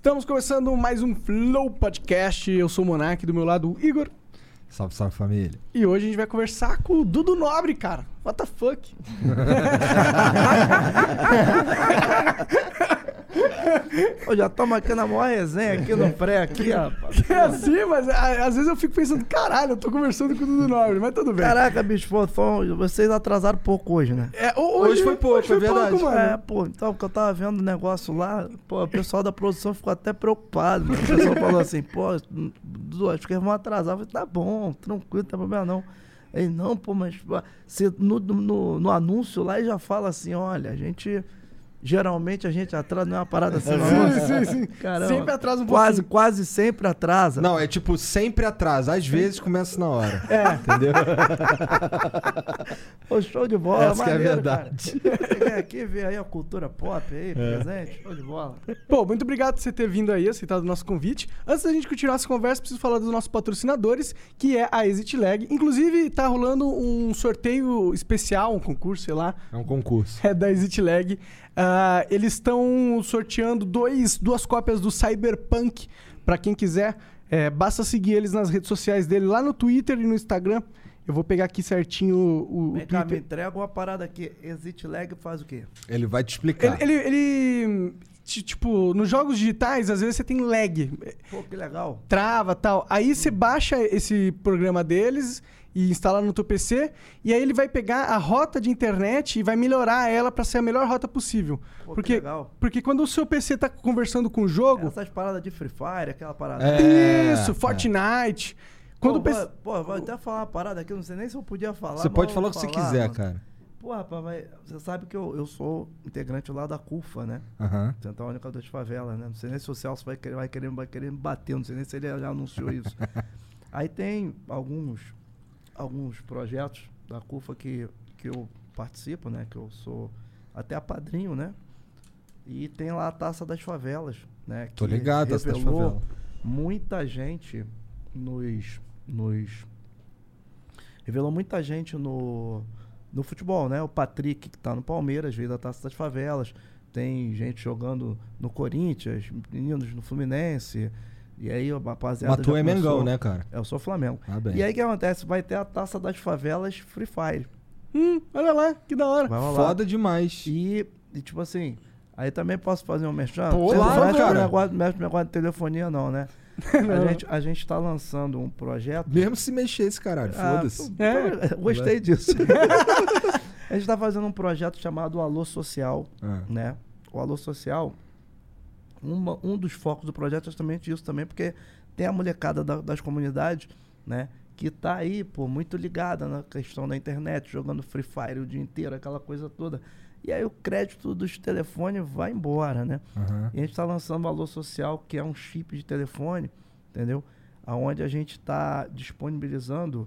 Estamos começando mais um Flow Podcast. Eu sou o Monark, do meu lado o Igor. Salve, salve família. E hoje a gente vai conversar com o Dudu Nobre, cara. What the fuck? Ô, já estamos aqui na maior resenha aqui no pré, aqui, rapaz. É assim, mas a- às vezes eu fico pensando, caralho, eu tô conversando com o Dudu Nobre, mas tudo bem. Caraca, bicho, pô, foi- vocês atrasaram pouco hoje, né? É, ho- hoje, Hoje foi pouco, hoje é verdade. mano. É, pô, então, porque eu tava vendo o negócio lá, pô, o pessoal da produção ficou até preocupado, mano. O pessoal falou assim, pô, Dudu, acho que eles vão atrasar. Eu falei, tá bom, tranquilo, não tem problema não. Ele, não, pô, mas pô, se no, no, no anúncio lá ele já fala assim, olha, a gente. Geralmente a gente atrasa, não é uma parada assim, não. Sim, sim, sim. Caramba, Sempre atrasa um quase, pouquinho. quase sempre atrasa. Não, é tipo sempre atrasa. Às vezes começa na hora. É. Entendeu? Ô, show de bola, Essa que é a maneiro, verdade. cara. Vem aqui ver aí a cultura pop aí, presente, show de bola. Pô, muito obrigado por você ter vindo aí, aceitado o nosso convite. Antes da gente continuar essa conversa, preciso falar dos nossos patrocinadores, que é a Exit Lag. Inclusive, tá rolando um sorteio especial, um concurso, sei lá, É um concurso. é da Exit Lag. Ah, eles estão sorteando dois, duas cópias do Cyberpunk para quem quiser. É, basta seguir eles nas redes sociais dele, lá no Twitter e no Instagram. Eu vou pegar aqui certinho o, o Vem cá, me Twitter. entrega uma parada aqui. Exit lag faz o quê? Ele vai te explicar. Ele, ele, ele, ti- tipo, nos jogos digitais, às vezes você tem lag, Pô, que legal. trava tal. Aí você baixa esse programa deles e instala no teu PC, e aí ele vai pegar a rota de internet e vai melhorar ela para ser a melhor rota possível. Pô, que porque, legal. porque quando o seu PC tá conversando com o jogo, Essas paradas de Free Fire, aquela parada. É, isso, é. Fortnite. Quando o pô, PC. vou, pô, vou até falar uma parada aqui, eu não sei nem se eu podia falar. Você mas pode falar o que você falar, quiser, mano. cara. Pô, rapaz, vai- você sabe que eu, eu sou integrante lá da CUFA, né? Aham. Central Única das Favelas, né? Não sei nem se o Celso vai querer, vai querer, vai querer me bater, não sei nem se ele já anunciou isso. Aí tem alguns, alguns projetos da CUFA que, que eu participo, né? Que eu sou até padrinho, né? E tem lá a Taça das Favelas, né? Tô que ligado, Taça das Favelas. muita gente nos, nos... Revelou muita gente no, no futebol, né? O Patrick, que tá no Palmeiras, veio da Taça das Favelas. Tem gente jogando no Corinthians, meninos no Fluminense. E aí, rapaziada. Mas tu é Mengão, né, cara? É, Eu sou Flamengo. Ah, bem. E aí, o que acontece? Vai ter a Taça das Favelas Free Fire. Hum, olha lá, que da hora. Vai rolar. Foda demais. E, e, tipo assim, aí também posso fazer um merchan? Pô, Você não claro, mexe cara. negócio, mexe negócio de telefonia, não, né? A, gente, a gente tá lançando um projeto. Mesmo se mexer esse caralho, Ah, foda-se. É. Gostei disso. a gente tá fazendo um projeto chamado Alô Social, Ah. né? O Alô Social, uma- um dos focos do projeto é justamente isso também, porque tem a molecada da- das comunidades, né? Que tá aí, pô, muito ligada na questão da internet, jogando Free Fire o dia inteiro, aquela coisa toda. E aí o crédito dos telefones vai embora, né? Aham. E a gente está lançando Alô Social, que é um chip de telefone, entendeu? Aonde a gente está disponibilizando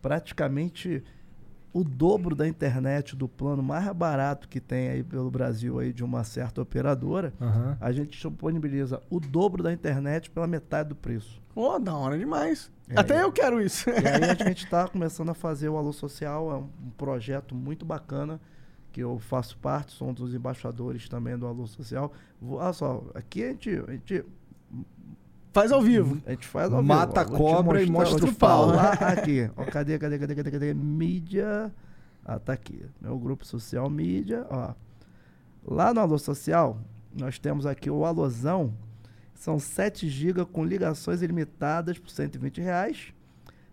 praticamente o dobro da internet do plano mais barato que tem aí pelo Brasil aí de uma certa operadora. Aham. A gente disponibiliza o dobro da internet pela metade do preço. Pô, da hora demais. É, Até é. eu quero isso. E aí a gente está começando a fazer o Alô Social, é um, um projeto muito bacana que eu faço parte, sou um dos embaixadores também do Alô Social. Vou- Olha só, aqui a gente, a gente Faz ao vivo. A gente faz ao Mata vivo. a Vou te cobra e mostra o pau. Lá, aqui. Ó, cadê, cadê, cadê, cadê, cadê? Mídia. Ah, tá aqui. Meu grupo social mídia, ó. Lá no Alô Social, nós temos aqui o Alôzão. São 7 GB com ligações ilimitadas por 120 reais.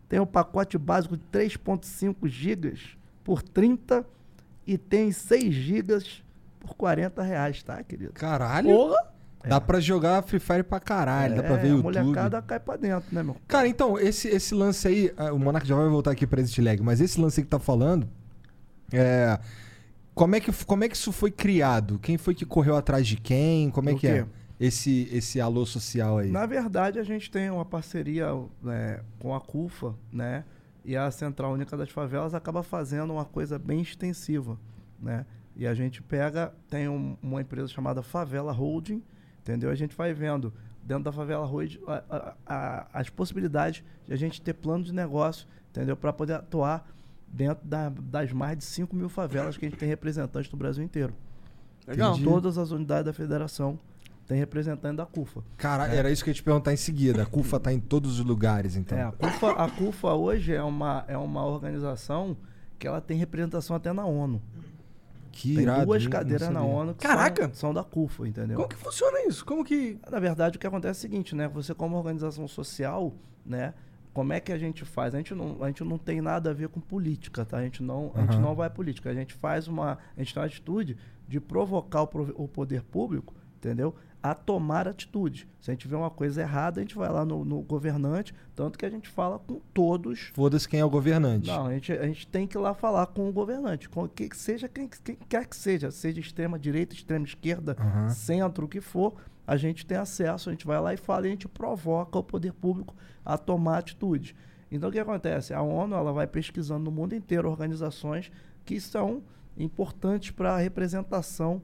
Tem o pacote básico de 3.5 GB por 30 e tem 6 GB por 40 reais, tá, querido? Caralho. Porra! Dá pra jogar Free Fire pra caralho, dá pra ver É, a YouTube. molecada cai pra dentro, né, meu? Cara, então, esse, esse lance aí, ah, o Monark já vai voltar aqui pra Exit Lag, mas esse lance aí que tá falando, é. Como é, que, como é que isso foi criado? Quem foi que correu atrás de quem? Como é O que é? quê? Esse, esse alô social aí. Na verdade, a gente tem uma parceria né, com a CUFA, né? E a Central Única das Favelas acaba fazendo uma coisa bem extensiva, né? E a gente pega, tem um- uma empresa chamada Favela Holding, entendeu? A gente vai vendo dentro da Favela Holding a- a- a- as possibilidades de a gente ter plano de negócio, entendeu? Para poder atuar dentro da- das mais de 5 mil favelas que a gente tem representantes no Brasil inteiro. Legal. Todas as unidades da federação. tem representante da CUFA. Cara, era isso que eu ia te perguntar em seguida. A CUFA tá em todos os lugares, então. É, a CUFA, a CUFA hoje é uma, é uma organização que ela tem representação até na ONU. Que Tem irado, duas cadeiras na. ONU que Caraca! São, são da CUFA, entendeu? Como que funciona isso? Como que. Na verdade, o que acontece é o seguinte, né? Você como organização social, né? Como é que a gente faz? A gente não, a gente não tem nada a ver com política, tá? A gente não, a gente não vai à política. A gente faz uma, a gente tem uma atitude de provocar o, o poder público, entendeu? A tomar atitude. Se a gente vê uma coisa errada, a gente vai lá no, no governante, tanto que a gente fala com todos Foda-se quem é o governante. não, a gente, a gente tem que ir lá falar com o governante, com que que seja quem, quem quer que seja, seja extrema direita, extrema esquerda, Aham. centro, o que for, a gente tem acesso, a gente vai lá e fala e a gente provoca o poder público a tomar atitude. Então o que acontece? A ONU ela vai pesquisando no mundo inteiro organizações que são importantes para a representação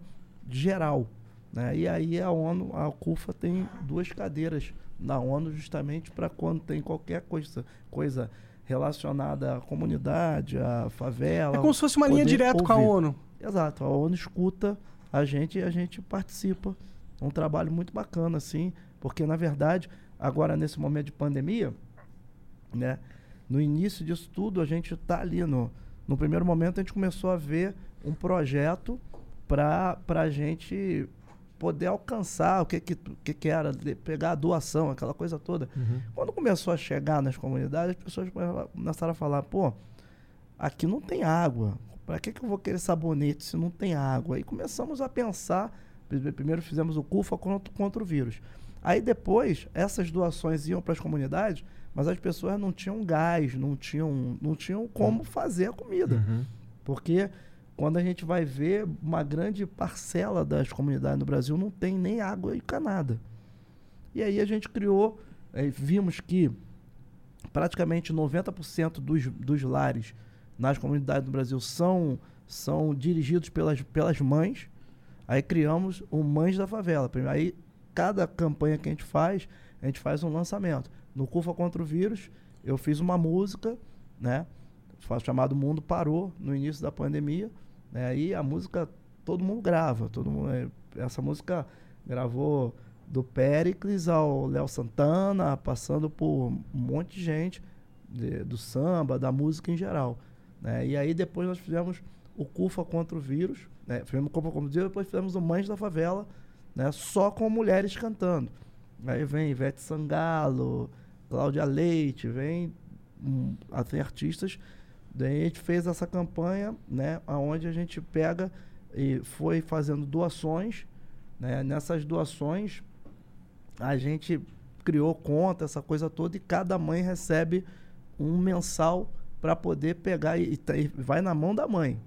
geral. Né? E aí a ONU, a CUFA tem duas cadeiras na ONU justamente para quando tem qualquer coisa, coisa relacionada à comunidade, à favela. É como se fosse uma linha direto com a. ONU. Exato, a ONU escuta a gente e a gente participa. É um trabalho muito bacana, assim, porque na verdade, agora nesse momento de pandemia, né, no início disso tudo, a gente está ali no, no primeiro momento, a gente começou a ver um projeto para a gente poder alcançar o que, que, que, que era, de- pegar a doação, aquela coisa toda. Uhum. Quando começou a chegar nas comunidades, as pessoas começaram a falar, pô, aqui não tem água. Para que, que eu vou querer sabonete se não tem água? Aí começamos a pensar. pri- Primeiro fizemos o CUFA contra, contra o vírus. Aí depois, essas doações iam para as comunidades, mas as pessoas não tinham gás, não tinham, não tinham como fazer a comida. Uhum. Porque quando a gente vai ver, uma grande parcela das comunidades no Brasil não tem nem água encanada. E aí a gente criou, eh, vimos que praticamente 90% dos, dos lares nas comunidades do Brasil são, são dirigidos pelas, pelas mães. Aí criamos o Mães da Favela. Aí cada campanha que a gente faz, a gente faz um lançamento. No CUFA contra o vírus, eu fiz uma música, né? Chamado Mundo Parou, no início da pandemia. Né? Aí a música todo mundo grava. Todo mundo, eh, essa música gravou do Péricles ao Léo Santana, passando por um monte de gente de- do samba, da música em geral. né? E aí depois nós fizemos o CUFA contra o vírus, né? fizemos o CUFA contra depois fizemos o Mães da Favela, né? só com mulheres cantando. Aí vem Ivete Sangalo, Cláudia Leite, vem ah, tem artistas. Daí a gente fez essa campanha, né, onde a gente pega e foi fazendo doações, né? Nessas doações a gente criou conta, essa coisa toda, e cada mãe recebe um mensal para poder pegar e, e vai na mão da mãe,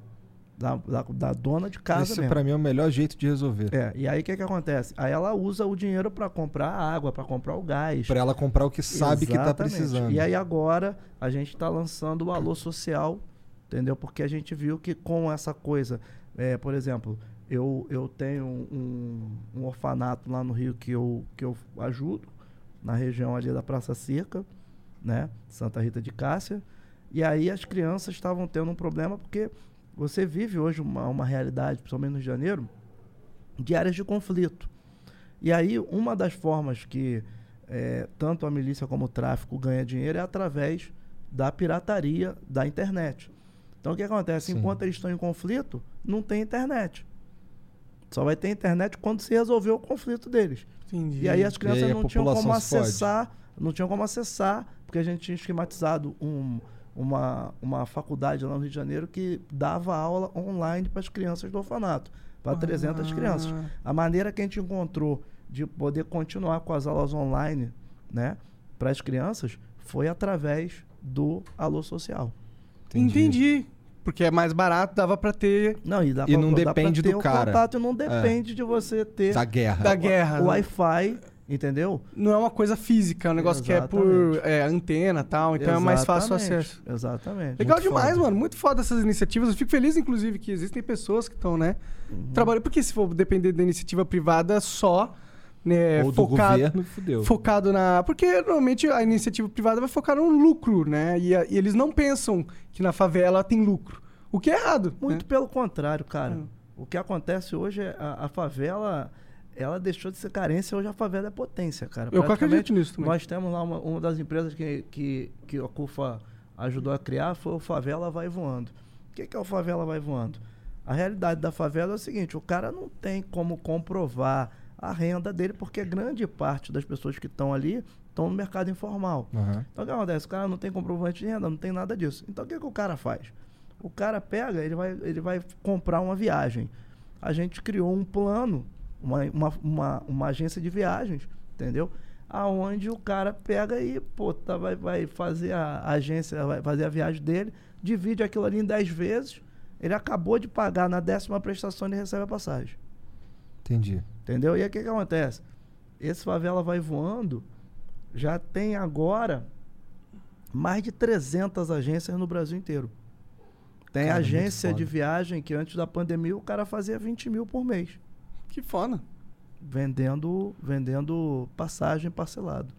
da, da, da dona de casa Esse mesmo. pra mim é o melhor jeito de resolver. É, e aí o que, que acontece? Aí ela usa o dinheiro para comprar a água, para comprar o gás. Pra ela comprar o que sabe que tá Exatamente. precisando. E aí agora a gente está lançando o Alô Social, entendeu? Porque a gente viu que com essa coisa, é, por exemplo, eu, eu tenho um, um orfanato lá no Rio que eu, que eu ajudo, na região ali da Praça Circa, né? Santa Rita de Cássia. E aí as crianças estavam tendo um problema porque você vive hoje uma, uma realidade, principalmente no Rio de Janeiro, de áreas de conflito. E aí, uma das formas que eh, tanto a milícia como o tráfico ganha dinheiro é através da pirataria da internet. Então, o que acontece? Sim. Enquanto eles estão em conflito, não tem internet. Só vai ter internet quando se resolver o conflito deles. Entendi. E aí as crianças aí a não tinham como acessar, não tinham como acessar, porque a gente tinha esquematizado um- uma, uma faculdade lá no Rio de Janeiro que dava aula online para as crianças do orfanato, para 300 Ah. crianças. A maneira que a gente encontrou de poder continuar com as aulas online, né, para as crianças, foi através do Alô Social. Entendi. Porque é mais barato, dava pra ter Não, e, dá E pra- não dá pra depende ter do o cara. Contato, e não depende de você ter Da guerra. da guerra. o? Wi-Fi, entendeu? Não é uma coisa física, é um negócio que é por Exatamente. é, antena e tal, então é mais fácil o Exatamente, acesso. Exatamente. Legal Muito demais, foda. mano. Muito foda essas iniciativas. Eu fico feliz, inclusive, que existem pessoas que estão, né? Uhum. Trabalhando. Porque se for depender da iniciativa privada só, né? Ou do focado, governo, fudeu. focado na. Porque normalmente a iniciativa privada vai focar no lucro, né? E, a- e eles não pensam que na favela tem lucro. O que é errado. Muito né? pelo contrário, cara. Hum. O que acontece hoje é a, a favela ela deixou de ser carência, hoje a favela é potência, cara. Eu acredito nisso também. Nós temos lá uma, uma das empresas que, que, que a CUFA ajudou a criar, foi o Favela Vai Voando. O que, que é o Favela Vai Voando? A realidade da favela é o seguinte, o cara não tem como comprovar a renda dele, porque grande parte das pessoas que estão ali estão no mercado informal. Aham. Então o que acontece? O cara não tem comprovante de renda, não tem nada disso. Então o que, que o cara faz? O cara pega, ele vai, ele vai comprar uma viagem. A gente criou um plano, uma, uma, uma, uma agência de viagens, entendeu? Aonde o cara pega e, pô, tá, vai, vai fazer a, agência, vai fazer a viagem dele, divide aquilo ali em 10 vezes, ele acabou de pagar na décima prestação e recebe a passagem. Entendi. Entendeu? E aí o que, que acontece? Esse favela vai voando, já tem agora mais de 300 agências no Brasil inteiro. Tem Cara, muito agência de viagem que antes da pandemia o cara fazia 20 mil por mês, Que foda. vendendo, vendendo passagem parcelado.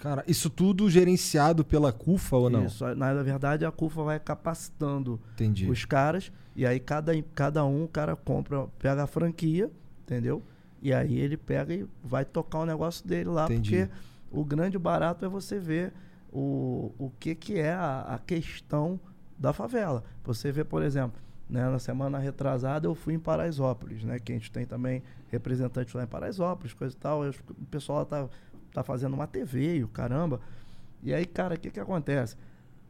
Cara, isso tudo gerenciado pela CUFA ou não? Isso, na verdade a CUFA vai capacitando Entendi. os caras e aí cada, cada um o cara compra, pega a franquia, entendeu? E aí ele pega e vai tocar o negócio dele lá, Entendi. porque o grande barato é você ver o, o que, que é a, a questão da favela. Você vê, por exemplo, né, na semana retrasada eu fui em Paraisópolis, né? Que a gente tem também representante lá em Paraisópolis, coisa e tal. eu- o pessoal tá, tá fazendo uma TV e o caramba. E aí, cara, o que que acontece?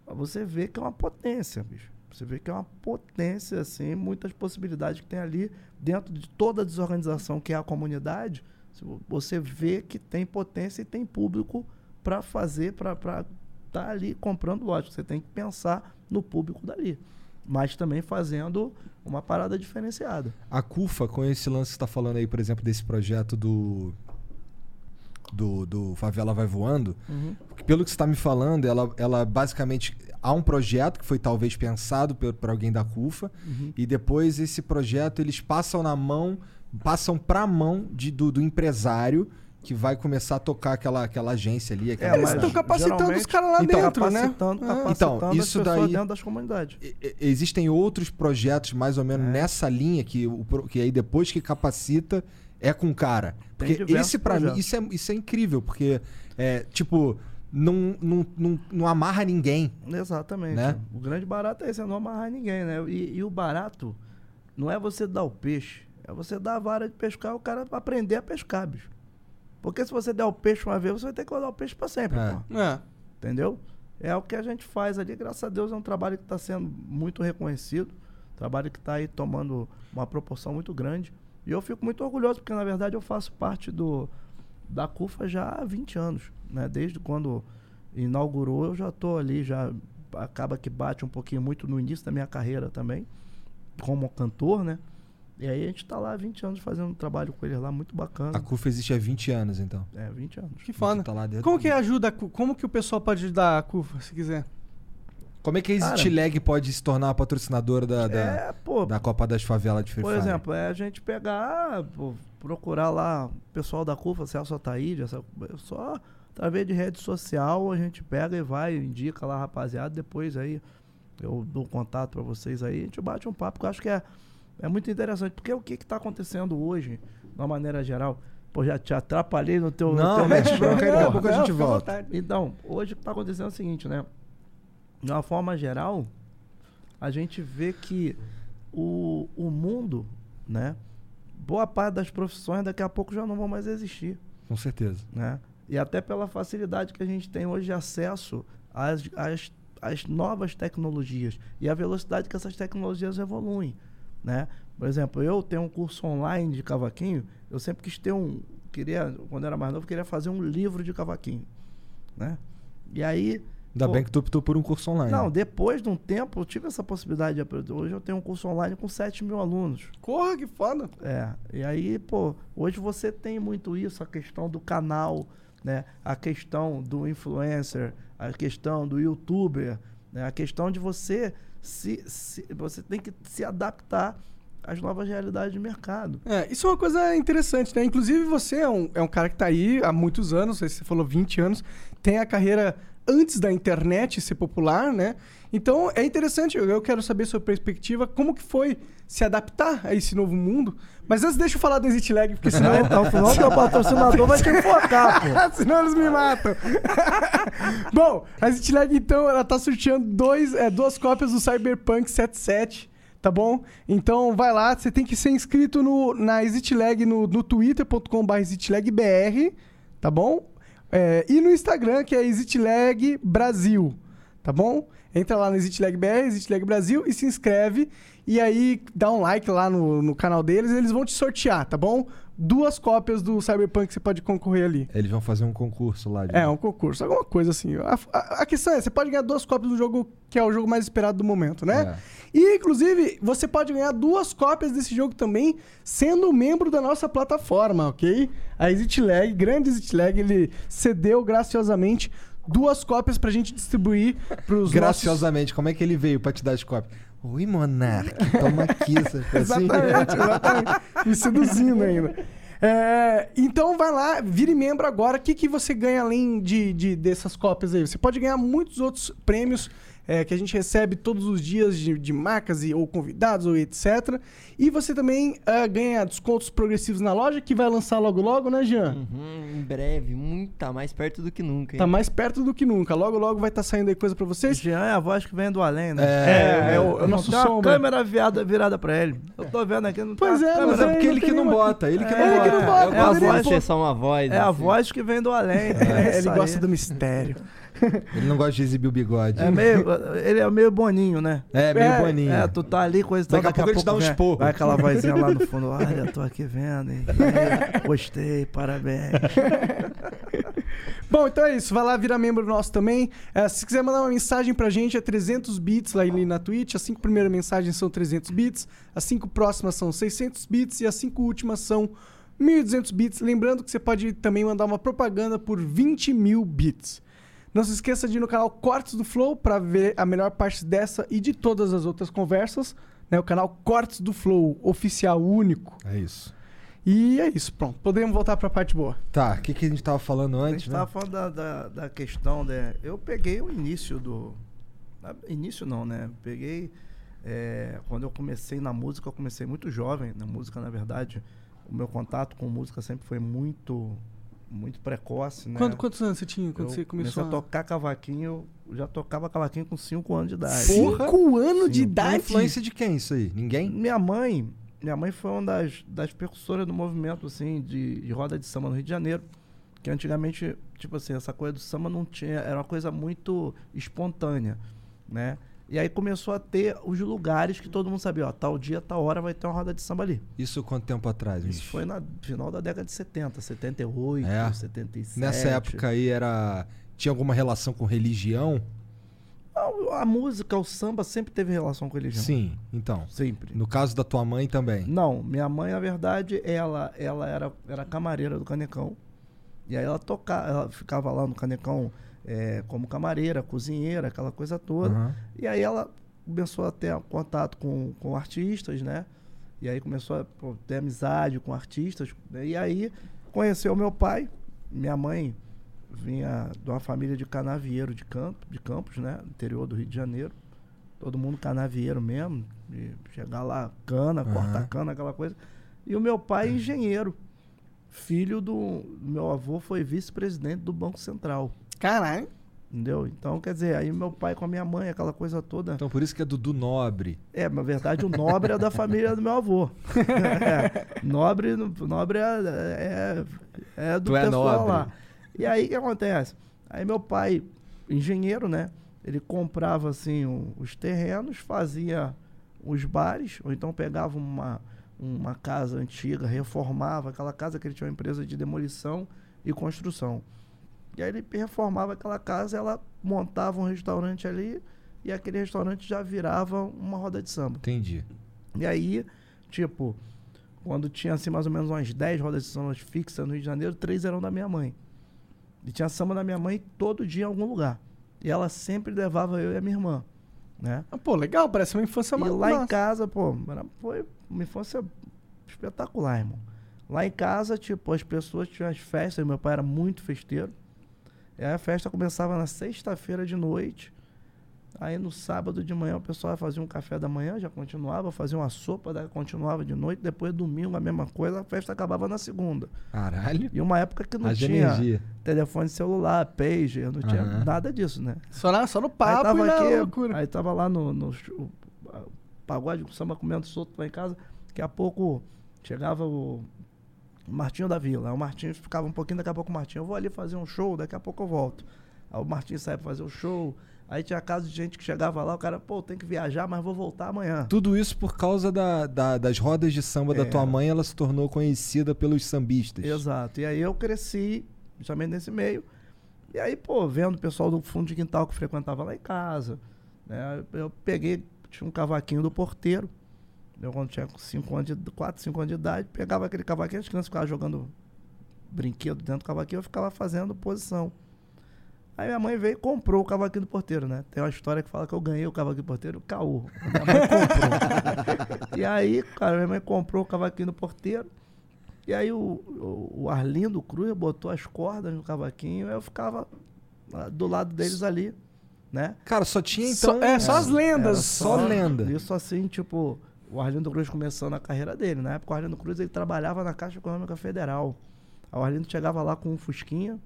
Você vê que é uma potência, bicho. Você vê que é uma potência, assim, muitas possibilidades que tem ali dentro de toda a desorganização que é a comunidade. Você vê que tem potência e tem público para fazer, para estar tá ali comprando, lógico. Você tem que pensar no público dali. Mas também fazendo uma parada diferenciada. A CUFA, com esse lance que você tá falando aí, por exemplo, desse projeto do. Do, do Favela Vai Voando, porque pelo que você está me falando, ela, ela basicamente. Há um projeto que foi talvez pensado por, alguém da CUFA, e depois esse projeto eles passam na mão, passam pra mão de, do, do empresário que vai começar a tocar aquela, aquela agência ali. Aquela É, Eles mas estão capacitando os caras lá Então, dentro, né? capacitando, É. capacitando Então, as isso pessoas daí- dentro das comunidades. Existem outros projetos mais ou menos É. nessa linha que, que aí depois que capacita é com o cara. Porque esse pra mim, isso é, isso é incrível, porque é, tipo, não, não, não, não amarra ninguém. Exatamente. Né? O grande barato é esse, é não amarrar ninguém, né? E, e o barato não é você dar o peixe, é você dar a vara de pescar e o cara aprender a pescar, bicho. Porque se você der o peixe uma vez, você vai ter que dar o peixe pra sempre, É. pô. É. Entendeu? É o que a gente faz ali, graças a Deus, é um trabalho que está sendo muito reconhecido. Trabalho que está aí tomando uma proporção muito grande. E eu fico muito orgulhoso, porque na verdade eu faço parte do da CUFA já há 20 anos. Né? Desde quando inaugurou, eu já estou ali, já acaba que bate um pouquinho muito no início da minha carreira também, como cantor, né? E aí a gente está lá há 20 anos fazendo um trabalho com eles lá, muito bacana. A CUFA existe há 20 anos, então. É, 20 anos. Que foda. Tá lá dentro. Como que ajuda, a como que o pessoal pode ajudar a CUFA, se quiser? Como é que a Exit Lag pode se tornar patrocinadora da, da, É, pô, da Copa das Favelas de Free Por Fire? exemplo, é a gente pegar, pô, procurar lá o pessoal da CUFA, Celso Ataíde, essa, só através de rede social a gente pega e vai, indica lá, rapaziada, depois aí eu dou contato pra vocês aí, a gente bate um papo, que eu acho que é, é muito interessante, porque o que que tá acontecendo hoje, de uma maneira geral, pô, já te atrapalhei no teu... no Não, teu mete bronca daqui a pouco a gente volta. Então, hoje o que está acontecendo é o seguinte, né? De uma forma geral, a gente vê que o, o mundo, né? Boa parte das profissões daqui a pouco já não vão mais existir, Com certeza. né? E até pela facilidade que a gente tem hoje de acesso às, às, às novas tecnologias e a velocidade que essas tecnologias evoluem, né? Por exemplo, eu tenho um curso online de cavaquinho, eu sempre quis ter um, queria, quando era mais novo, queria fazer um livro de cavaquinho, né? E aí Ainda Pô. bem que tu optou por um curso online. não, depois de um tempo eu tive essa possibilidade de aprender. Hoje eu tenho um curso online com 7 mil alunos. Corra, que foda. É. E aí, pô, hoje você tem muito isso, a questão do canal, né? A questão do influencer, a questão do youtuber, né? A questão de você se, se você tem que se adaptar às novas realidades de mercado. É, isso é uma coisa interessante, né? Inclusive, você é um, é um cara que tá aí há muitos anos, você falou 20 anos, tem a carreira antes da internet ser popular, né? Então é interessante, eu quero saber sua perspectiva, como que foi se adaptar a esse novo mundo, Mas antes deixa eu falar do Exit Lag, porque senão... Então, senão teu patrocinador vai te enfocar, pô. Senão eles me matam. Bom, a Exit Lag, então, ela tá sorteando dois, é, duas cópias do Cyberpunk 77, tá bom? Então, vai lá, você tem que ser inscrito no, na Exit Lag no, no twitter.com.br ExitLagBR, tá bom? É, e no Instagram, que é Exit Lag Brasil, tá bom? Entra lá no Exit Lag BR, Exit Lag Brasil e se inscreve. E aí dá um like lá no, no canal deles, eles vão te sortear, tá bom? Duas cópias do Cyberpunk que você pode concorrer ali. Eles vão fazer um concurso lá. De... É, um concurso, alguma coisa assim. A, a- a questão é, você pode ganhar duas cópias do jogo que é o jogo mais esperado do momento, né? E, inclusive, você pode ganhar duas cópias desse jogo também, sendo membro da nossa plataforma, ok? A Exit Lag, grande Exit Lag, ele cedeu graciosamente duas cópias pra gente distribuir pros nossos... Graciosamente, como é que ele veio pra te dar as cópias? Oi, Monark, toma aqui. Exatamente, exatamente. Me seduzindo ainda. É, então vai lá, vire membro agora. O que, que você ganha além de, de- dessas cópias aí? Você pode ganhar muitos outros prêmios é, que a gente recebe todos os dias de, de marcas e, ou convidados ou etc. E você também ah, ganha descontos progressivos na loja que vai lançar logo logo, né, Jean? Uhum, em breve, muito, tá mais perto do que nunca, hein? Tá mais perto do que nunca. Logo logo vai estar saindo aí coisa pra vocês. Jean é a voz que vem do além, né? É, é o, é o nosso Tem uma sombra. câmera virada, virada pra ele. Eu tô vendo aqui, não Pois tá é, câmera. mas É é, porque ele que não bota, ele que É, não ele bota. É a voz- ser só uma voz. É a assim. voz que vem do além. É, É ele gosta do mistério. Ele não gosta de exibir o bigode. É meio, ele é meio boninho, né? É, meio É, boninho. É, tu tá ali, coisa e tal, Daqui a pouco ele te dá vem- esporro. Vai aquela vozinha lá no fundo. Olha, tô aqui vendo, hein? Gostei, parabéns. Bom, então é isso. Vai lá virar membro nosso também. É, se quiser mandar uma mensagem pra gente, é 300 bits lá ali na Twitch. As cinco primeiras mensagens são 300 bits, as cinco próximas são 600 bits e as cinco últimas são 1.200 bits. Lembrando que você pode também mandar uma propaganda por 20 mil bits. Não se esqueça de ir no canal Cortes do Flow para ver a melhor parte dessa e de todas as outras conversas. Né? O canal Cortes do Flow, oficial, único. É isso. E é isso, pronto. Podemos voltar pra parte boa. Tá, o que, que a gente tava falando A antes, gente né? tava falando da, da, da questão, né? Eu peguei o início do. Início não, né? Peguei. é, quando eu comecei na música, eu comecei muito jovem na música, na verdade. O meu contato com música sempre foi muito, muito precoce, né? Quando- quantos anos você tinha quando eu você começou comecei a tocar cavaquinho, eu já tocava cavaquinho com 5 anos de idade. Porra! Cinco anos de idade? influência de quem isso aí? Ninguém? Minha mãe, minha mãe foi uma das, das percussoras do movimento, assim, de, de roda de samba no Rio de Janeiro. Que antigamente, tipo assim, essa coisa do samba não tinha, era uma coisa muito espontânea, né? E aí começou a ter os lugares que todo mundo sabia, ó, tal dia, tal hora vai ter uma roda de samba ali. Isso quanto tempo atrás? Isso foi na final da década de 70, 78, É. 77. Nessa época aí era. Tinha alguma relação com religião? A, a música, o samba sempre teve relação com religião. Sim, então. Sempre. No caso da tua mãe também. Não, minha mãe, na verdade, ela, ela era, era camareira do Canecão. E aí ela tocava, ela ficava lá no Canecão é, como camareira, cozinheira, aquela coisa toda. Aham. E aí ela começou a ter contato com, com artistas, né? E aí começou a pô, ter amizade com artistas. né? E aí conheceu meu pai. Minha mãe vinha de uma família de canavieiro de, campo, de Campos, né? Interior do Rio de Janeiro. Todo mundo canavieiro mesmo. de chegar lá, cana, Aham. cortar cana, aquela coisa. E o meu pai, engenheiro. Filho do meu avô, foi vice-presidente do Banco Central. Caralho. Entendeu? Então, quer dizer, aí meu pai com a minha mãe, aquela coisa toda. Então por isso que é Dudu Nobre. É, na verdade, o nobre é da família do meu avô. É, nobre, nobre é, é, é do Tu é pessoal nobre. lá. E aí o que acontece? Aí meu pai, engenheiro, né? Ele comprava assim o- os terrenos, fazia os bares, ou então pegava uma, uma casa antiga, reformava aquela casa que ele tinha uma empresa de demolição e construção. E aí ele reformava aquela casa, ela montava um restaurante ali e aquele restaurante já virava uma roda de samba. Entendi. E aí, tipo, quando tinha assim mais ou menos umas 10 rodas de samba fixas no Rio de Janeiro, três eram da minha mãe. E tinha samba da minha mãe todo dia em algum lugar. E ela sempre levava eu e a minha irmã, né? Ah, Pô, legal, parece uma infância E ma- lá em casa, pô, era- foi uma infância espetacular, irmão. Lá em casa, tipo, as pessoas tinham as festas, meu pai era muito festeiro. E aí a festa começava na sexta-feira de noite Aí no sábado de manhã o pessoal fazia um café da manhã, já continuava, fazia uma sopa, daí continuava de noite, depois domingo a mesma coisa, a festa acabava na segunda. Caralho. E uma época que não Haja tinha energia. telefone celular, pager, não tinha Aham. nada disso, né? Só, na, só no aí papo tava e na aqui, loucura. aí tava lá no, no ch- o- a- pagode, o samba comendo solto lá em casa, daqui a pouco chegava o Martinho da Vila, o Martinho ficava um pouquinho, daqui a pouco o Martinho, eu vou ali fazer um show, daqui a pouco eu volto. Aí o Martinho saía pra fazer o show, aí tinha caso de gente que chegava lá, o cara, pô, tem que viajar, mas vou voltar amanhã. Tudo isso por causa da, da- das rodas de samba da É. tua mãe, ela se tornou conhecida pelos sambistas. Exato. E aí eu cresci justamente nesse meio. E aí, pô, vendo o pessoal do fundo de quintal que frequentava lá em casa. né, eu peguei, tinha um cavaquinho do porteiro. Eu quando tinha 5 anos de 4, 5 anos de idade, pegava aquele cavaquinho, as crianças ficavam jogando brinquedo dentro do cavaquinho, eu ficava fazendo posição. Aí minha mãe veio e comprou o cavaquinho do porteiro, né? Tem uma história que fala que eu ganhei o cavaquinho do porteiro, caô. Minha mãe comprou. e aí, cara, minha mãe comprou o cavaquinho do porteiro. E aí o, o, o Arlindo Cruz botou as cordas no cavaquinho, eu ficava ah, do lado deles ali, né? Cara, só tinha Só- então. é, só as lendas. Era só lenda. Isso assim, tipo, o Arlindo Cruz começando a carreira dele. Na época, o Arlindo Cruz ele trabalhava na Caixa Econômica Federal. O Arlindo chegava lá com um Fusquinha,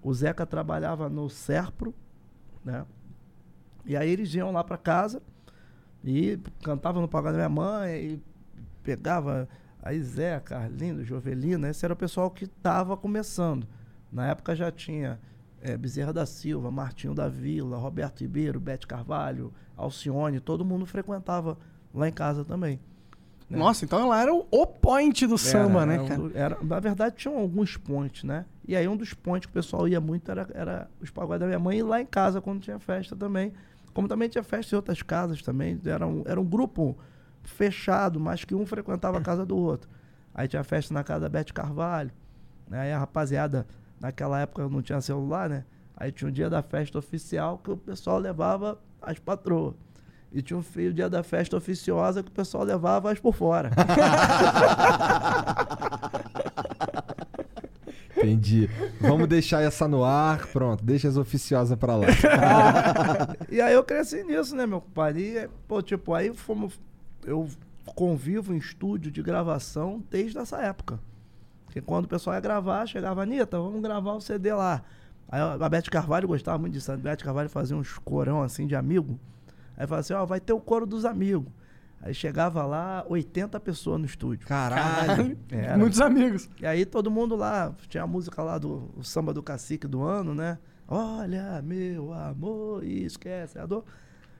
o Zeca trabalhava no Serpro, né? E aí eles iam lá pra casa e cantavam no pagode da minha mãe e pegava aí Zeca, Arlindo, Jovelina, esse era o pessoal que estava começando. Na época já tinha eh, Bezerra da Silva, Martinho da Vila, Roberto Ribeiro, Bete Carvalho, Alcione, todo mundo frequentava lá em casa também. né? Nossa, então ela era o, o point do samba, Era, né, era um cara? do- era- na verdade, tinham alguns pontos, né? E aí um dos pontos que o pessoal ia muito era, era os pagodes da minha mãe e lá em casa, quando tinha festa também. Como também tinha festa em outras casas também. Era um, era um grupo fechado, mas que um frequentava a casa do outro. Aí tinha festa na casa da Bete Carvalho. Né? Aí a rapaziada, naquela época não tinha celular, né? Aí tinha o dia da festa oficial que o pessoal levava as patroas. E tinha o fio dia da festa oficiosa que o pessoal levava as por fora. Entendi. Vamos deixar essa no ar. Pronto, deixa as oficiosas pra lá. E aí eu cresci nisso, né, meu compadre? E, pô, tipo, aí fomos. Eu convivo em estúdio de gravação desde essa época. Porque quando o pessoal ia gravar, chegava, Anitta, vamos gravar o CD lá. Aí a Beth Carvalho gostava muito disso. A Beth Carvalho fazia uns corão assim de amigo. Aí falava assim, ó, vai ter o coro dos amigos. Aí chegava lá, 80 pessoas no estúdio. Caralho. Era. Muitos amigos. E aí todo mundo lá, tinha a música lá do o samba do cacique do ano, né? Olha, meu amor, esquece a dor.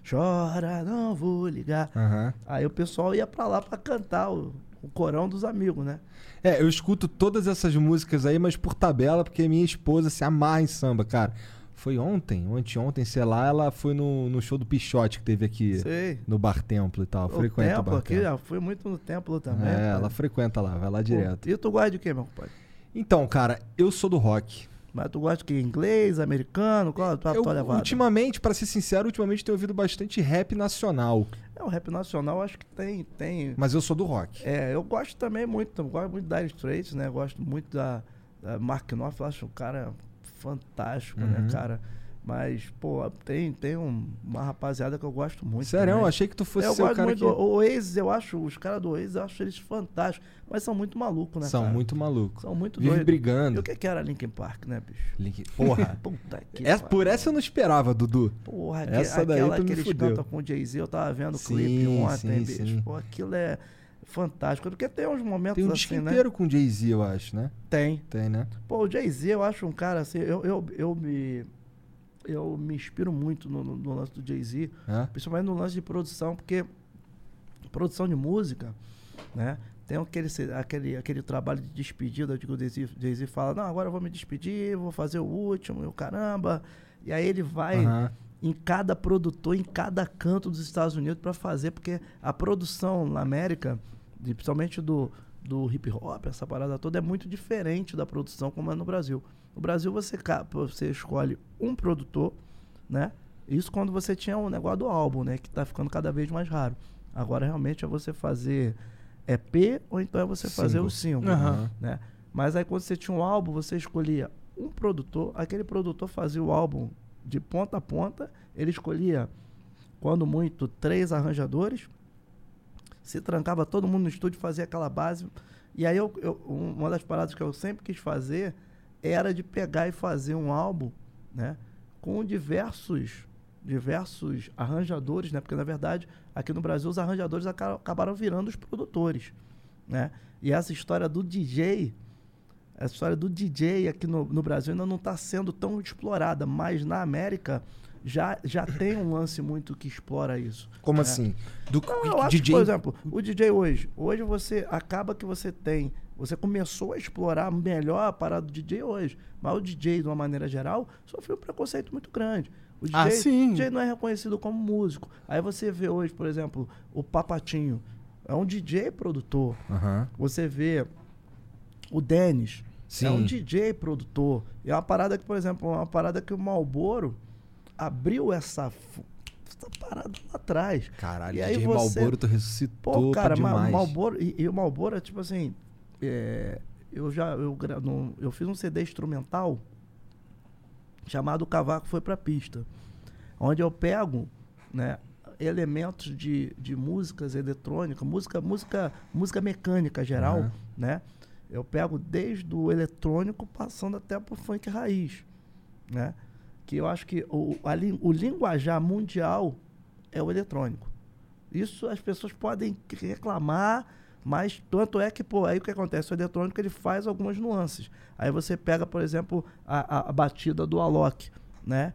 Chora, não vou ligar. Aham. Aí o pessoal ia pra lá pra cantar o, o corão dos amigos, né? É, eu escuto todas essas músicas aí, mas por tabela, porque minha esposa se amarra em samba, cara. Foi ontem, ou anteontem, sei lá, ela foi no, no show do Pichote que teve aqui Sei. no Bar Templo e tal. O frequenta o templo Bar aqui, Templo. já fui muito no templo também. É, pai. ela frequenta lá, vai lá direto. E tu gosta de quê, meu compadre? Então, cara, eu sou do rock. Mas tu gosta de quê? Inglês, americano? Qual a tua, Eu, tua levada? ultimamente, pra ser sincero, ultimamente tenho ouvido bastante rap nacional. É, o rap nacional acho que tem... tem Mas eu sou do rock. É, eu gosto também muito, eu gosto muito da Dire Straits, né? Gosto muito da, da Mark Knopfler, acho um cara fantástico, né, Uhum. cara? Mas, pô, tem, tem um- uma rapaziada que eu gosto muito. Sério, eu achei que tu fosse eu ser o cara muito. que... O Oasis, eu acho, os caras do Oasis, eu acho eles fantásticos, mas são muito malucos, né, São cara? muito malucos. São muito Vive doidos. E brigando. o que que era Linkin Park, né, bicho? Porra. Puta que Essa- por essa eu não esperava, Dudu. Porra, Essa aque- daí aquela tu me que eles fudeu. com o Jay-Z, eu tava vendo o clipe ontem, sim, bicho. sim. Pô, aquilo é fantástico. Porque tem uns momentos Tem um assim, né? inteiro com Jay-Z, eu acho, né? Tem. Tem, né? Pô, o Jay-Z, eu acho um cara assim, eu, eu, eu me. Eu me inspiro muito no, no- no lance do Jay-Z, É? principalmente no lance de produção, porque produção de música, né? Tem aquele, aquele, aquele trabalho de despedida de que o Jay-Z fala, não, agora eu vou me despedir, vou fazer o último, e o caramba. E aí ele vai Aham. em cada produtor, em cada canto dos Estados Unidos para fazer, porque a produção na América, de- principalmente do, do hip hop, essa parada toda, é muito diferente da produção como é no Brasil. No Brasil você, você escolhe um produtor, né? Isso quando você tinha o negócio do álbum, né? Que tá ficando cada vez mais raro. Agora realmente é você fazer EP ou então é você fazer o single, Aham. né? Mas aí quando você tinha um álbum, você escolhia um produtor, aquele produtor fazia o álbum de ponta a ponta, ele escolhia quando muito, três arranjadores. Se trancava todo mundo no estúdio, fazia aquela base. E aí, eu, eu- um- uma das paradas que eu sempre quis fazer era de pegar e fazer um álbum, né? Com diversos, diversos arranjadores, né? Porque, na verdade, aqui no Brasil, os arranjadores aca- acabaram virando os produtores, né? E essa história do DJ, essa história do DJ aqui no, no Brasil ainda não está sendo tão explorada, mas na América já, já tem um lance muito que explora isso. Como É. assim? Do Não, eu acho DJ. que, por exemplo, o DJ hoje, hoje você acaba que você tem, você começou a explorar melhor a parada do DJ hoje, mas o DJ, de uma maneira geral, sofreu um preconceito muito grande. O DJ, Ah, sim. DJ não é reconhecido como músico. Aí você vê hoje, por exemplo, o Papatinho, é um DJ produtor. Aham. Você vê o Denis, é um. DJ produtor. E é uma parada que, por exemplo, é uma parada que o Malboro abriu essa, essa parada lá atrás. Caralho, E aí DJ você- Malboro tu ressuscitou Pô, cara, demais. Malboro, e, e o Malboro é tipo assim, é, eu já, eu, no- eu fiz um CD instrumental chamado O Cavaco Foi Pra Pista, onde eu pego, né, elementos de, de músicas eletrônicas, música, música, música mecânica geral, Aham. né, eu pego desde o eletrônico passando até pro funk raiz, né, que eu acho que o, a o linguajar mundial é o eletrônico. Isso as pessoas podem reclamar, mas tanto é que, pô, aí o que acontece? O eletrônico ele faz algumas nuances. Aí você pega, por exemplo, a, a- a batida do Alok, né?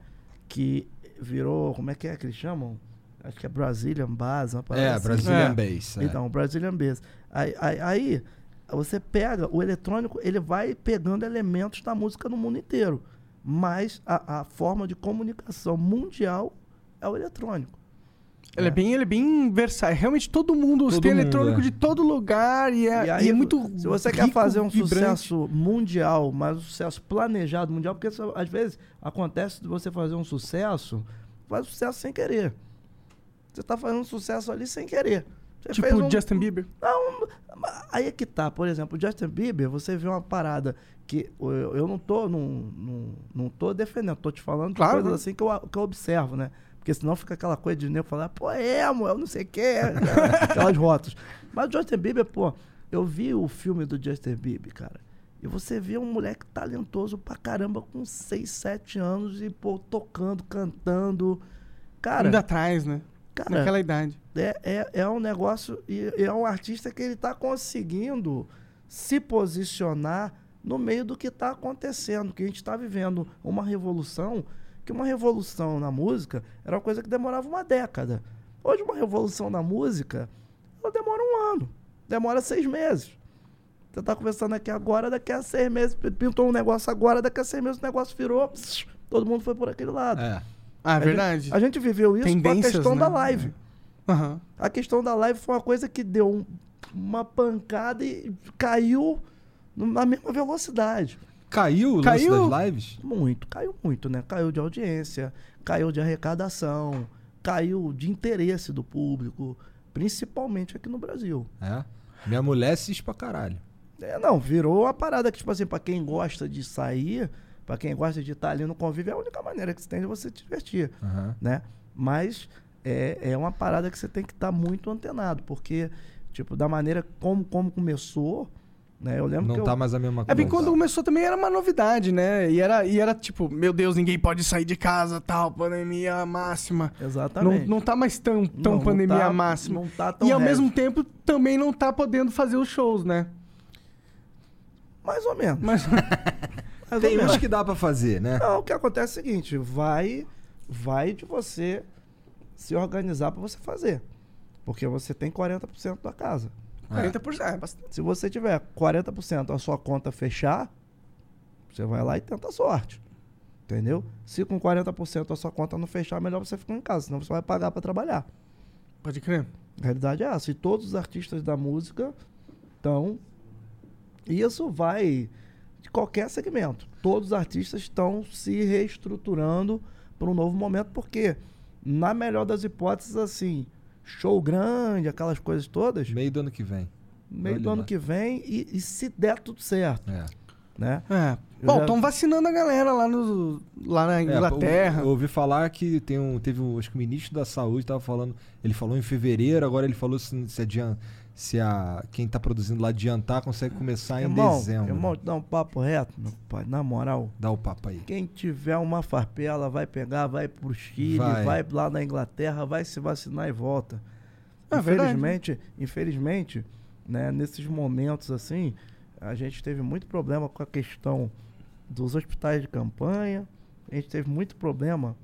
Que virou, como é que é que eles chamam? Acho que é Brazilian Bass, uma parada É, assim. Brazilian É. Bass. é. Então, Brazilian Bass. Aí, aí, aí, você pega o eletrônico, ele vai pegando elementos da música no mundo inteiro. Mas a, a forma de comunicação mundial é o eletrônico. Ele é bem, ele é bem versátil. Realmente todo mundo Todo tem mundo, eletrônico é. de todo lugar e é, E e aí, é muito. Se você quer rico, fazer um vibrante. sucesso mundial, mas um sucesso planejado mundial, porque isso, às vezes acontece de você fazer um sucesso, faz sucesso sem querer. Você tá fazendo um sucesso ali sem querer. Você Tipo um- Justin Bieber. Não, aí é que tá. Por exemplo, o Justin Bieber, você vê uma parada que eu, eu não tô, não, não, não tô defendendo, tô te falando Claro, coisas né? assim que eu, que eu observo, né? Porque senão fica aquela coisa de nego falar, pô, é, emo, eu não sei o quê, aquelas rotas. Mas o Justin Bieber, pô, eu vi o filme do Justin Bieber, cara. E você vê um moleque talentoso pra caramba com 6, 7 anos e, pô, tocando, cantando. Cara, Ainda atrás, né? Cara Naquela idade. é, é, é um negócio e é um artista que ele está conseguindo se posicionar no meio do que está acontecendo, que a gente está vivendo uma revolução, que uma revolução na música era uma coisa que demorava uma década. Hoje uma revolução na música, ela demora um ano, demora seis meses. Você está conversando aqui agora, daqui a seis meses, pintou um negócio agora, daqui a seis meses o negócio virou, pss, todo mundo foi por aquele lado. É. Ah, A verdade. gente- a gente viveu isso com a Tendências, questão né? da live. Aham. A questão da live foi uma coisa que deu um- uma pancada e caiu na mesma velocidade. Caiu o Caiu? lance das lives? Muito, caiu muito, né? Caiu de audiência, caiu de arrecadação, caiu de interesse do público, principalmente aqui no Brasil. É. Minha mulher assiste pra caralho. É, não, virou uma parada que, tipo assim, pra quem gosta de sair, pra quem gosta de estar ali no convívio, é a única maneira que você tem de você te divertir. Aham. né? Mas é, é uma parada que você tem que estar muito antenado, porque, tipo, da maneira como, como começou, né? Eu lembro Não que tá eu, mais a mesma É coisa. bem quando começou também era uma novidade, né? E era, e era tipo, meu Deus, ninguém pode sair de casa, tal, pandemia máxima. Não, Exatamente. não tá mais tão, tão Não, não pandemia tá- máxima. Não tá tão E ao mesmo tempo também não tá podendo fazer os shows, né? Mais ou menos. Mais ou menos. uns que dá pra fazer, né? Não, o que acontece é o seguinte, vai, vai de você se organizar para você fazer. Porque você tem 40% da casa. 40% é bastante. Se você tiver 40% a sua conta fechar, você vai lá e tenta a sorte. Entendeu? Se com 40% a sua conta não fechar, melhor você ficar em casa, senão você vai pagar para trabalhar. Pode crer. A realidade é essa. E todos os artistas da música estão. E isso vai de qualquer segmento. Todos os artistas estão se reestruturando para um novo momento, porque, na melhor das hipóteses, assim, show grande, aquelas coisas todas, Meio do ano que vem. meio Olha do ano lá. que vem, e, e se der tudo certo. É. né? É. Bom, já- estão vacinando a galera lá, no, lá na É, Inglaterra. eu, eu ouvi falar que tem um, teve um, acho que o ministro da saúde tava falando, ele falou em fevereiro, agora ele falou se, se, adian- se a, quem tá produzindo lá adiantar consegue começar em irmão, dezembro. irmão, dá um papo reto, meu pai, na moral. Dá o papo aí. Quem tiver uma farpela vai pegar, vai pro Chile, Vai. vai, lá na Inglaterra, vai se vacinar e volta. É verdade. infelizmente, infelizmente, né, nesses momentos assim, a gente teve muito problema com a questão dos hospitais de campanha, a gente teve muito problema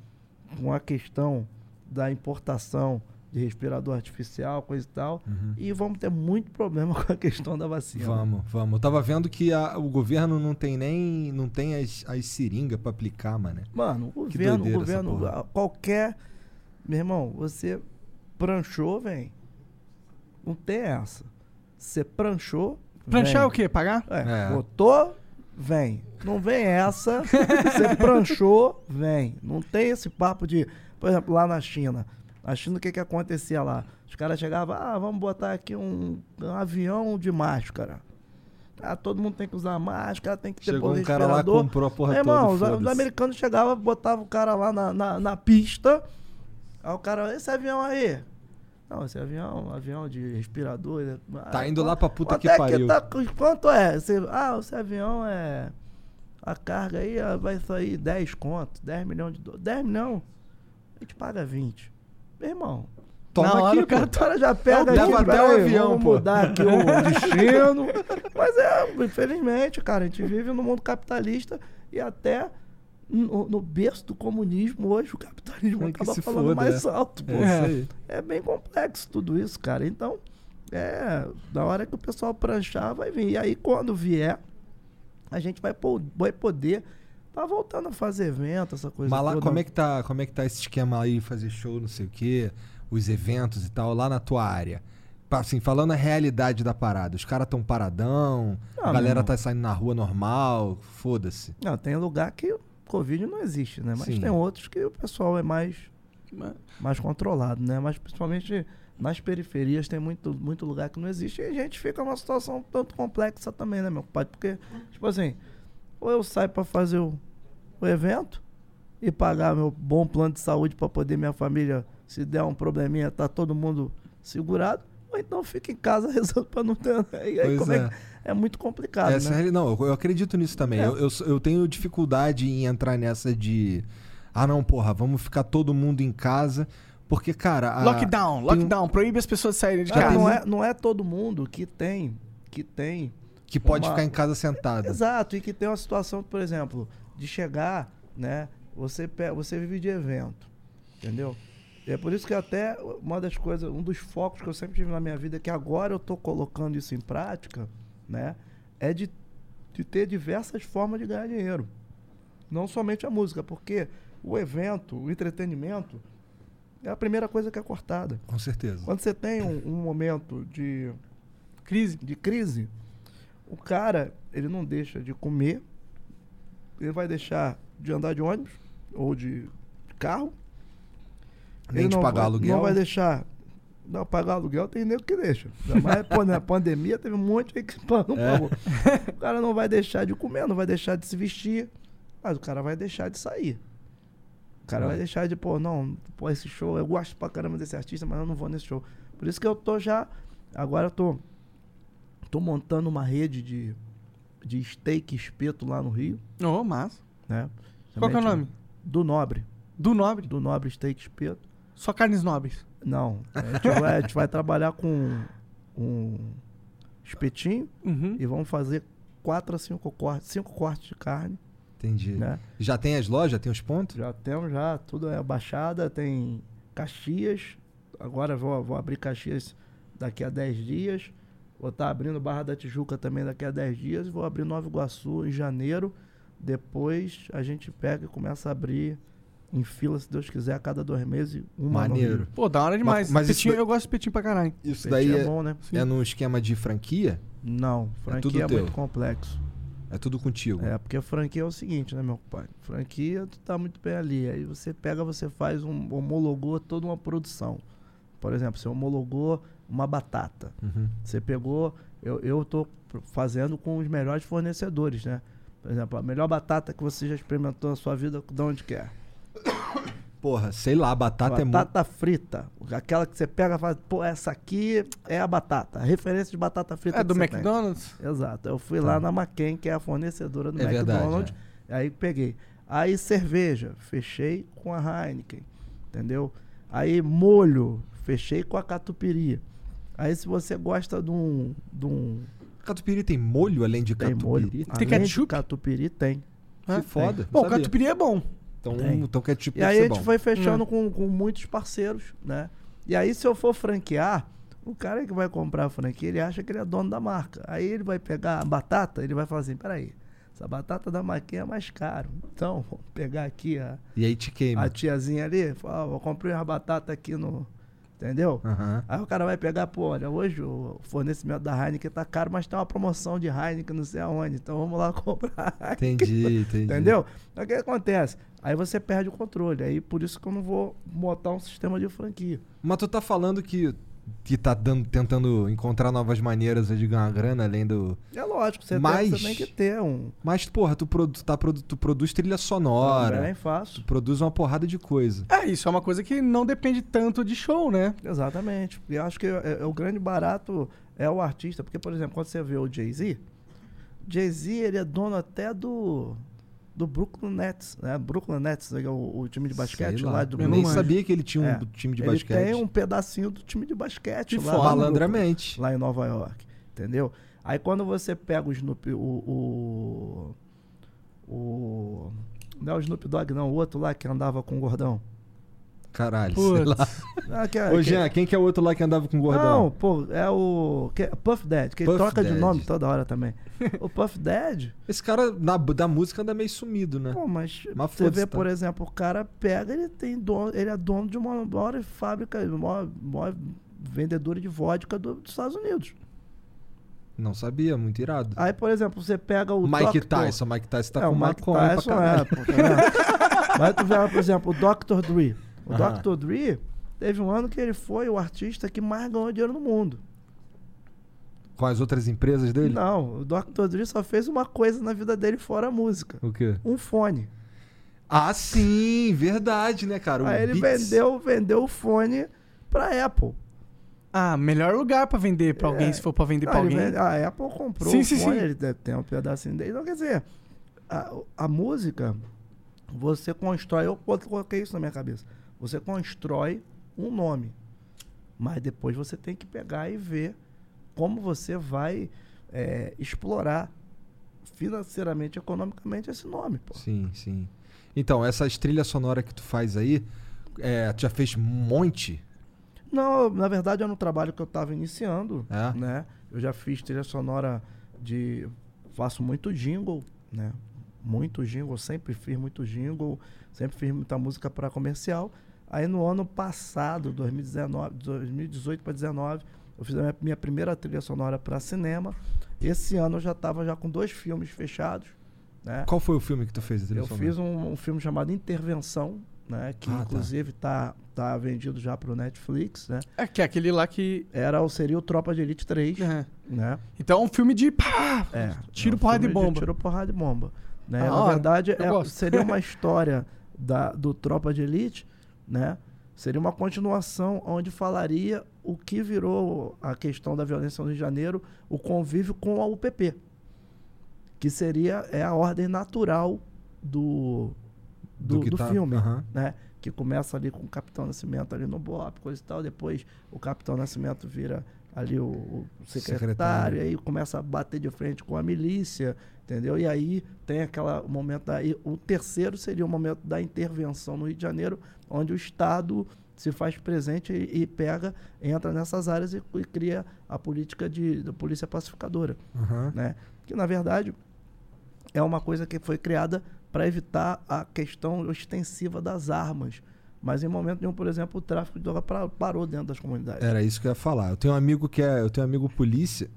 com a questão da importação de respirador artificial, coisa e tal, Uhum. e vamos ter muito problema com a questão da vacina. Vamos, vamos. Eu tava vendo que a- o governo não tem nem. não tem as, as seringas pra aplicar, mano. Mano, o Que governo, o governo, qualquer. Meu irmão, você pranchou, vem. Não tem essa. Você pranchou. Pranchar é vem. o quê? Pagar? É, É. botou, vem. Não vem essa. Você pranchou, vem. Não tem esse papo de. Por exemplo, lá na China. China, o que que acontecia lá? Os caras chegavam, ah, vamos botar aqui um, um avião de máscara. Ah, todo mundo tem que usar máscara, tem que ter Chegou um cara lá, comprou a porra Meu irmão, toda. os, os foda-se. americanos chegavam, botavam o cara lá na, na, na pista. Aí o cara, esse avião aí. Não, esse avião, avião de respirador. Tá ah, indo lá pra puta quanto que é pariu. tá- quanto é? Esse, ah, esse avião é. A carga aí ah, vai sair 10 conto, 10 milhões de dólares. 10 milhões, a gente paga 20. Meu irmão, Toma Na hora aqui, o cara o cara já pega Leva aqui, até o aí, avião, vamos pô. mudar aqui o destino. Mas é, infelizmente, cara, a gente vive num mundo capitalista e até no, no berço do comunismo hoje o capitalismo É acaba falando foda, mais é. alto, pô. É. É bem complexo tudo isso, cara. Então, é, na hora que o pessoal pranchar, vai vir. E aí, quando vier, a gente vai, vai poder tá voltando a fazer evento, essa coisa Mas lá, toda. como é, que tá, como é que tá esse esquema aí, fazer show, não sei o quê, os eventos e tal, lá na tua área? Assim, falando a realidade da parada, os caras tão paradão, Não, a meu galera tá saindo na rua normal, foda-se. Não, tem lugar que o Covid não existe, né? Mas Sim. tem outros que o pessoal é mais, mais controlado, né? Mas principalmente nas periferias tem muito, muito lugar que não existe e a gente fica numa situação tanto complexa também, né, meu pai? Porque, tipo assim, ou eu saio pra fazer o, o evento e pagar meu bom plano de saúde pra poder minha família, se der um probleminha, tá todo mundo segurado, ou então fica em casa rezando pra não ter. E aí, Pois como é. é. que- é muito complicado, Essa é né? reali- não, eu, acredito nisso também. É. Eu, eu, eu tenho dificuldade em entrar nessa de. Ah, não, porra, vamos ficar todo mundo em casa. Porque, cara. a- Lockdown, tem um- lockdown. Proíbe as pessoas de saírem de Ah, casa. não, é, não é todo mundo que tem, que tem. Que pode uma- ficar em casa sentado. Exato, e que tem uma situação, por exemplo, de chegar, né? Você, você vive de evento, entendeu? E é por isso que até uma das coisas, um dos focos que eu sempre tive na minha vida, que agora eu tô colocando isso em prática, né? É de, de ter diversas formas de ganhar dinheiro. Não somente a música, porque o evento, o entretenimento, é a primeira coisa que é cortada. Com certeza. Quando você tem um, um momento de, Crise. de crise, o cara, ele não deixa de comer, ele vai deixar de andar de ônibus ou de carro. Nem ele de não pagar vai, aluguel. Não vai deixar. Não, pagar aluguel tem nego que deixa. Mais pô, na pandemia teve um monte aí que não É. pagou. O cara não vai deixar de comer, não vai deixar de se vestir, mas o cara vai deixar de sair. O cara É. vai deixar de, pô, não, pô, esse show, eu gosto pra caramba desse artista, mas eu não vou nesse show. Por isso que eu tô já. Agora eu tô. Tô montando uma rede de, de steak espeto lá no Rio, Ô, massa. né? Qual que é o nome? Do Nobre. Do nobre. Do Nobre Steak Espeto. Só carnes nobres. Não. A gente vai, a gente vai trabalhar com um espetinho Uhum. e vamos fazer quatro a cinco cortes, cinco cortes de carne, Entendi. né? Já tem as lojas, tem os pontos? Já temos já, tudo é baixada, tem Caxias. Agora vou, vou abrir Caxias daqui a 10 dias. Vou estar abrindo Barra da Tijuca também daqui a 10 dias. Vou abrir Nova Iguaçu em janeiro. Depois a gente pega e começa a abrir em fila, se Deus quiser, a cada dois meses. Uma Maneiro. Pô, da hora demais. Mas- mas Petinho- daí- Eu gosto de petinho pra caralho. Isso Peixe daí é é, bom, né? é num esquema de franquia? Não, tudo franquia é, teu. muito complexo. É tudo contigo. É, porque franquia é o seguinte, né, meu pai? Franquia, tu tá muito bem ali. Aí você pega, você faz um. homologou toda uma produção. Por exemplo, você homologou uma batata. Uhum. Você pegou. Eu, eu tô fazendo com os melhores fornecedores, né? Por exemplo, a melhor batata que você já experimentou na sua vida, de onde que é? Porra, sei lá, batata, é muito. batata frita. Aquela que você pega e fala, pô, essa aqui é a batata. A referência de batata frita É que do você tem. McDonald's? Exato. Eu fui lá na McCain, que é a fornecedora do É verdade, McDonald's. Aí peguei. Aí cerveja, fechei com a Heineken. Entendeu? Aí molho, fechei com a catupiry. Aí se você gosta de um. De um Catupiry tem molho além de tem molho. catupiry? Tem Além de ketchup? catupiry tem. Que foda. É. Bom, sabia. catupiry é bom. Então, Tem. então ketchup E aí a gente bom. foi fechando Hum. com, com muitos parceiros, né? E aí, se eu for franquear, o cara que vai comprar a franquia, ele acha que ele é dono da marca. Aí ele vai pegar a batata, ele vai falar assim, peraí, essa batata da maquinha é mais caro. Então, vou pegar aqui a, E aí te queima. a tiazinha ali, fala, ó, eu comprei uma batata aqui no... Entendeu? Aham. Aí o cara vai pegar, pô, olha, hoje o fornecimento da Heineken tá caro, mas tem uma promoção de Heineken não sei aonde, então vamos lá comprar. Entendi, entendi. Entendeu? Então, O que acontece? Aí você perde o controle. Aí por isso que eu não vou botar um sistema de franquia. Mas tu tá falando que, que tá dando, tentando encontrar novas maneiras de ganhar grana além do. É lógico, você, Mas- tem, você tem que ter um. Mas, porra, tu, produ- tá, produ- tu produz trilha sonora. Também Tu faço. produz uma porrada de coisa. É, isso é uma coisa que não depende tanto de show, né? Exatamente. E eu acho que é- é o grande barato é o artista. Porque, por exemplo, quando você vê o Jay-Z, Jay-Z ele é dono até do. Do Brooklyn Nets, né? Brooklyn Nets, né, é o, o time de basquete Sei lá, lá. do Eu nem sabia que ele tinha um É. time de ele basquete. tem um pedacinho do time de basquete Que lá, foda. lá Malandramente. lá em Nova York, entendeu? Aí quando você pega o Snoop, o. o, o não é o Snoop Dogg, não, o outro lá que andava com o gordão. Caralho, sei Putz. lá. Ah, que é- Ô, que- Jean, quem que é o outro lá que andava com o Não, gordão? pô, é o. Que, Puff Daddy, que ele Puff troca de Daddy. nome toda hora também. o Puff Daddy, Esse cara na, da música anda meio sumido, né? pô, mas Mas você vê, tá? por exemplo, o cara pega, ele tem dono, ele é dono de uma maior fábrica, maior, maior vendedora de vodka do- dos Estados Unidos. Não sabia, muito irado. Aí, por exemplo, você pega o Mike Dr. Tyson, Mike Tyson tá é, com o Mike maconha pra Tyson caralho. é, pô, tá? Mas tu vê, por exemplo, o Dr. Dre. O Aham. Dr. Dre teve um ano que ele foi o artista que mais ganhou dinheiro no mundo. Com as outras empresas dele? Não, o Dr. Dre só fez uma coisa na vida dele fora a música. O quê? Um fone. Ah, sim, verdade, né, cara? O Aí ele Beats. vendeu, vendeu o fone pra Apple. Ah, melhor lugar pra vender pra alguém, É. se for pra vender ele alguém. vende- a Apple comprou Sim, o sim, fone, sim. ele deve ter um pedacinho dele. Então, quer dizer, a, a música, você constrói, eu coloquei isso na minha cabeça, você constrói um nome, mas depois você tem que pegar e ver como você vai é, explorar financeiramente, economicamente esse nome, pô. Sim, sim. Então, essas trilhas sonoras que tu faz aí, é, tu já fez um monte? Não, na verdade é no trabalho que eu estava iniciando, É? né? Eu já fiz trilha sonora de... Faço muito jingle, né? Muito jingle, sempre fiz muito jingle, sempre fiz muita música para comercial. Aí no ano passado, 2019, 2018 para 2019, eu fiz a minha, minha primeira trilha sonora para cinema. Esse ano eu já estava já com dois filmes fechados, né? Qual foi o filme que tu fez? a trilha Eu sonora? fiz um, um filme chamado Intervenção, né? Que Ah, tá. inclusive tá, tá vendido já pro Netflix, né? É que é aquele lá que. Era, o- seria o Tropa de Elite 3, É. né? Então é um filme de. Pá, É. Tiro, é um porrada e filme de bomba. Tiro, porrada e bomba. Né? Da Na verdade, é- seria uma história da, do Tropa de Elite, né? Seria uma continuação onde falaria o que virou a questão da violência no Rio de Janeiro, o convívio com a UPP. Que seria é a ordem natural do, do, que do tá- filme né? Que começa ali com o Capitão Nascimento ali no BOP, coisa e tal. Depois o Capitão Nascimento vira ali o, o secretário, Secretário. e aí começa a bater de frente com a milícia, entendeu? E aí tem aquela o momento da. O terceiro seria o momento da intervenção no Rio de Janeiro, onde o Estado se faz presente e, e pega, entra nessas áreas e, e cria a política de, de polícia pacificadora Aham. né? Que na verdade é uma coisa que foi criada para evitar a questão ostensiva das armas. Mas em momento nenhum, por exemplo, o tráfico de droga parou dentro das comunidades. Era isso que eu ia falar. Eu tenho um amigo que é. Eu tenho um amigo polícia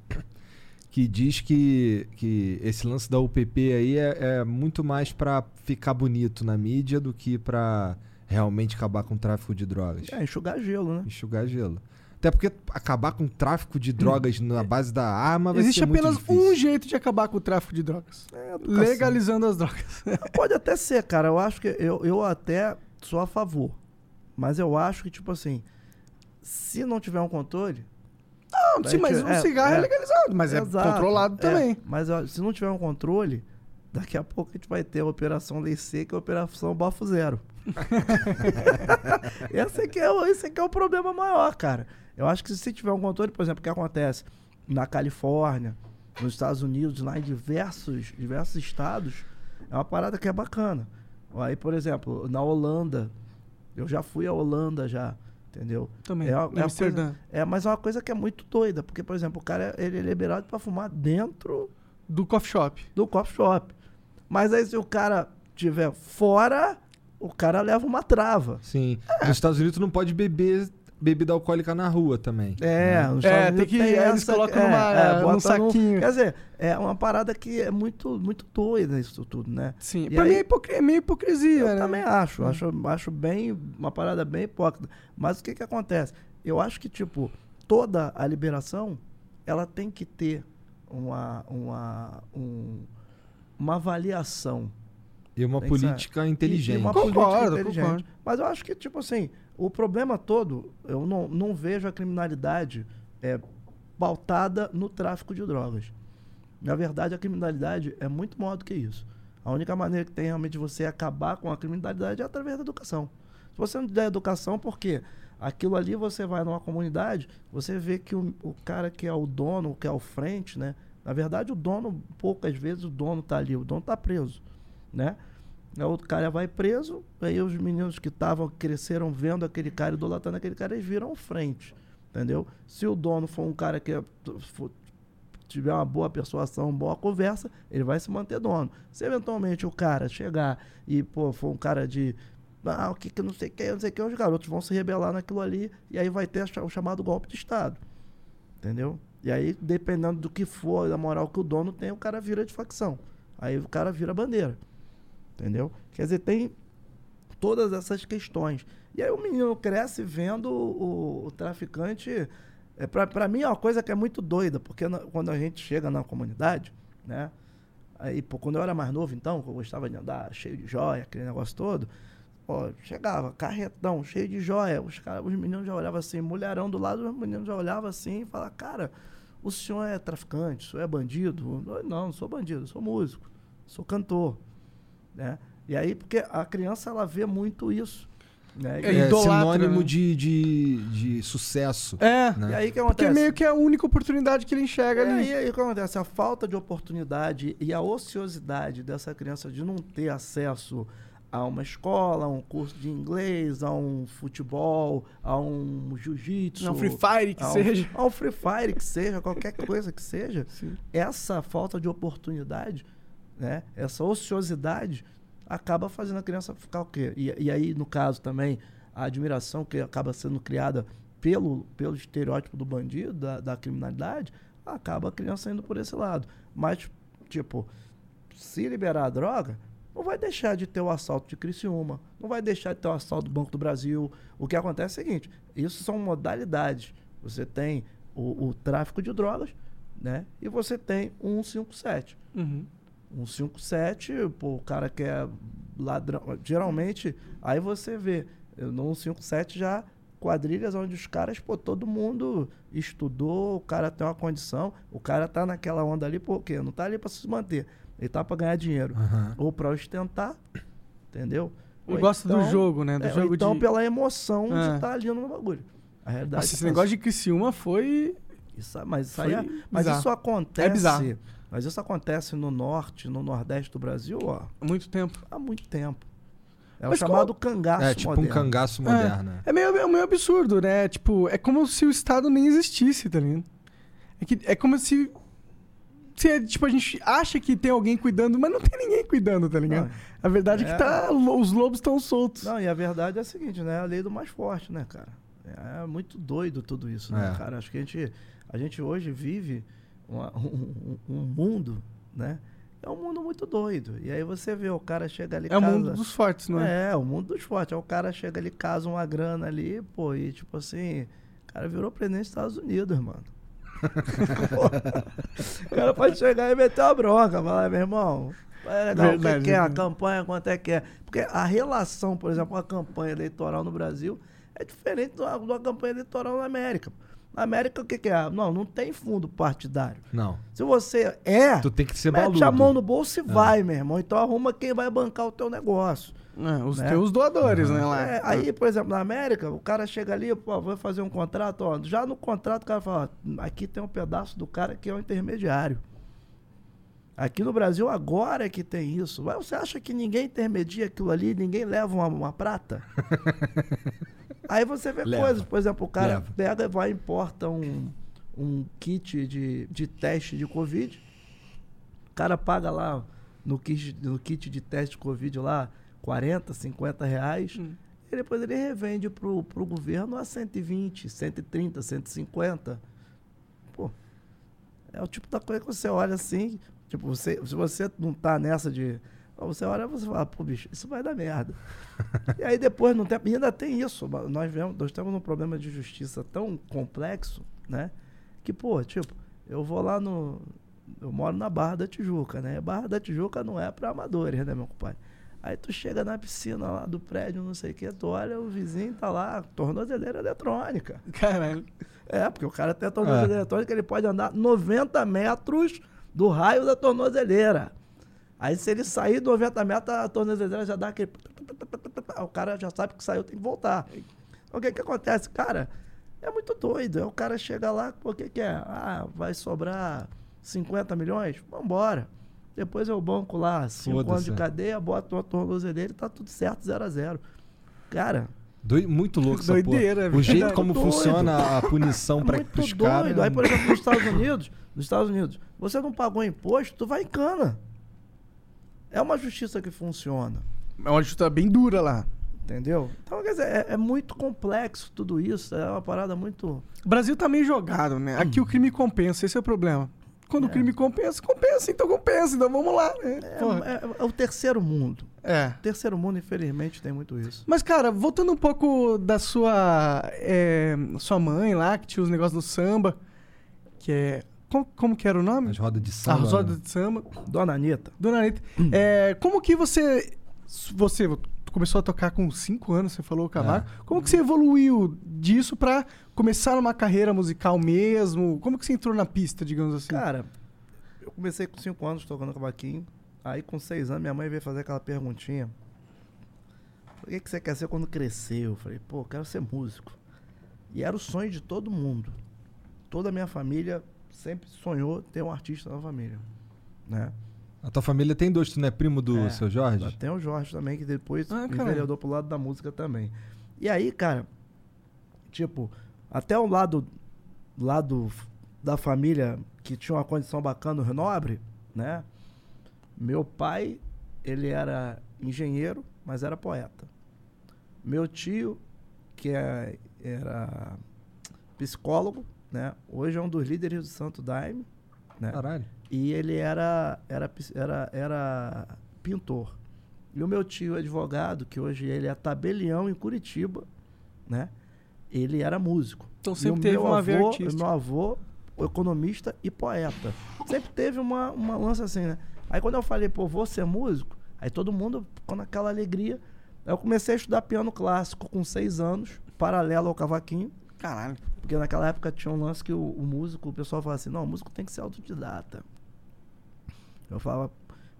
que diz que, que esse lance da UPP aí é, é muito mais pra ficar bonito na mídia do que pra realmente acabar com o tráfico de drogas. É, enxugar gelo, né? Enxugar gelo. Até porque acabar com o tráfico de drogas na base da arma vai Existe ser muito apenas difícil. um jeito de acabar com o tráfico de drogas. É. Legalizando as drogas. Pode até ser, cara. Eu acho que eu, eu até sou a favor. Mas eu acho que, tipo assim, se não tiver um controle. Não, sim, mas tira- o cigarro é, é. legalizado, mas é Exato, controlado é. também. Mas ó, se não tiver um controle, daqui a pouco a gente vai ter a Operação Lei Seca e a Operação Bafo Zero. esse, aqui é, o- esse aqui é o problema maior, cara. Eu acho que se tiver um controle, por exemplo, o que acontece na Califórnia, nos Estados Unidos, lá em diversos, diversos estados, é uma parada que é bacana. Aí, por exemplo, na Holanda, eu já fui à Holanda já, entendeu? Também. É uma- é uma coisa- É, mas é uma coisa que é muito doida, porque, por exemplo, o cara ele é liberado pra fumar dentro Do coffee shop. do coffee shop. Mas aí se o cara tiver fora, o cara leva uma trava. Sim. Nos Estados Unidos tu não pode beber bebida alcoólica na rua também. É, né? É, tem que- aí eles colocam numa- bota num saquinho. Quer dizer, é uma parada que é muito, muito doida isso tudo, né? Sim. E pra aí- mim é, hipocri- é meio hipocrisia, Eu né? também acho, acho, acho bem, uma parada bem hipócrita. Mas o que que acontece? Eu acho que, tipo, toda a liberação, ela tem que ter uma, uma, um- uma avaliação. E uma Tem política E- inteligente. E uma Concordo, política inteligente. concordo. Mas eu acho que, tipo assim, o problema todo, eu não, não vejo a criminalidade é, pautada no tráfico de drogas. Na verdade, a criminalidade é muito maior do que isso. A única maneira que tem realmente de você acabar com a criminalidade é através da educação. Se você não der educação, por quê? Aquilo ali você vai numa comunidade, você vê que o, o cara que é o dono, que é o frente, né? Na verdade, o dono, poucas vezes o dono tá ali, o dono tá preso, né? O cara vai preso, aí os meninos que estavam, cresceram vendo aquele cara, idolatrando aquele cara, eles viram frente, entendeu? Se o dono for um cara que é- for- tiver uma boa persuasão, boa conversa, ele vai se manter dono. Se eventualmente o cara chegar e, pô, for um cara de. Ah, o que que não sei o que, não sei o que, os garotos vão se rebelar naquilo ali e aí vai ter o chamado golpe de Estado. Entendeu? E aí, dependendo do que for, da moral que o dono tem, o cara vira de facção. Aí o cara vira bandeira. Entendeu? Quer dizer, tem todas essas questões. E aí o menino cresce vendo o, o traficante. É, pra mim é uma coisa que é muito doida, porque na- quando a gente chega na comunidade, né? Aí, pô, quando eu era mais novo, então, eu gostava de andar cheio de joia, aquele negócio todo, pô, chegava, carretão, cheio de joia. Os, cara, os meninos já olhavam assim, mulherão do lado, os meninos já olhavam assim e falavam, cara, o senhor é traficante, o senhor é bandido? Eu, Não, não sou bandido, sou músico, sou cantor né? E aí, porque a criança, ela vê muito isso, né? É, É idolatra, sinônimo né? de, de, de sucesso. É, né? E aí, que porque acontece? meio que é a única oportunidade que ele enxerga É, ali. e aí, o que acontece? A falta de oportunidade e a ociosidade dessa criança de não ter acesso a uma escola, a um curso de inglês, a um futebol, a um jiu-jitsu. Não, Free Fire que a um- seja. A um Free Fire que seja, qualquer coisa que seja. Sim. essa falta de oportunidade, né? Essa ociosidade acaba fazendo a criança ficar o quê? E, e aí, no caso também, a admiração que acaba sendo criada pelo, pelo estereótipo do bandido, da, da criminalidade, acaba a criança indo por esse lado. Mas, tipo, se liberar a droga, não vai deixar de ter o assalto de Criciúma, não vai deixar de ter o assalto do Banco do Brasil. O que acontece é o seguinte, isso são modalidades. Você tem o, o tráfico de drogas, né? E você tem um 157. Uhum. Um 157, pô, o cara que é ladrão. Geralmente, aí você vê, eu, no 157 já quadrilhas onde os caras, pô, todo mundo estudou, o cara tem uma condição, o cara tá naquela onda ali, por quê? Não tá ali pra se manter, ele tá pra ganhar dinheiro. Aham. Ou pra ostentar, entendeu? Ou gosta do então- jogo, né? Do é, ou jogo então de... pela emoção de É. estar ali no bagulho. A realidade Nossa, esse é negócio de Criciúma foi... isso, mas isso, Foi aí é- mas bizarro. isso acontece. É bizarro. Mas isso acontece no norte, no nordeste do Brasil, ó, há muito tempo. há muito tempo. É Mas o chamado cangaço É tipo moderno. um cangaço moderno. né? É meio, é meio absurdo, né? Tipo, é como se o Estado nem existisse, tá ligado? É, que, é como se... se, tipo, a gente acha que tem alguém cuidando, mas não tem ninguém cuidando, tá ligado? Não, A verdade é, É. que tá, os lobos estão soltos. Não, e a verdade é a seguinte, né? É a lei do mais forte, né, cara? É muito doido tudo isso, né, É. cara? Acho que a gente, a gente hoje vive uma- um, um- mundo, né? É um mundo muito doido. E aí você vê, o cara chega ali É o casa- mundo dos fortes, não é? É, o mundo dos fortes. Aí o cara chega ali, casa uma grana ali, pô, e tipo assim, O cara virou presidente dos Estados Unidos, mano. o cara pode chegar e meter uma bronca, falar, meu irmão, é legal, o que que é a campanha, quanto é que é. Porque a relação, por exemplo, com a campanha eleitoral no Brasil é diferente da, da campanha eleitoral na América. América, o que, que é? Não, não tem fundo partidário. Não. Se você é, Tu tem que ser mete maluco. a mão no bolso e vai, meu irmão. Então arruma quem vai bancar o teu negócio. É, os Né? teus doadores, né, lá. É, aí, por exemplo, na América, o cara chega ali, pô, vai fazer um contrato, ó, já no contrato o cara fala, ó, aqui tem um pedaço do cara que é o intermediário. Aqui no Brasil agora é que tem isso. Mas você acha que ninguém intermedia aquilo ali, ninguém leva uma, uma prata? Aí você vê Leva. coisas, por exemplo, o cara Leva. pega, vai e importa um, um kit de, de teste de Covid. O cara paga lá no kit, no kit de teste de Covid lá 40, 50 reais. E depois ele revende pro, pro governo a 120, 130, 150. Pô, é o tipo da coisa que você olha assim, tipo, você, se você não tá nessa de. Você olha e você fala, pô, bicho, isso vai dar merda. e aí depois não tem. E ainda tem isso. Nós, vemos, nós temos um problema de justiça tão complexo, né? Que, pô, tipo, eu vou lá no. Eu moro na Barra da Tijuca, né? Barra da Tijuca não é pra amadores, né, meu compadre? Aí tu chega na piscina lá do prédio, não sei o que, tu olha, o vizinho tá lá, tornozeleira eletrônica. Caralho. É, porque o cara tem a tornozeleira eletrônica, ele pode andar 90 metros do raio da tornozeleira. Aí se ele sair 90 metros, a tornozeleira já dá aquele... O cara já sabe que saiu, tem que voltar. Então, o que que acontece? Cara, é muito doido. Aí o cara chega lá, o que que é? Ah, vai sobrar 50 milhões? Vambora. Depois eu banco lá, 5 anos de cadeia, boto uma tornozeleira e tá tudo certo, 0 a 0 Cara, Doi- muito louco essa Doideira, é porra. O jeito como Doido. funciona a punição para muito os doido. caras. Aí, por exemplo, nos Estados Unidos, nos Estados Unidos, você não pagou imposto, tu vai em cana. É uma justiça que funciona, É uma justiça bem dura lá. entendeu? Então, quer dizer, é, é muito complexo tudo isso, é uma parada muito... O Brasil tá meio jogado, né? Aqui o crime compensa, esse é o problema. Quando o crime compensa, compensa, então compensa, então vamos lá, né? É, é- é o terceiro mundo. É. O terceiro mundo, infelizmente, tem muito isso. Mas, cara, voltando um pouco da sua. é, sua mãe lá, que tinha os negócios do samba, que é. Como, como que era o nome? As rodas de samba. né? roda de samba. Dona Anitta, Dona Anitta. É, como que você. Você começou a tocar com 5 anos, você falou, cavaco. Como que você evoluiu disso pra começar uma carreira musical mesmo? Como que você entrou na pista, digamos assim? Cara, eu comecei com 5 anos tocando cavaquinho. Aí com 6 anos minha mãe veio fazer aquela perguntinha. O que, que você quer ser quando crescer? Eu falei, pô, eu quero ser músico. E era o sonho de todo mundo. Toda a minha família sempre sonhou ter um artista na família. Né? A tua família tem dois, tu não é primo do É, seu Jorge? Tem o Jorge também, que depois Ah, enveredou pro lado da música também. E aí, cara, tipo, até o lado, lado da família que tinha uma condição bacana no Nobre, né? Meu pai, ele era engenheiro, mas era poeta. Meu tio, que é- era psicólogo, né? Hoje é um dos líderes do Santo Daime, né? Caralho. E ele era, era, era, era pintor. E o meu tio advogado, que hoje ele é tabelião em Curitiba, né? Ele era músico. Então sempre teve meu uma avô. Meu avô, economista e poeta. Sempre teve uma, uma lança assim, né? Aí quando eu falei, pô, vou ser músico, aí todo mundo ficou naquela alegria. Aí eu comecei a estudar piano clássico com seis anos, paralelo ao cavaquinho. Caralho. Porque naquela época tinha um lance que o, o músico, o pessoal falava assim, não, o músico tem que ser autodidata. Eu falava,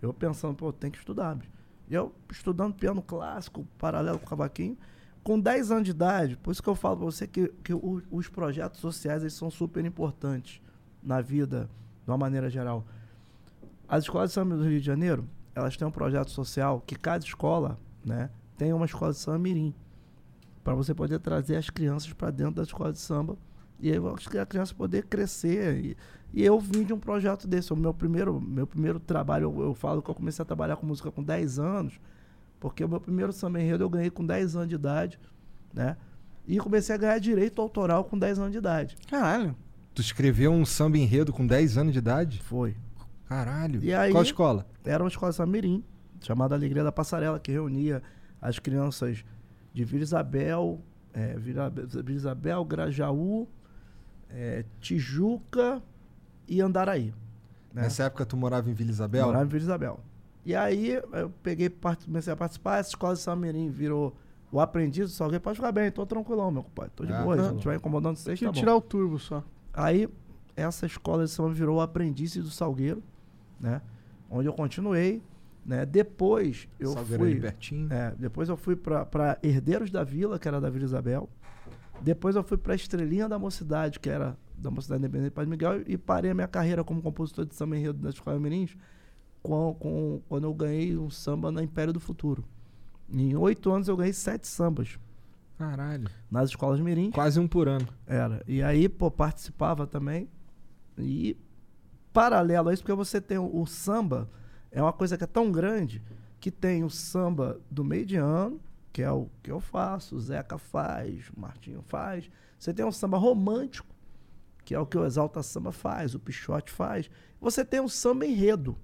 eu pensando, pô, tem que estudar. bicho. Eu estudando piano clássico, paralelo com o cavaquinho, com 10 anos de idade, por isso que eu falo pra você que, que o- os projetos sociais eles são super importantes na vida, de uma maneira geral. As escolas de samba do Rio de Janeiro, elas têm um projeto social que cada escola, né, tem uma escola de samba mirim para você poder trazer as crianças para dentro da escola de samba e aí a criança poder crescer e, e eu vim de um projeto desse o meu primeiro meu primeiro trabalho eu, eu falo que eu comecei a trabalhar com música com 10 anos porque o meu primeiro samba enredo eu ganhei com 10 anos de idade né e comecei a ganhar direito autoral com 10 anos de idade Caralho. Tu escreveu um samba enredo com 10 anos de idade? foi Caralho. E aí- Qual escola? era uma escola samirim chamada Alegria da Passarela que reunia as crianças de Vila Isabel é, Vila, Vila Isabel, Grajaú, é, Tijuca e Andaraí. né? Nessa época tu morava em Vila Isabel? Morava em Vila Isabel. E aí eu peguei, part- comecei a participar, essa escola de Samirim virou o aprendiz do Salgueiro. Pode ficar bem, tô tranquilão, meu compadre. Tô de Ah, boa, se tá não bom. estiver incomodando vocês, Deixa tá eu bom. tirar o turbo só. Aí, essa escola de samba virou o aprendiz do Salgueiro, né? Onde eu continuei, né? Depois eu Salgueiro fui... É, depois eu fui pra, pra Herdeiros da Vila, que era da Vila Isabel. Depois eu fui pra Estrelinha da Mocidade, que era da Mocidade Independente de Padre Miguel. E parei a minha carreira como compositor de samba enredo da Escola Mirins com, com, quando eu ganhei um samba na Império do Futuro. Em oito anos eu ganhei sete sambas Caralho. nas escolas Mirins. Quase um por ano. Era. E aí, pô, participava também. E paralelo a isso, porque você tem o, o samba, é uma coisa que é tão grande que tem o samba do meio de ano, que é o que eu faço, o Zeca faz, o Martinho faz. Você tem um samba romântico, que é o que o Exalta Samba faz, o Pichote faz. Você tem o samba enredo,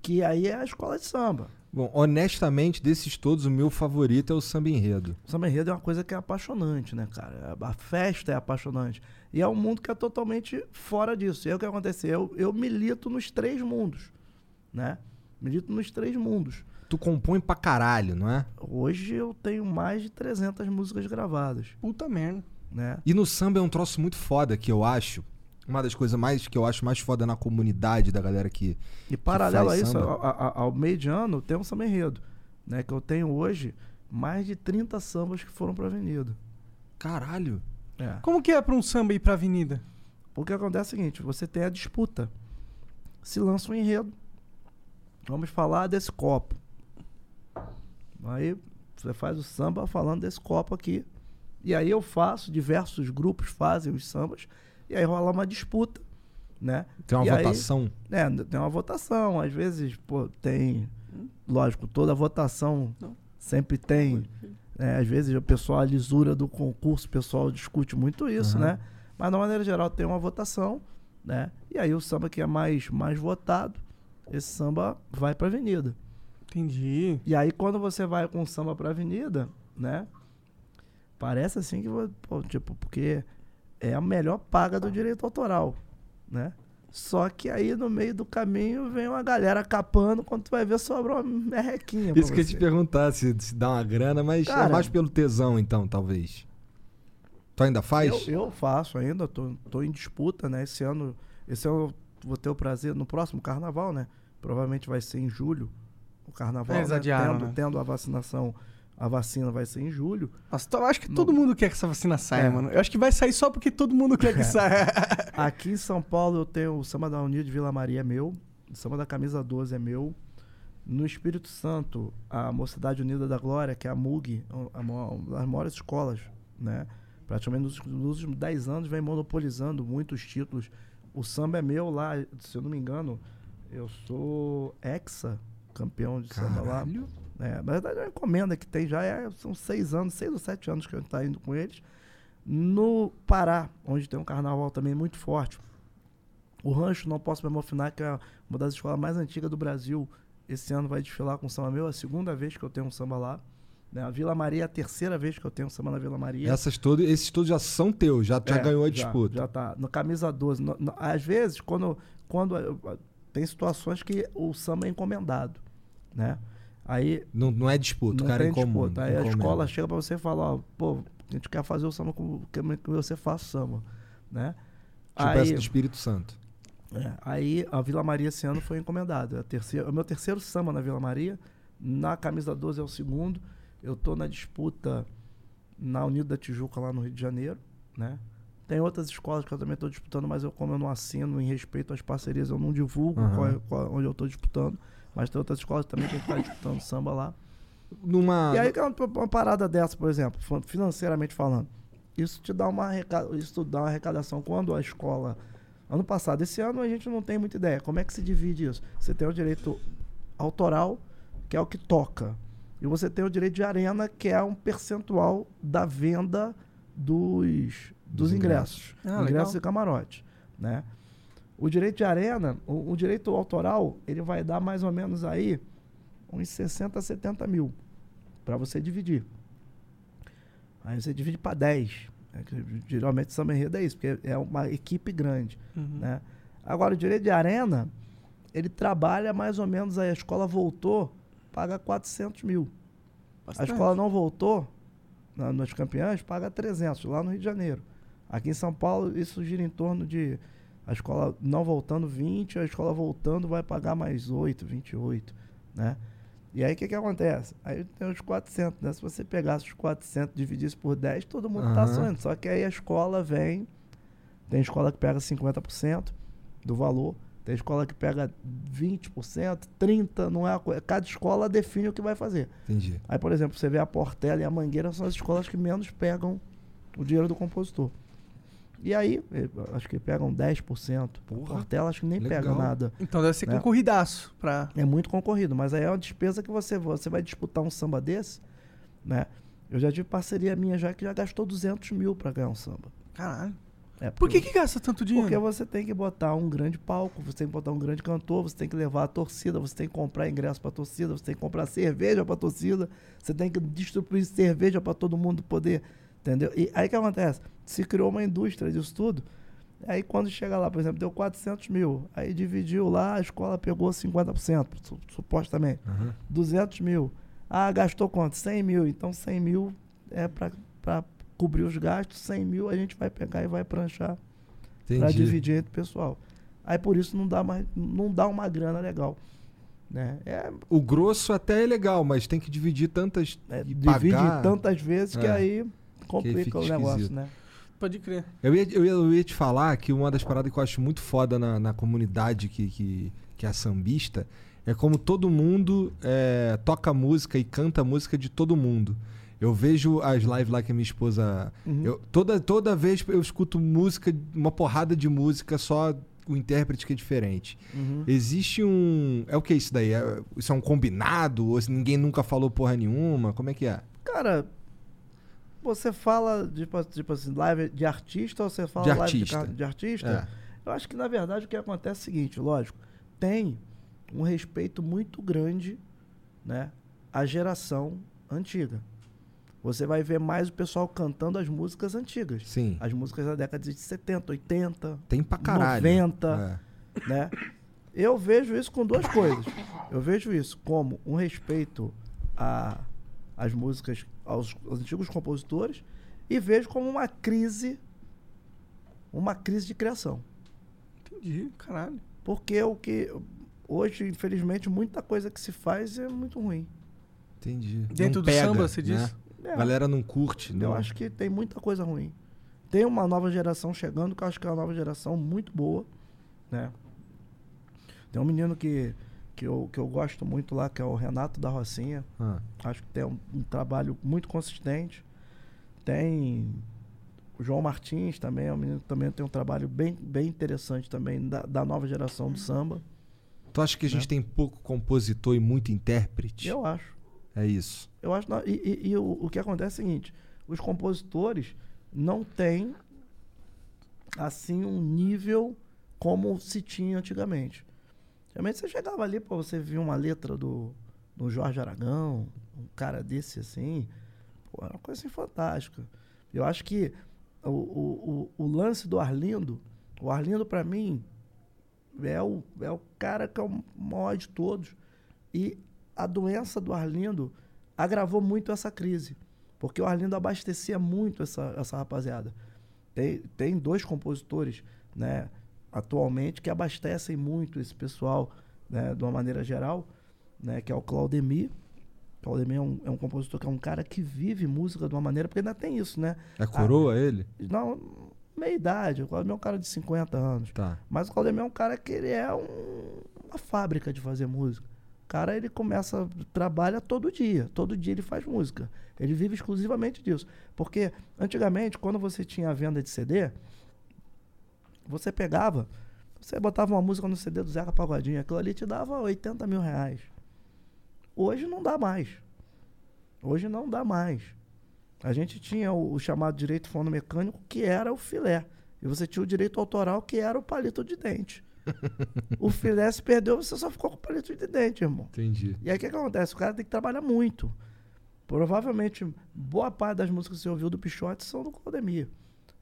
que aí é a escola de samba. Bom, honestamente, desses todos, o meu favorito é o samba enredo. O samba enredo é uma coisa que é apaixonante, né, cara? A festa é apaixonante. E é um mundo que é totalmente fora disso. E aí o que acontece? Eu, eu milito nos três mundos, né? Milito nos três mundos. Tu compõe pra caralho, não é? Hoje eu tenho mais de 300 músicas gravadas, Puta merda. né? E no samba é um troço muito foda que eu acho. Uma das coisas mais que eu acho mais foda na comunidade da galera que. E paralelo a faz isso, ao- ao meio de ano, tem um samba enredo, né? Que eu tenho hoje mais de 30 sambas que foram pra avenida. Caralho. É. Como que é pra um samba ir pra avenida? Porque acontece o seguinte, você tem a disputa. Se lança um enredo. Vamos falar desse copo. Aí você faz o samba falando desse copo aqui. E aí eu faço, diversos grupos fazem os sambas. E aí rola uma disputa, né? Tem uma E aí- votação. É, tem uma votação. Às vezes, pô, tem. Lógico, toda votação Não. sempre tem. né, às vezes, o pessoal, a lisura do concurso, o pessoal discute muito isso, Aham. né? Mas, de uma maneira geral, tem uma votação, né? E aí, o samba que é mais, mais votado, esse samba vai pra avenida. Entendi. E aí, quando você vai com o samba pra avenida, né? Parece assim que, pô, tipo, porque é a melhor paga do direito autoral, né? Só que aí no meio do caminho vem uma galera capando, quando tu vai ver sobra uma merrequinha. pra Isso que eu ia te perguntar, se, se dá uma grana, mas é Cara- mais pelo tesão, então, talvez. Tu ainda faz? Eu, eu faço ainda, tô, tô em disputa, né? Esse ano, esse ano eu vou ter o prazer, no próximo carnaval, né? Provavelmente vai ser em julho, o carnaval, É, Eles né? adiaram, tendo, né? tendo a vacinação, a vacina vai ser em julho. Nossa, eu acho que Não. todo mundo quer que essa vacina saia, É. mano. Eu acho que vai sair só porque todo mundo quer que saia. Aqui em São Paulo eu tenho o Samba da Unida de Vila Maria é meu, o Samba da Camisa 12 é meu. No Espírito Santo, a Mocidade Unida da Glória, que é a MUG, uma das maiores escolas, né? Praticamente nos, nos últimos 10 anos vem monopolizando muitos títulos. O samba é meu lá, se eu não me engano, eu sou exa campeão de samba lá. Caralho. É, na verdade, é uma encomenda que tem já é, são seis anos, seis ou sete anos que a gente está indo com eles. No Pará, onde tem um carnaval também muito forte. O Rancho Não Posso Me Emocionar, que é uma das escolas mais antigas do Brasil, esse ano vai desfilar com samba meu, é a segunda vez que eu tenho um samba lá. Né? A Vila Maria é a terceira vez que eu tenho um samba na Vila Maria. Essas todas, esses todos já são teus, já, já É, ganhou a já- disputa. Já, tá. No camisa 12. no- no- às vezes, quando, quando eh, tem situações que o samba é encomendado, né? Aí Não, não é disputa, o não cara tem é comum. disputa. Aí a escola chega pra você e fala, ó, pô, a gente quer fazer o samba com que você faça o samba, né? Tipo aí, essa do Espírito Santo. é, aí a Vila Maria esse ano foi encomendada. Terceira, o meu terceiro samba na Vila Maria, na camisa 12 é o segundo. Eu tô na disputa na Unido da Tijuca lá no Rio de Janeiro, né? Tem outras escolas que eu também estou disputando, mas eu, como eu não assino em respeito às parcerias, eu não divulgo Aham. qual é- qual- onde eu estou disputando. Mas tem outras escolas também que a gente está disputando samba lá. Numa. E aí, é uma, parada dessa, por exemplo, financeiramente falando, isso te dá uma, isso dá uma arrecadação quando a escola. Ano passado, esse ano a gente não tem muita ideia. Como é que se divide isso? Você tem o direito autoral, que é o que toca. E você tem o direito de arena, que é um percentual da venda dos, dos, Dos ingressos. Ah, ingressos e camarote. Né? O direito de arena, o, o direito autoral, ele vai dar mais ou menos aí uns 60 a 70 mil para você dividir. Aí você divide para 10. É geralmente samba enredo é isso, porque é uma equipe grande. Uhum. Né? Agora, o direito de arena, ele trabalha mais ou menos aí. A escola voltou, paga 400 mil. A Bastante. escola não voltou, na, nos campeões, paga 300, lá no Rio de Janeiro. Aqui em São Paulo, isso gira em torno de. A escola não voltando 20, a escola voltando vai pagar mais 8, 28, né? E aí o que que acontece? Aí tem os 400, né? Se você pegasse os 400 e dividisse por 10, todo mundo tá Aham. sonhando. Só que aí a escola vem, tem escola que pega 50% do valor, tem escola que pega 20%, 30%, não é a coisa. Cada escola define o que vai fazer. Entendi. Aí, por exemplo, você vê a Portela e a Mangueira são as escolas que menos pegam o dinheiro do compositor. E aí, eh, acho que pegam 10%. Porra, Portela acho que nem pega legal. nada. Então deve ser Né? concorridaço pra. É muito concorrido, mas aí é uma despesa que você, você vai disputar um samba desse, né? Eu já tive parceria minha já que já gastou 200 mil pra ganhar um samba. Caralho. É, Por que, que gasta tanto dinheiro? Porque você tem que botar um grande palco, você tem que botar um grande cantor, você tem que levar a torcida, você tem que comprar ingresso pra torcida, você tem que comprar cerveja pra torcida, você tem que distribuir cerveja pra todo mundo poder, entendeu? E aí o que acontece? Se criou uma indústria disso tudo, aí quando chega lá, por exemplo, deu 400 mil, aí dividiu lá, a escola pegou 50%, su- supostamente, Aham. 200 mil. Ah, gastou quanto? 100 mil, então 100 mil é pra cobrir os gastos, 100 mil a gente vai pegar e vai pranchar para dividir entre o pessoal. Aí por isso não dá mais, não dá uma grana legal, né? É, O grosso até é legal, mas tem que dividir tantas. é, divide tantas vezes que É. aí complica fica o negócio, esquisito. né? Pode crer. Eu ia, eu, ia, eu ia te falar que uma das paradas que eu acho muito foda na, na comunidade que, que, que é a sambista é como todo mundo é, toca música e canta música de todo mundo. Eu vejo as lives lá que a minha esposa. Uhum. eu- toda, toda vez eu escuto música, uma porrada de música, só o intérprete que é diferente. Uhum. Existe um. É o que isso daí? É- isso é um combinado? Ou se ninguém nunca falou porra nenhuma? Como é que é? Cara, você fala tipo, tipo assim, live de artista ou você fala De live artista. de, de artista? É. Eu acho que na verdade o que acontece é o seguinte, lógico, tem um respeito muito grande, né, à geração antiga. Você vai ver mais o pessoal cantando as músicas antigas. Sim. As músicas da década de 70, 80, Tem pra caralho. 90, É. né? Eu vejo isso com duas coisas. Eu vejo isso como um respeito a- às músicas, aos, aos antigos compositores, e vejo como uma crise, uma crise de criação. Entendi, caralho. Porque o que hoje, infelizmente, muita coisa que se faz é muito ruim. Entendi. Dentro Não do pega, samba, você né? diz? É, A galera não curte, eu não. acho que tem muita coisa ruim. Tem uma nova geração chegando, que eu acho que é uma nova geração muito boa, né? Tem um menino que, que, eu, que eu gosto muito lá, que é o Renato da Rocinha. Ah, Acho que tem um, um trabalho muito consistente. Tem o João Martins também, é um menino que também tem um trabalho bem, bem interessante também da, da nova geração do samba. Tu acha que a gente tem pouco compositor e muito intérprete? Né? Eu acho. É isso. Eu acho. não, E, e- e o, o que acontece é o seguinte: os compositores não têm assim um nível como se tinha antigamente. Antigamente você chegava ali, pô, você via uma letra do, do Jorge Aragão, um cara desse assim, pô, era uma coisa assim fantástica. Eu acho que o, o, o, o lance do Arlindo, o Arlindo pra mim é o, é o cara que é o maior de todos. E a doença do Arlindo agravou muito essa crise. Porque o Arlindo abastecia muito essa, essa rapaziada. Tem, tem dois compositores, né, atualmente, que abastecem muito esse pessoal, né, de uma maneira geral, né, que é o Claudemir. Claudemir é um, é um compositor que é um cara que vive música de uma maneira, porque ainda tem isso, né? É coroa ele? Não, meia idade. O Claudemir é um cara de 50 anos. Tá. Mas o Claudemir é um cara que ele é um- uma fábrica de fazer música. Cara, ele começa, trabalha todo dia. Todo dia ele faz música. Ele vive exclusivamente disso. Porque, antigamente, quando você tinha a venda de CD, você pegava, você botava uma música no CD do Zeca Pagodinho, aquilo ali te dava 80 mil reais. Hoje não dá mais. Hoje não dá mais. A gente tinha o, o chamado direito fonomecânico, que era o filé. E você tinha o direito autoral, que era o palito de dente. O filé se perdeu, você só ficou com o palito de dente, irmão. Entendi. E aí o que, acontece? O cara tem que trabalhar muito. Provavelmente, boa parte das músicas que você ouviu do Pichote são do Claudemir.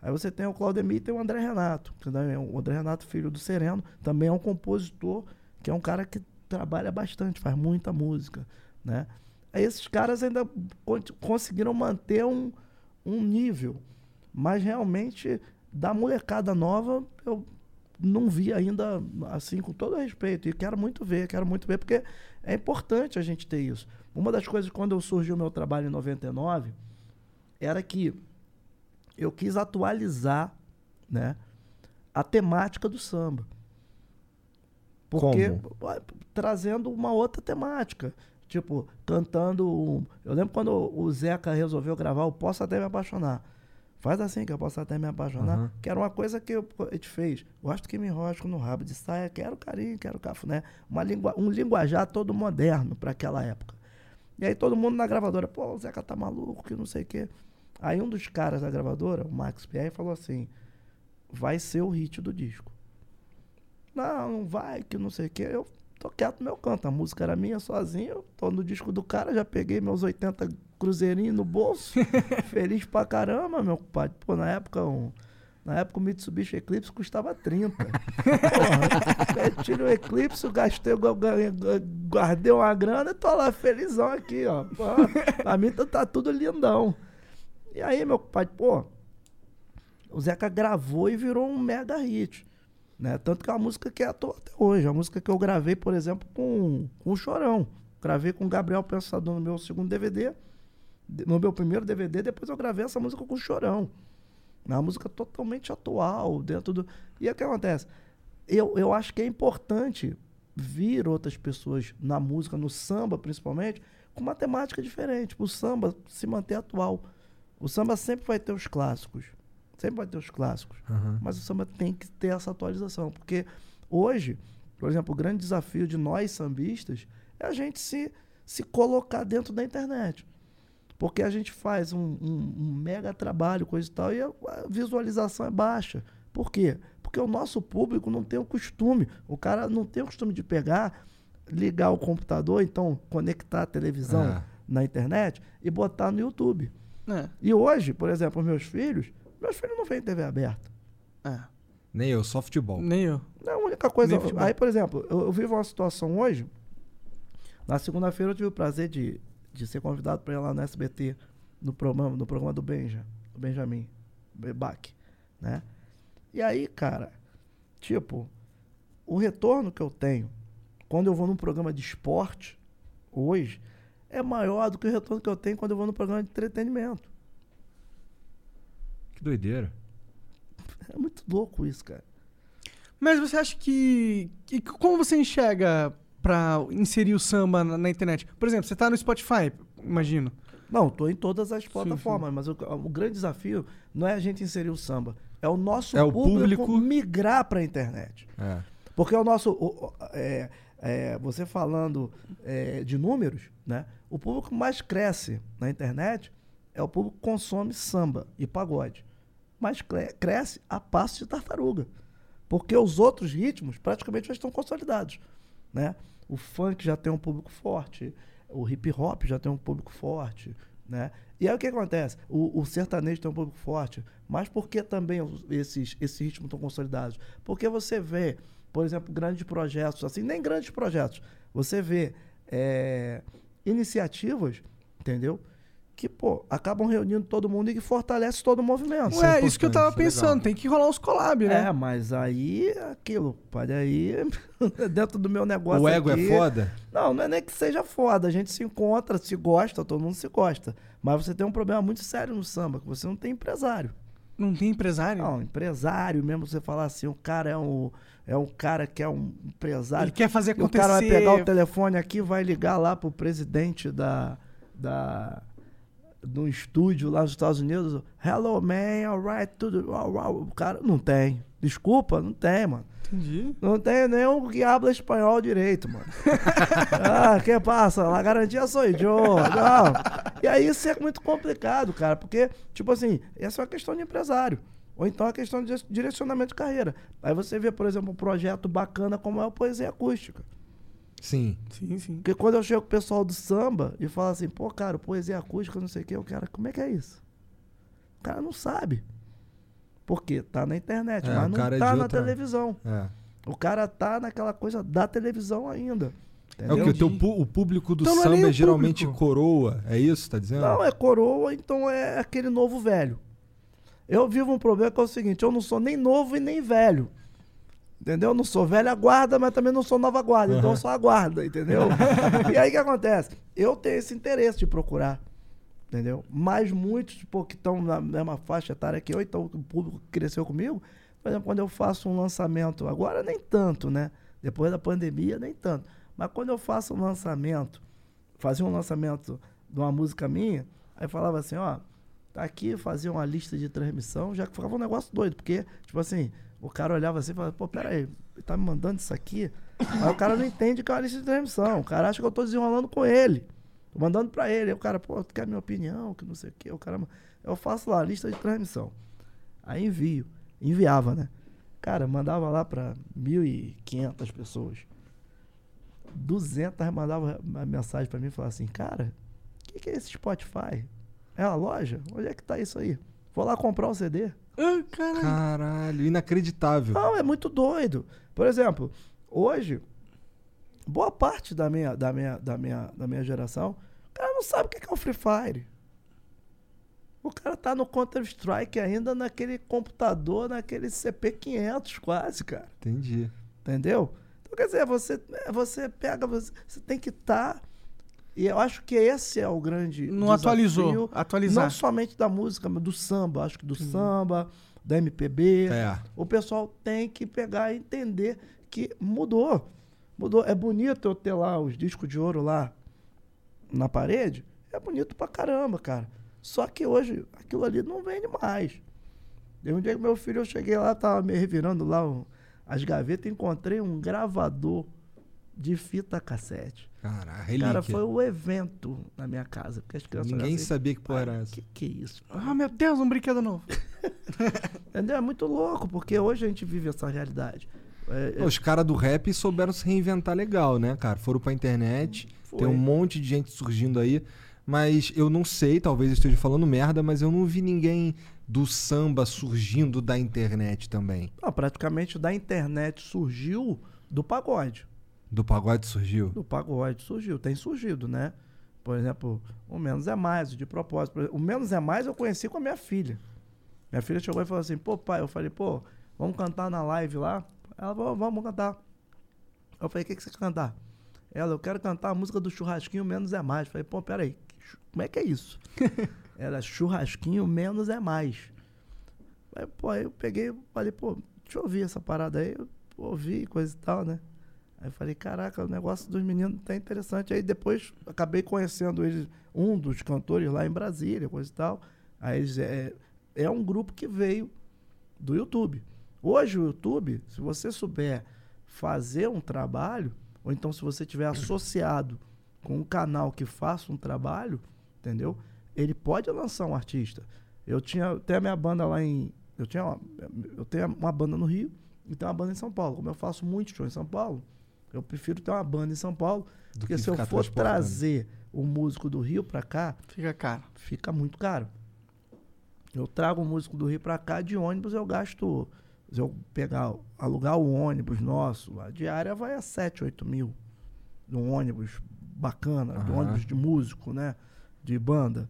Aí você tem o Claudemir e tem o André Renato. que é O André Renato, filho do Sereno, também é um compositor, que é um cara que trabalha bastante, faz muita música, né? Aí esses caras ainda con- conseguiram manter um, um nível. Mas realmente, da molecada nova, eu não vi ainda, assim, com todo respeito. E quero muito ver, quero muito ver, porque é importante a gente ter isso. Uma das coisas, quando eu surgiu o meu trabalho em 99, era que eu quis atualizar, né, a temática do samba. Porque ué, trazendo uma outra temática. Tipo, cantando. um- Eu lembro quando o Zeca resolveu gravar o Posso Até Me Apaixonar. Faz assim que eu posso até me apaixonar. Aham. Que era uma coisa que eu- a gente fez. Gosto que me enrosco no rabo de saia, quero carinho, quero cafuné. Uma lingua, um linguajar todo moderno para aquela época. E aí todo mundo na gravadora, pô, o Zeca tá maluco, que não sei o quê. Aí um dos caras da gravadora, o Max Pierre, falou assim: vai ser o hit do disco. Não, não vai, que não sei o quê. Eu tô quieto no meu canto. A música era minha sozinho, eu tô no disco do cara, já peguei meus 80 cruzeirinhos no bolso. feliz pra caramba, meu compadre. Pô, na época, um, na época o Mitsubishi Eclipse custava 30. Porra, eu tirei o Eclipse, gastei, guardei uma grana e tô lá felizão aqui, ó. Pô, pra mim tá, tá tudo lindão. E aí, meu compadre, pô, o Zeca gravou e virou um mega hit. Né? Tanto que é uma música que é à toa até hoje. Uma música que eu gravei, por exemplo, com, com o Chorão. Gravei com o Gabriel Pensador no meu segundo DVD. No meu primeiro DVD, depois eu gravei essa música com o Chorão. É uma música totalmente atual, dentro do. E aí o que acontece? Eu, eu acho que é importante vir outras pessoas na música, no samba principalmente, com uma temática diferente. O samba se manter atual. O samba sempre vai ter os clássicos. Sempre vai ter os clássicos. Aham. Mas o samba tem que ter essa atualização. Porque hoje, por exemplo, o grande desafio de nós sambistas é a gente se, se colocar dentro da internet. Porque a gente faz um, um- um mega trabalho, coisa e tal, e a, a visualização é baixa. Por quê? Porque o nosso público não tem o costume. O cara não tem o costume de pegar, ligar o computador, então conectar a televisão É. na internet e botar no YouTube. É, E hoje, por exemplo, os meus filhos, meus filhos não veem TV aberta. é. Nem eu, só futebol. Nem eu. Não, a única coisa. Aí, por exemplo, eu, eu vivo uma situação hoje. Na segunda-feira eu tive o prazer de, de ser convidado para ir lá no SBT, no programa, no programa do Benja, do Benjamin Bach, né? E aí, cara, tipo, o retorno que eu tenho quando eu vou num programa de esporte, hoje, é maior do que o retorno que eu tenho quando eu vou num programa de entretenimento. Que doideira. É muito louco isso, cara. Mas você acha que, que- Como você enxerga pra inserir o samba na, na internet? Por exemplo, você tá no Spotify, imagino. Não, tô em todas as Sim, plataformas, mas o, o grande desafio não é a gente inserir o samba, é o nosso É o público, público- migrar para a internet. É. Porque o nosso. o- o- é, é, você falando é, de números, né? O público que mais cresce na internet é o público que consome samba e pagode. Mas cre- cresce a passo de tartaruga. Porque os outros ritmos praticamente já estão consolidados. Né? O funk já tem um público forte, o hip hop já tem um público forte. Né? E aí o que acontece? O, o sertanejo tem um público forte, mas por que também esses, esses ritmos estão consolidados? Porque você vê, por exemplo, grandes projetos, assim, nem grandes projetos, você vê é, iniciativas, entendeu? Que, pô, acabam reunindo todo mundo e que fortalece todo o movimento. Isso é Ué, isso que eu tava é legal. pensando. Tem que rolar uns collab, né? É, mas aí, aquilo, pode aí, dentro do meu negócio O ego aqui- é foda? Não, não é nem que seja foda. A gente se encontra, se gosta, todo mundo se gosta. Mas você tem um problema muito sério no samba, que você não tem empresário. Não tem empresário? Não, empresário mesmo, você falar assim, o cara é um, é um cara que é um empresário. Ele quer fazer E o acontecer. cara vai pegar o telefone aqui, vai ligar lá pro presidente da, da do estúdio lá nos Estados Unidos. Hello, man, alright, tudo. uau, uau." O cara não tem. Desculpa, não tem, mano. Entendi. Não tem nenhum que habla espanhol direito, mano. ah, que passa? La garantia sou eu. Não. E aí isso é muito complicado, cara, porque, tipo assim, essa é uma questão de empresário. Ou então é uma questão de direcionamento de carreira. Aí você vê, por exemplo, um projeto bacana como é o Poesia Acústica. Sim. Sim, sim. Porque quando eu chego com o pessoal do samba e falo assim, pô, cara, poesia acústica, não sei o quê, o cara, como é que é isso? O cara não sabe. Por quê? Tá na internet, É, mas não cara é tá de na outra- televisão. É. O cara tá naquela coisa da televisão ainda. É Entendeu? o que o, teu o público do Então é samba é geralmente público. coroa. É isso, tá dizendo? Não, é coroa, então é aquele novo velho. Eu vivo um problema que é o seguinte, eu não sou nem novo e nem velho. Entendeu? Eu não sou velha guarda, mas também não sou nova guarda. Então eu sou a guarda, entendeu? e aí o que acontece? Eu tenho esse interesse de procurar. Entendeu? Mas muitos tipo, que estão na mesma faixa etária que eu, então o público cresceu comigo, por exemplo, quando eu faço um lançamento, agora nem tanto, né? Depois da pandemia, nem tanto. Mas quando eu faço um lançamento, fazia um lançamento de uma música minha, aí falava assim, ó, tá aqui, fazia uma lista de transmissão, já que ficava um negócio doido, porque, tipo assim, o cara olhava assim e falava, pô, peraí, tá me mandando isso aqui, mas o cara não entende que é uma lista de transmissão, o cara acha que eu tô desenrolando com ele, tô mandando pra ele, aí o cara, pô, tu quer minha opinião, que não sei o quê, o cara, eu faço lá a lista de transmissão, aí envio, enviava, né? Cara, mandava lá pra 1.500 pessoas. 200 mandavam uma mensagem pra mim e falavam assim, cara, o que, que é esse Spotify? É uma loja? Onde é que tá isso aí? Vou lá comprar o CD. Ah, caralho. Caralho, inacreditável. Não, é muito doido. Por exemplo, hoje, boa parte da minha, da minha, da minha, da minha geração, o cara não sabe o que é o Free Fire. O cara tá no Counter-Strike ainda naquele computador, naquele CP500 quase, cara. Entendi. Entendeu? Então, quer dizer, você, é, você pega, você, você tem que estar. E eu acho que esse é o grande. Não atualizou. Atualizar. Não somente da música, mas do samba. Acho que do samba, da MPB. É. O pessoal tem que pegar e entender que mudou. Mudou. É bonito eu ter lá os discos de ouro lá na parede. É bonito pra caramba, cara. Só que hoje aquilo ali não vende mais. Teve um dia que meu filho, eu cheguei lá, tava me revirando lá o- as gavetas e encontrei um gravador de fita cassete. Caralho, relíquia. Cara, foi o evento na minha casa. Porque as crianças Ninguém assim, sabia que porra era "Pai, essa. Que que é isso? Ah, meu Deus, um brinquedo novo. Entendeu? É muito louco, porque hoje a gente vive essa realidade. É, é, Os caras do rap souberam se reinventar legal, né, cara? Foram pra internet, Foi. tem um monte de gente surgindo aí. Mas eu não sei, talvez eu esteja falando merda, mas eu não vi ninguém do samba surgindo da internet também. não, praticamente da internet surgiu do pagode. Do pagode surgiu. Do pagode surgiu, tem surgido, né? Por exemplo, o Menos é Mais, de propósito. Exemplo, O Menos é Mais eu conheci com a minha filha. Minha filha chegou e falou assim, pô, pai, eu falei, pô, vamos cantar na live lá? Ela falou, vamos cantar. Eu falei, o que, que você quer cantar? Ela, eu quero cantar a música do churrasquinho Menos é Mais. Eu falei, pô, peraí, como é que é isso? Era churrasquinho Menos é Mais. Aí, pô, aí eu peguei falei, pô, deixa eu ouvir essa parada aí. Eu ouvi, coisa e tal, né? Aí eu falei, caraca, o negócio dos meninos tá interessante. Aí depois acabei conhecendo eles, um dos cantores lá em Brasília, coisa e tal. Aí eles, é, é um grupo que veio do YouTube. Hoje o YouTube, se você souber fazer um trabalho, ou então se você tiver associado com um canal que faça um trabalho, entendeu? Ele pode lançar um artista. Eu tinha até a minha banda lá em. Eu, tinha uma, eu tenho uma banda no Rio e tenho uma banda em São Paulo. Como eu faço muito show em São Paulo, eu prefiro ter uma banda em São Paulo, Do porque que se eu for trazer o músico do Rio pra cá, Fica caro. fica muito caro. Eu trago o músico do Rio pra cá, de ônibus eu gasto. Se eu pegar, alugar o ônibus nosso, a diária vai a 7, 8 mil. De um ônibus bacana, de um Aham. ônibus de músico, né? De banda.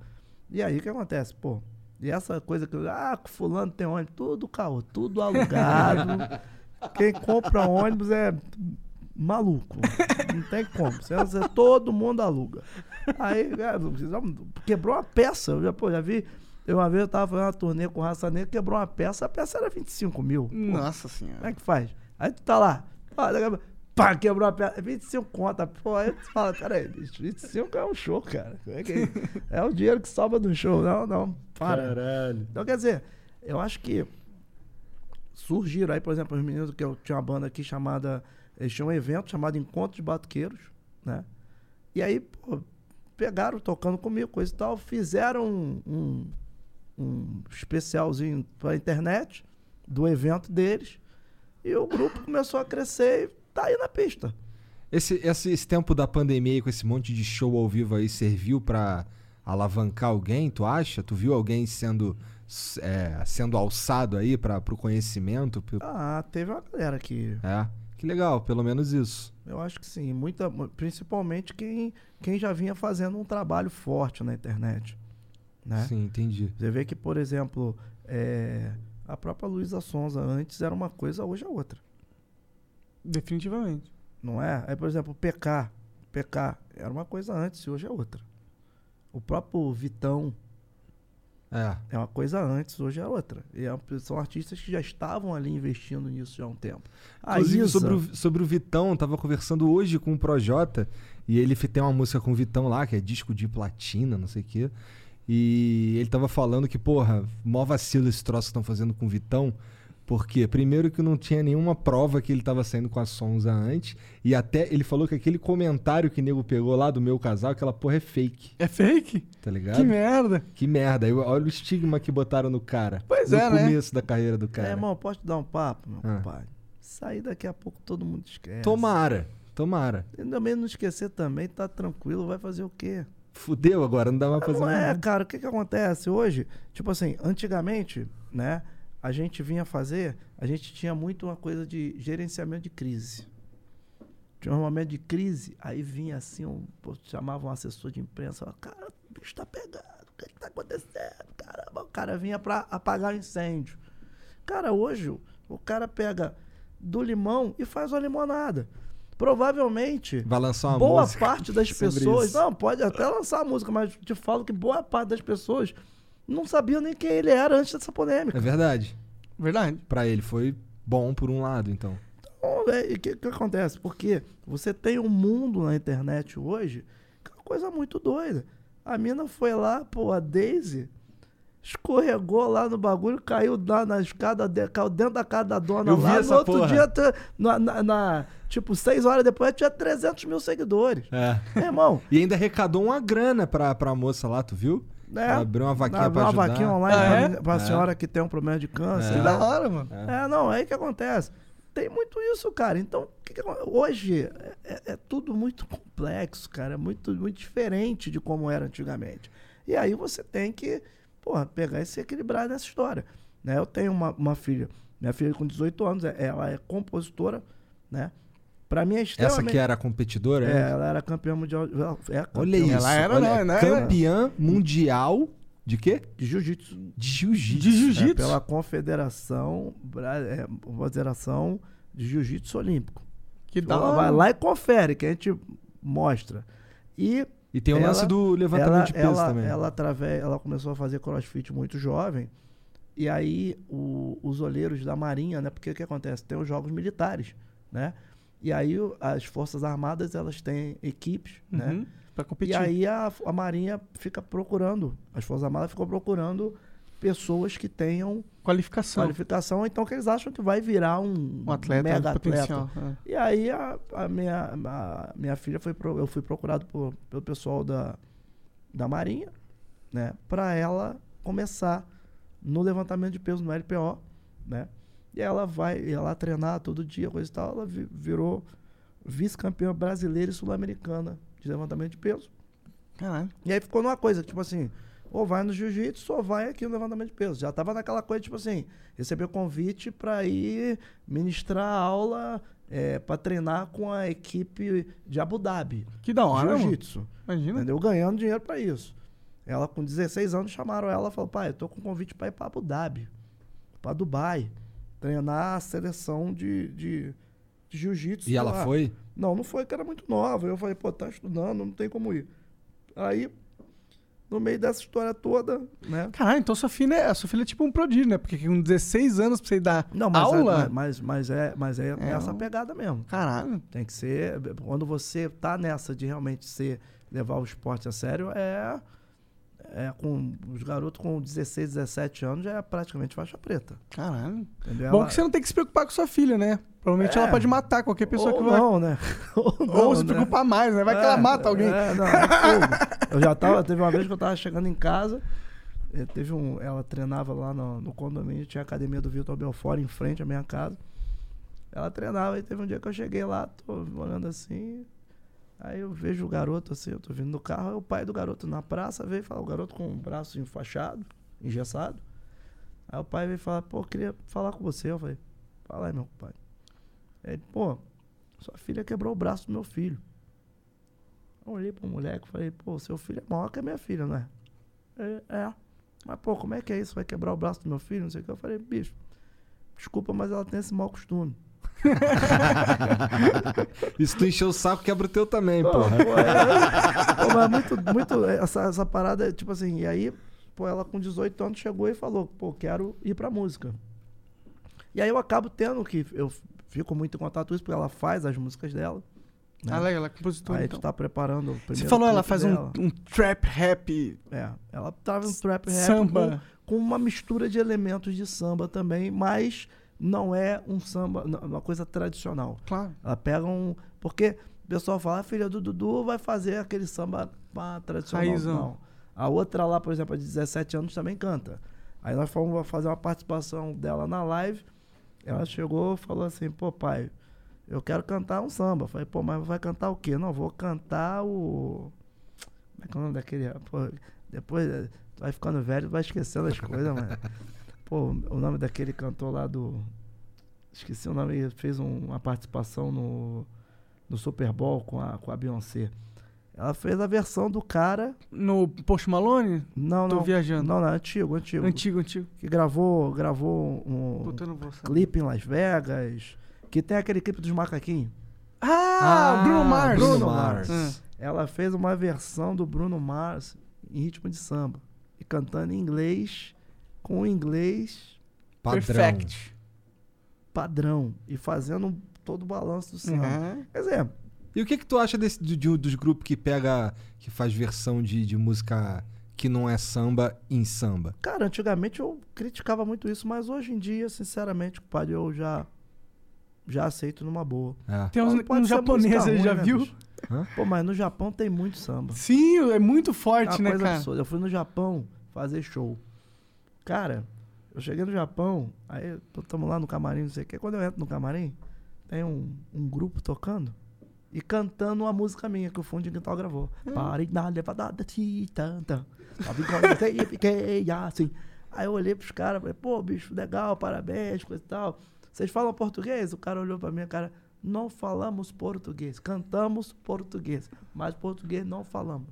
E aí o que acontece? Pô, e essa coisa que. eu- Ah, fulano tem ônibus, tudo caô, tudo alugado. Quem compra ônibus é maluco. Não tem como. Você, você- todo mundo aluga. Aí, quebrou uma peça. Eu já, pô, já vi. Eu uma vez eu tava fazendo uma turnê com raça negra, quebrou uma peça, a peça era 25 mil. Pô, Nossa como é senhora. que faz? Aí tu tá lá, pá, quebrou a peça, 25 conta. Pô, aí tu fala, peraí, bicho, 25 é um show, cara. Como é, que é? é o dinheiro que sobra do show. Não, não, para. Caralho. Então, quer dizer, eu acho que surgiram aí, por exemplo, os meninos que eu tinha uma banda aqui chamada. Eles tinham um evento chamado Encontro de Batuqueiros, né? E aí, pô, pegaram tocando comigo, coisa e tal, fizeram um, um, um especialzinho pra internet do evento deles. E o grupo começou a crescer e tá aí na pista. Esse, esse, esse tempo da pandemia com esse monte de show ao vivo aí, serviu pra alavancar alguém, tu acha? Tu viu alguém sendo, é, sendo alçado aí para pro conhecimento? Ah, teve uma galera que. É, que legal, pelo menos isso. Eu acho que sim. Muita, mu- principalmente quem, quem já vinha fazendo um trabalho forte na internet. Né? Sim, entendi. Você vê que, por exemplo, é, a própria Luísa Sonza antes era uma coisa, hoje é outra. Definitivamente. Não é? Aí, por exemplo, PK. PK era uma coisa antes e hoje é outra. O próprio Vitão É. é uma coisa antes, hoje é outra. E é- são artistas que já estavam ali investindo nisso já há um tempo. A Inclusive, Isa, sobre o, sobre o Vitão, eu tava conversando hoje com o Projota e ele tem uma música com o Vitão lá, que é disco de platina, não sei o quê. E ele tava falando que, porra, mó vacilo esse troço que estão fazendo com o Vitão. Porque, primeiro, que não tinha nenhuma prova que ele tava saindo com a Sonza antes. E até ele falou que aquele comentário que o nego pegou lá do meu casal, aquela porra é fake, É fake? tá ligado? Que merda. Que merda. Aí, olha o estigma que botaram no cara. Pois no é, né? começo da carreira do cara. É, irmão, posso te dar um papo, meu Ah. compadre? Sair daqui a pouco todo mundo esquece. Tomara, tomara. E também não esquecer também, tá tranquilo, vai fazer o quê? Fudeu agora, não dá mais pra fazer Não é, nada. cara, o que que acontece hoje? Tipo assim, antigamente, né, a gente vinha fazer, a gente tinha muito uma coisa de gerenciamento de crise. Tinha um momento de crise, aí vinha assim, um, chamava um assessor de imprensa, falava, cara, o bicho tá pegando, o que que tá acontecendo? Caramba, o cara vinha pra apagar o incêndio. Cara, hoje o- cara pega do limão e faz uma limonada. Provavelmente, Vai lançar uma boa parte das pessoas. isso. Não, pode até lançar a música, mas te falo que boa parte das pessoas não sabiam nem quem ele era antes dessa polêmica. É verdade. Verdade. Pra ele foi bom por um lado, então. Então, velho, o que, que acontece? Porque você tem um mundo na internet hoje que é uma coisa muito doida. A mina foi lá, pô, a Daisy escorregou lá no bagulho, caiu lá na escada, de- caiu dentro da casa da dona Eu vi lá. essa no outro porra. dia, na, na- na- tipo, seis horas depois, tinha 300 mil seguidores. É. Meu irmão, E ainda arrecadou uma grana pra, pra moça lá, tu viu? Ela abriu uma vaquinha Abriu pra uma ajudar. vaquinha online Ah, pra, é? pra É. senhora que tem um problema de câncer. Que né? da hora, mano. É, não, aí que acontece. Tem muito isso, cara. Então, que que hoje é, é- é tudo muito complexo, cara. É muito, muito diferente de como era antigamente. E aí você tem que, porra, pegar e se equilibrar nessa história. Né? Eu tenho uma, uma filha, minha filha com 18 anos, é- ela é compositora, né? Pra mim é Essa extremamente... que era a competidora? É, é? ela era campeã mundial. É campeã Olha isso. Ela era, olha, não, né? Campeã mundial de quê? de jiu-jitsu. De jiu-jitsu. De jiu-jitsu. É, pela Confederação, é, Confederação de Jiu-Jitsu Olímpico. Que da Ela hora. vai lá e confere, que a gente mostra. E E tem o Ela- lance do levantamento ela, de peso ela, também. ela, através, ela começou a fazer crossfit muito jovem. E aí o- os olheiros da Marinha, né? Porque o que acontece? Tem os jogos militares, né? E aí as Forças Armadas, elas têm equipes, né? Uhum, Pra competir. E aí a, a Marinha fica procurando, as Forças Armadas ficam procurando pessoas que tenham Qualificação. qualificação, então que eles acham que vai virar um, Um atleta mega atleta. E aí a, a minha, a minha filha foi pro- eu fui procurado por- pelo pessoal da, da Marinha, né, para ela começar no levantamento de peso no LPO, né? E ela vai, ia lá treinar todo dia, coisa e tal, ela vi- virou vice-campeã brasileira e sul-americana de levantamento de peso. Caralho. E aí ficou numa coisa, tipo assim, ou vai no jiu-jitsu ou vai aqui no levantamento de peso. Já tava naquela coisa, tipo assim, recebeu convite para ir ministrar aula é, para treinar com a equipe de Abu Dhabi. Que da hora. Jiu-jitsu. Imagina. Entendeu? Ganhando dinheiro para isso. Ela, com 16 anos, chamaram ela e falou: pai, eu tô com convite para ir para Abu Dhabi, para Dubai, treinar a seleção de, de, de jiu-jitsu. E ela lá." foi? Não, não foi que era muito nova. Eu falei, pô, tá estudando, não tem como ir. Aí, no meio dessa história toda, né? Caralho, então sua filha, é, sua filha é tipo um prodígio, né? Porque com 16 anos pra você dar Não, mas aula. É, mas, mas é, mas é, É essa pegada mesmo. Caralho. Tem que ser. Quando você tá nessa de realmente ser, levar o esporte a sério, é. É com os garotos com 16, 17 anos já é praticamente faixa preta. Caralho. Entendeu? Bom Ela- que você não tem que se preocupar com sua filha, né? Provavelmente É. ela pode matar qualquer pessoa ou que vai. não, né? Ou, Ou não, se né? preocupar mais, né? Vai que ela É, mata alguém. É, não, é. Eu já tava, teve uma vez que eu tava chegando em casa, eh, teve um, ela treinava lá no, no condomínio, tinha a academia do Vitor Belfort em frente à minha casa. Ela treinava e teve um dia que eu cheguei lá, tô olhando assim. Aí eu vejo o garoto assim, eu tô vindo no carro, aí o pai do garoto na praça veio falar, o garoto com o braço enfaixado, engessado. Aí o pai veio falar, pô, eu queria falar com você. Eu falei, fala aí, meu pai. Ele, pô, sua filha quebrou o braço do meu filho. Eu olhei pro moleque e falei, pô, seu filho é maior que a minha filha, não é? Ele, é. Mas, pô, como é que é isso? Vai quebrar o braço do meu filho? Não sei o que. Eu falei, bicho, desculpa, mas ela tem esse mau costume. E se tu encher o saco, quebra o teu também, Pô, porra. pô, é- pô, mas muito, muito. Essa, essa parada, tipo assim, e aí, pô, ela com 18 anos chegou e falou, pô, quero ir pra música. E aí eu acabo tendo que. Eu fico muito em contato com isso, porque ela faz as músicas dela. né? Ah, legal, ela é compositora. aí então. tu tá preparando o Você primeiro falou, ela faz um, um trap rap É, ela tava um trap rap samba. Com, com uma mistura de elementos de samba também, mas não é um samba, não, uma coisa tradicional. Claro. Ela pega um. Porque o pessoal fala, a filha do Dudu vai fazer aquele samba pá, tradicional. Raizão. Não. A outra lá, por exemplo, de 17 anos também canta. Aí nós fomos fazer uma participação dela na live. Ela chegou e falou assim, pô, pai, eu quero cantar um samba. Eu falei, pô, mas vai cantar o quê? Não, vou cantar o. Como é que é o nome daquele. Pô, depois eh, tu vai ficando velho, vai esquecendo as coisas, mano. Pô, o nome daquele cantor lá do. Esqueci o nome, ele fez um- uma participação no, no Super Bowl com a, com a Beyoncé. Ela fez a versão do cara. No Post Malone? Não, Tô não. viajando. Não, não, antigo, antigo. Antigo, antigo. Que gravou, gravou um clipe em Las Vegas. Que tem aquele clipe dos macaquinhos. Ah, Bruno Mars. Bruno Mars. Mars. Ela fez uma versão do Bruno Mars em ritmo de samba. E cantando em inglês, com o inglês Padrão. Perfect. padrão. E fazendo todo o balanço do samba. Uhum. Quer dizer, E o que que tu acha desse, de- de- dos grupos que pega, que faz versão de, de música que não é samba em samba? cara, antigamente eu criticava muito isso, mas hoje em dia, sinceramente, compadre, eu já, já aceito numa boa. É. Tem uns, música aí, já né, viu? bicho? Hã? Pô, mas no Japão tem muito samba. Sim, é muito É forte, uma né, coisa cara? absurda. Eu fui no Japão fazer show. Cara, eu cheguei no Japão, aí estamos lá no camarim, não sei o que. Quando eu entro no camarim, tem um, um grupo tocando e cantando uma música minha que o fundo de quintal gravou. Parei na levada de tanta. Fiquei assim. Aí eu olhei pros caras, falei, pô, bicho, legal, parabéns, coisa e tal. Vocês falam português? O cara olhou pra minha cara, não falamos português, cantamos português, mas português não falamos.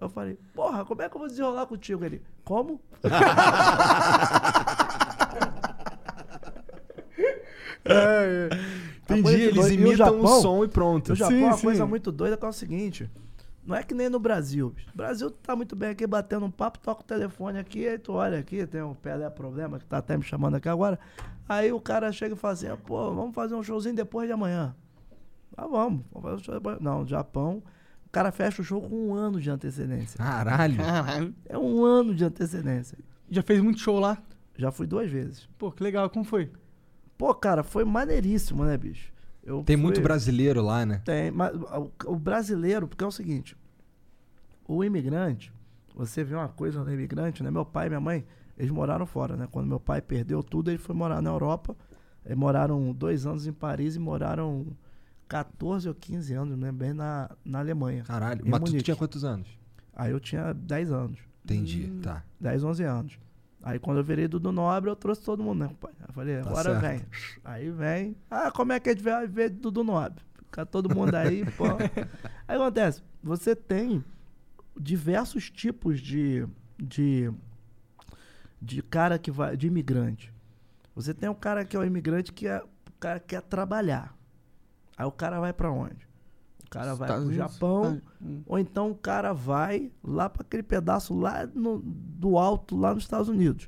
Eu falei, porra, como é que eu vou desenrolar contigo? Ele, como? Entendi, coisa de eles doido. O imitam o Japão? som e pronto. No Japão, Sim, uma sim. coisa muito doida que é o seguinte: não é que nem no Brasil. No Brasil, tá muito bem aqui batendo um papo, toca o telefone aqui, aí tu olha aqui, tem um Pelé Problema que tá até me chamando aqui agora. Aí o cara chega e fala assim: pô, vamos fazer um showzinho depois de amanhã. Ah, vamos, vamos fazer um show depois. Não, no Japão, o cara fecha o show com um ano de antecedência. Caralho. Caralho. É um ano de antecedência. Já fez muito show lá? Já fui duas vezes. Pô, que legal. Como foi? Pô, cara, foi maneiríssimo, né, bicho? Eu Tem fui- muito brasileiro lá, né? Tem, mas o, o brasileiro, porque é o seguinte, o imigrante, você vê uma coisa no imigrante, né? Meu pai e minha mãe, eles moraram fora, né? Quando meu pai perdeu tudo, ele foi morar na Europa. Eles moraram dois anos em Paris e moraram 14 ou 15 anos, né? Bem na, na Alemanha. Caralho. Mas tu Munique. tinha quantos anos? Aí eu tinha 10 anos. Entendi, Hum. tá. 10, 11 anos. Aí quando eu virei Dudu Nobre, eu trouxe todo mundo, né, pai? Eu falei, Tá agora certo. vem. Aí vem. Ah, como é que a gente vai ver Dudu Nobre? Fica todo mundo aí, pô. Aí acontece, você tem diversos tipos de, de, de cara que vai, de imigrante. Você tem um cara que é o imigrante que é, o cara quer trabalhar. Aí o cara vai pra onde? O cara vai Estados pro Unidos? Japão, Ah, hum. ou então o cara vai lá para aquele pedaço lá no- do alto, lá nos Estados Unidos.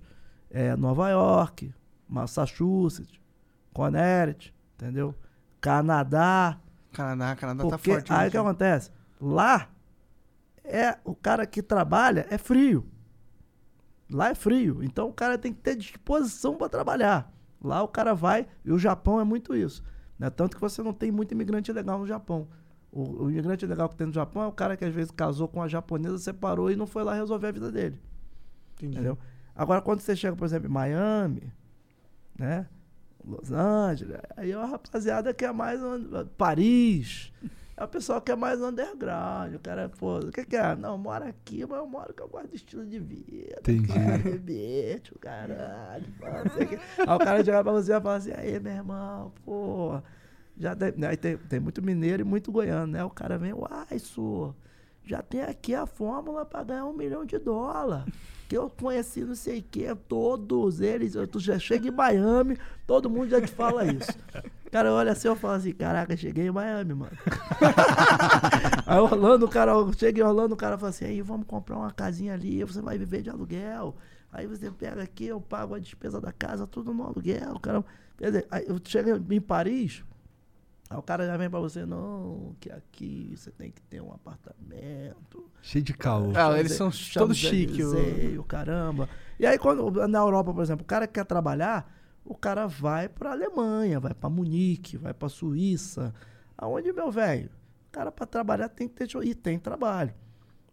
É, Nova York, Massachusetts, Connecticut, entendeu? Canadá. Canadá, Canadá tá Porque forte. aí hoje. o que acontece? Lá é o cara que trabalha é frio. Lá é frio. Então o cara tem que ter disposição para trabalhar. Lá o cara vai, e o Japão é muito isso. Né? Tanto que você não tem muito imigrante legal no Japão. O, o imigrante legal que tem no Japão é o cara que às vezes casou com a japonesa, separou e não foi lá resolver a vida dele. Entendi. Entendeu? Agora, quando você chega, por exemplo, em Miami, né? Los Angeles. Aí a rapaziada que é mais Paris. É o pessoal que é mais underground. O cara, pô, o que, que é? Não, eu moro aqui, mas eu moro que eu gosto do estilo de vida. Entendi. Caralho. sei o quê. Aí o cara chega pra você e fala assim, aí, meu irmão, pô. Já tem, aí tem, tem muito mineiro e muito goiano, né? O cara vem, uai, sou. Já tem aqui a fórmula pra ganhar um milhão de dólar. Que eu conheci não sei o que, todos eles. Tu já chega em Miami, todo mundo já te fala isso. Cara, olha assim, eu falo assim, caraca, cheguei em Miami, mano. aí Orlando, o cara, chega em Orlando, o cara fala assim, aí vamos comprar uma casinha ali, você vai viver de aluguel. Aí você pega aqui, eu pago a despesa da casa, tudo no aluguel. Cara, quer dizer, aí eu chego em Paris, aí o cara já vem pra você, não, que aqui você tem que ter um apartamento. Cheio de caô. Ah, eles são todos chiques. o- caramba. E aí, quando na Europa, por exemplo, o cara que quer trabalhar, o cara vai pra Alemanha, vai pra Munique, vai pra Suíça. Aonde, meu velho? O cara pra trabalhar tem que ter. E tem trabalho.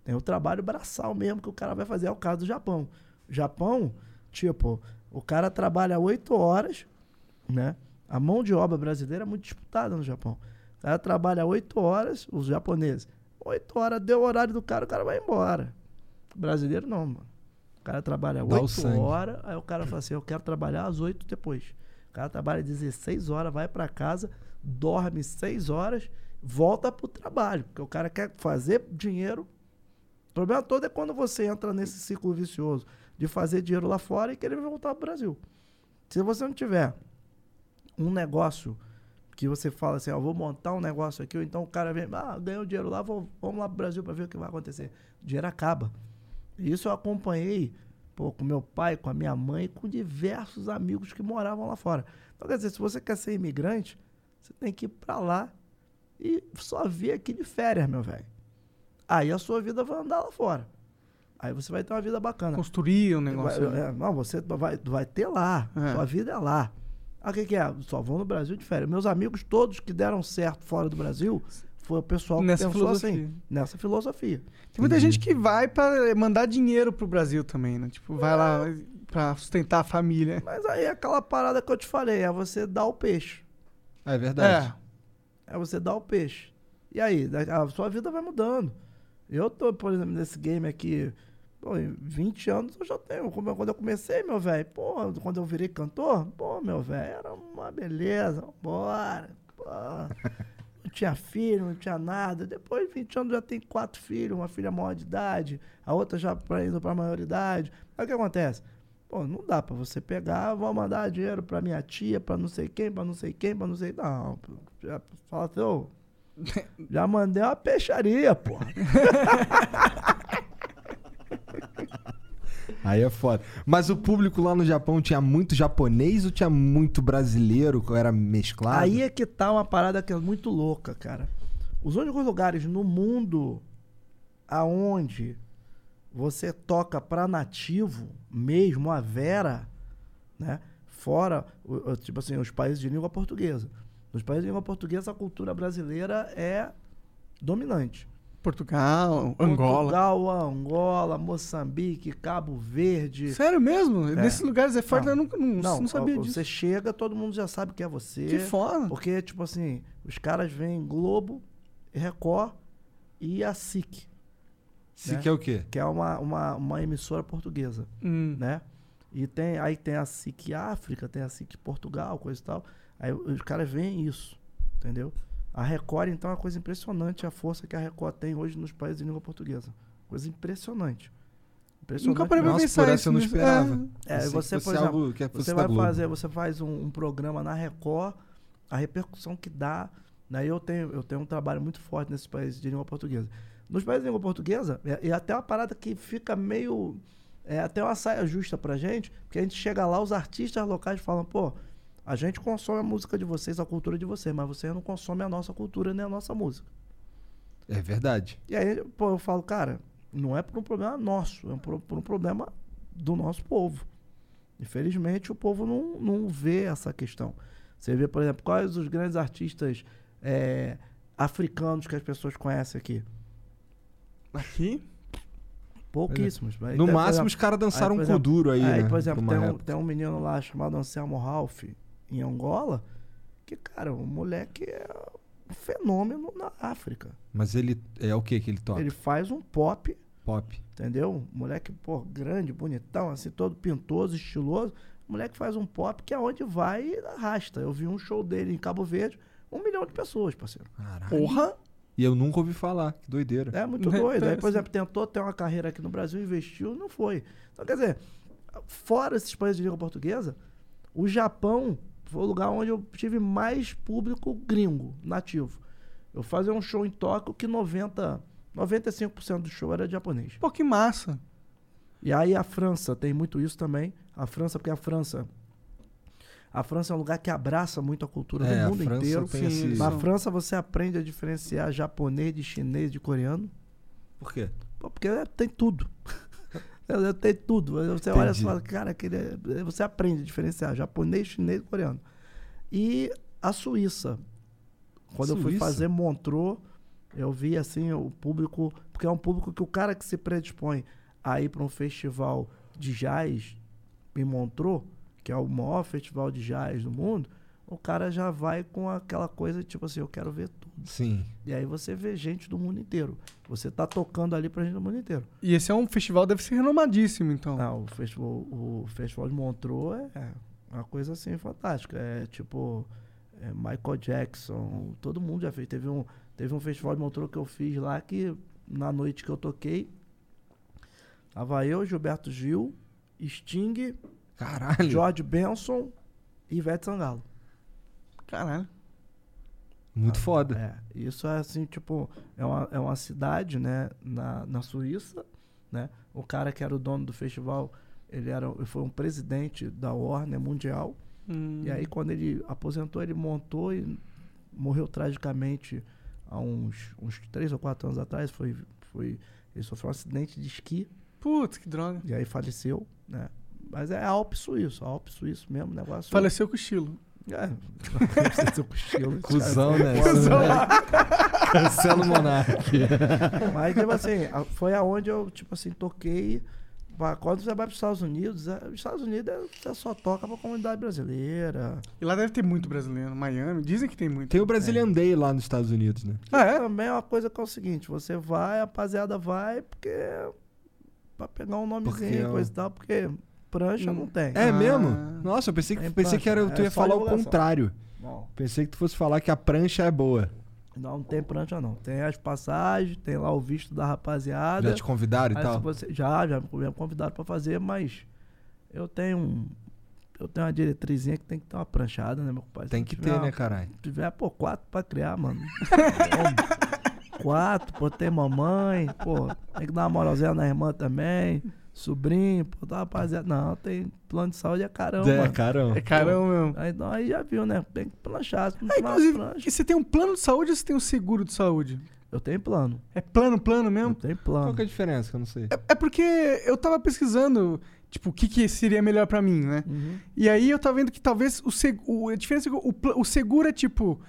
Tem o trabalho braçal mesmo que o cara vai fazer. É o caso do Japão. Japão, tipo, o cara trabalha oito horas, né? A mão de obra brasileira é muito disputada no Japão. O cara trabalha oito horas, os japoneses. Oito horas, deu o horário do cara, o cara vai embora. O brasileiro não, mano. O cara trabalha oito horas, aí o cara fala assim, eu quero trabalhar às oito depois. O cara trabalha 16 horas, vai pra casa, dorme seis horas, volta pro trabalho. Porque o cara quer fazer dinheiro. O problema todo é quando você entra nesse ciclo vicioso de fazer dinheiro lá fora e querer voltar pro Brasil. Se você não tiver um negócio que você fala assim, ó, vou montar um negócio aqui, ou então o cara vem, ah, ganhou dinheiro lá, vou, vamos lá pro Brasil para ver o que vai acontecer. O dinheiro acaba. E Isso eu acompanhei pô, com meu pai, com a minha mãe, com diversos amigos que moravam lá fora. Então, quer dizer, se você quer ser imigrante, você tem que ir para lá e só vir aqui de férias, meu velho. Aí a sua vida vai andar lá fora. Aí você vai ter uma vida bacana. Construir um negócio. Vai- é, não, você vai, vai ter lá. É. Sua vida é lá. Ah, o que, que é? Só vão no Brasil de férias. Meus amigos todos que deram certo fora do Brasil foi o pessoal que Nessa pensou filosofia. assim. Nessa filosofia. Tem muita gente que vai pra mandar dinheiro pro Brasil também, né? Tipo, vai lá pra sustentar a família. Mas aí é aquela parada que eu te falei, é você dar o peixe. É verdade. É. É você dar o peixe. E aí, da- a sua vida vai mudando. Eu tô, por exemplo, nesse game aqui, pô, em 20 anos eu já tenho. Eu- Quando eu comecei, meu velho, pô, quando eu virei cantor, pô, meu velho, era uma beleza, bora, pô. Não tinha filho, não tinha nada. Depois de 20 anos já tem quatro filhos, uma filha maior de idade, a outra já pra, indo pra maioridade. Aí o que acontece? Pô, não dá pra você pegar, vou mandar dinheiro pra minha tia, pra não sei quem, pra não sei quem, pra não sei. Não, pô, já fala assim, ô, já mandei uma peixaria, pô. Aí é foda. Mas o público lá no Japão tinha muito japonês ou tinha muito brasileiro? Era mesclado? Aí é que tá uma parada que é muito louca, cara. Os únicos lugares no mundo aonde você toca pra nativo, mesmo a Vera, né? Fora, tipo assim, os países de língua portuguesa. Nos países de língua portuguesa, a cultura brasileira é dominante. Portugal, Angola. Portugal, Angola, Moçambique, Cabo Verde. Sério mesmo? Nesses lugares é forte, Não. eu nunca não, Não, não sabia ó, disso. você chega, todo mundo já sabe que é você. Que foda. Porque, tipo assim, os caras vêm Globo, Record e a SIC, Se né? que é o quê? que é uma, uma, uma emissora portuguesa, Hum. né? E tem, aí tem a SIC África, tem a SIC Portugal, coisa e tal. Aí os caras veem isso, entendeu? A Record, então, é uma coisa impressionante a força que a Record tem hoje nos países de língua portuguesa. Coisa impressionante. Impressionante. Nunca parei pra pensar por isso eu não nisso. esperava. É, Pensei que você, por exemplo, fosse Você vai Globo. fazer, você faz um, um programa na Record, a repercussão que dá. Né? Eu, tenho, eu tenho um trabalho muito forte nesses países de língua portuguesa. Nos países de língua portuguesa, é, é até uma parada que fica meio. É até uma saia justa pra gente, porque a gente chega lá, os artistas locais falam, pô, a gente consome a música de vocês, a cultura de vocês, mas vocês não consomem a nossa cultura nem a nossa música. É verdade. E aí, pô, eu falo, cara, não é por um problema nosso, é por, por um problema do nosso povo. Infelizmente, o povo não, não vê essa questão. Você vê, por exemplo, quais os grandes artistas é, africanos que as pessoas conhecem aqui? Aqui? Pouquíssimos. Aí No máximo, exemplo, os caras dançaram aí, um exemplo, kuduro aí, aí, né? por exemplo, tem um, tem um menino lá chamado Anselmo Ralph. Em Angola, que, cara, o moleque é um fenômeno na África. Mas ele é o que que ele toca? Ele faz um pop, Pop. entendeu? Moleque, pô, grande, bonitão, assim, todo pintoso, estiloso. O moleque faz um pop que é onde vai e arrasta. Eu vi um show dele em Cabo Verde, um milhão de pessoas, parceiro. Caralho. Porra! E eu nunca ouvi falar. Que doideira. É muito Né? doido. Aí, por exemplo, tentou ter uma carreira aqui no Brasil, investiu, não foi. Então, quer dizer, fora esses países de língua portuguesa, o Japão foi o lugar onde eu tive mais público gringo, nativo. Eu fazia um show em Tóquio que 90, 95% do show era de japonês. Pô, que massa. E aí a França tem muito isso também. A França, porque a França. A França é um lugar que abraça muito a cultura É, do mundo inteiro. tem Sim, Na França você aprende a diferenciar japonês de chinês de coreano. Por quê? Pô, porque tem tudo. Tem tudo. Você olha e Entendi. fala, cara, é- você aprende a diferenciar japonês, chinês e coreano. E a Suíça. Quando eu fui Suíça? fazer Montreux, eu vi assim o público, porque é um público que o cara que se predispõe a ir para um festival de jazz em Montreux, que é o maior festival de jazz do mundo, o cara já vai com aquela coisa tipo assim, eu quero ver tudo. Sim. E aí você vê gente do mundo inteiro. Você tá tocando ali pra gente do mundo inteiro. E esse é um festival, deve ser renomadíssimo, então. Ah, o festival, o festival de Montreux é uma coisa assim fantástica. É tipo é Michael Jackson, todo mundo já fez. Teve um, teve um festival de Montreux que eu fiz lá que na noite que eu toquei, tava eu, Gilberto Gil, Sting, Caralho. George Benson e Ivete Sangalo. Caralho. Muito foda. É, isso é assim, tipo, é uma, é uma cidade, né, na, na Suíça, né? O cara que era o dono do festival, ele era, ele foi um presidente da Warner Mundial. Hum. E aí quando ele aposentou, ele montou e morreu tragicamente há uns, uns três ou quatro anos atrás. Foi, foi, ele sofreu um acidente de esqui Putz, que droga. e aí faleceu, né? Mas é Alpe Suíço, Alpe Suíço mesmo, negócio. Faleceu com estilo. É, estilo. Cusão, né? foda. Cancela o Monark. Mas, tipo assim, a- foi aonde eu, tipo assim, toquei. Quando você vai para os Estados Unidos, é- os Estados Unidos é- você só toca pra comunidade brasileira. E lá deve ter muito brasileiro. Miami, dizem que tem muito. Tem o Brazilian Day lá nos Estados Unidos, né? Ah, é? Também é uma coisa que é o seguinte: você vai, a rapaziada vai, porque. pra pegar um nomezinho, é um- coisa e tal, porque prancha Hum. não tem. É Ah. mesmo? Nossa, eu pensei que, Tem pensei que era, prancha, tu é ia falar o contrário. Não, Pensei que tu fosse falar que a prancha é boa. não, não tem prancha, não. Tem as passagens, tem lá o visto da rapaziada. Já te convidaram e tal? você- já, já me convidaram pra fazer, mas eu tenho um. Eu tenho uma diretrizinha que tem que ter uma pranchada, né, meu compadre? Tem que tiver ter, uma- né, caralho? Se tiver, pô, quatro pra criar, mano. Quatro, pô, tem mamãe, pô, tem que dar uma moralzinha na irmã também. Sobrinho, pô, tá rapaziada. Não, tem plano de saúde é caramba, É, mano. carão. É carão mesmo. Aí, então, aí já viu, né? Tem que planchar. Se não Ah, inclusive, plancha- e você tem um plano de saúde ou você tem um seguro de saúde? Eu tenho plano. É plano, plano Eu mesmo? Qual plano. que é a diferença? Que eu não sei. É, é porque eu tava pesquisando, tipo, o que, que seria melhor pra mim, né? Uhum. E aí eu tava vendo que talvez o, seg o a diferença é que o, o seguro é tipo.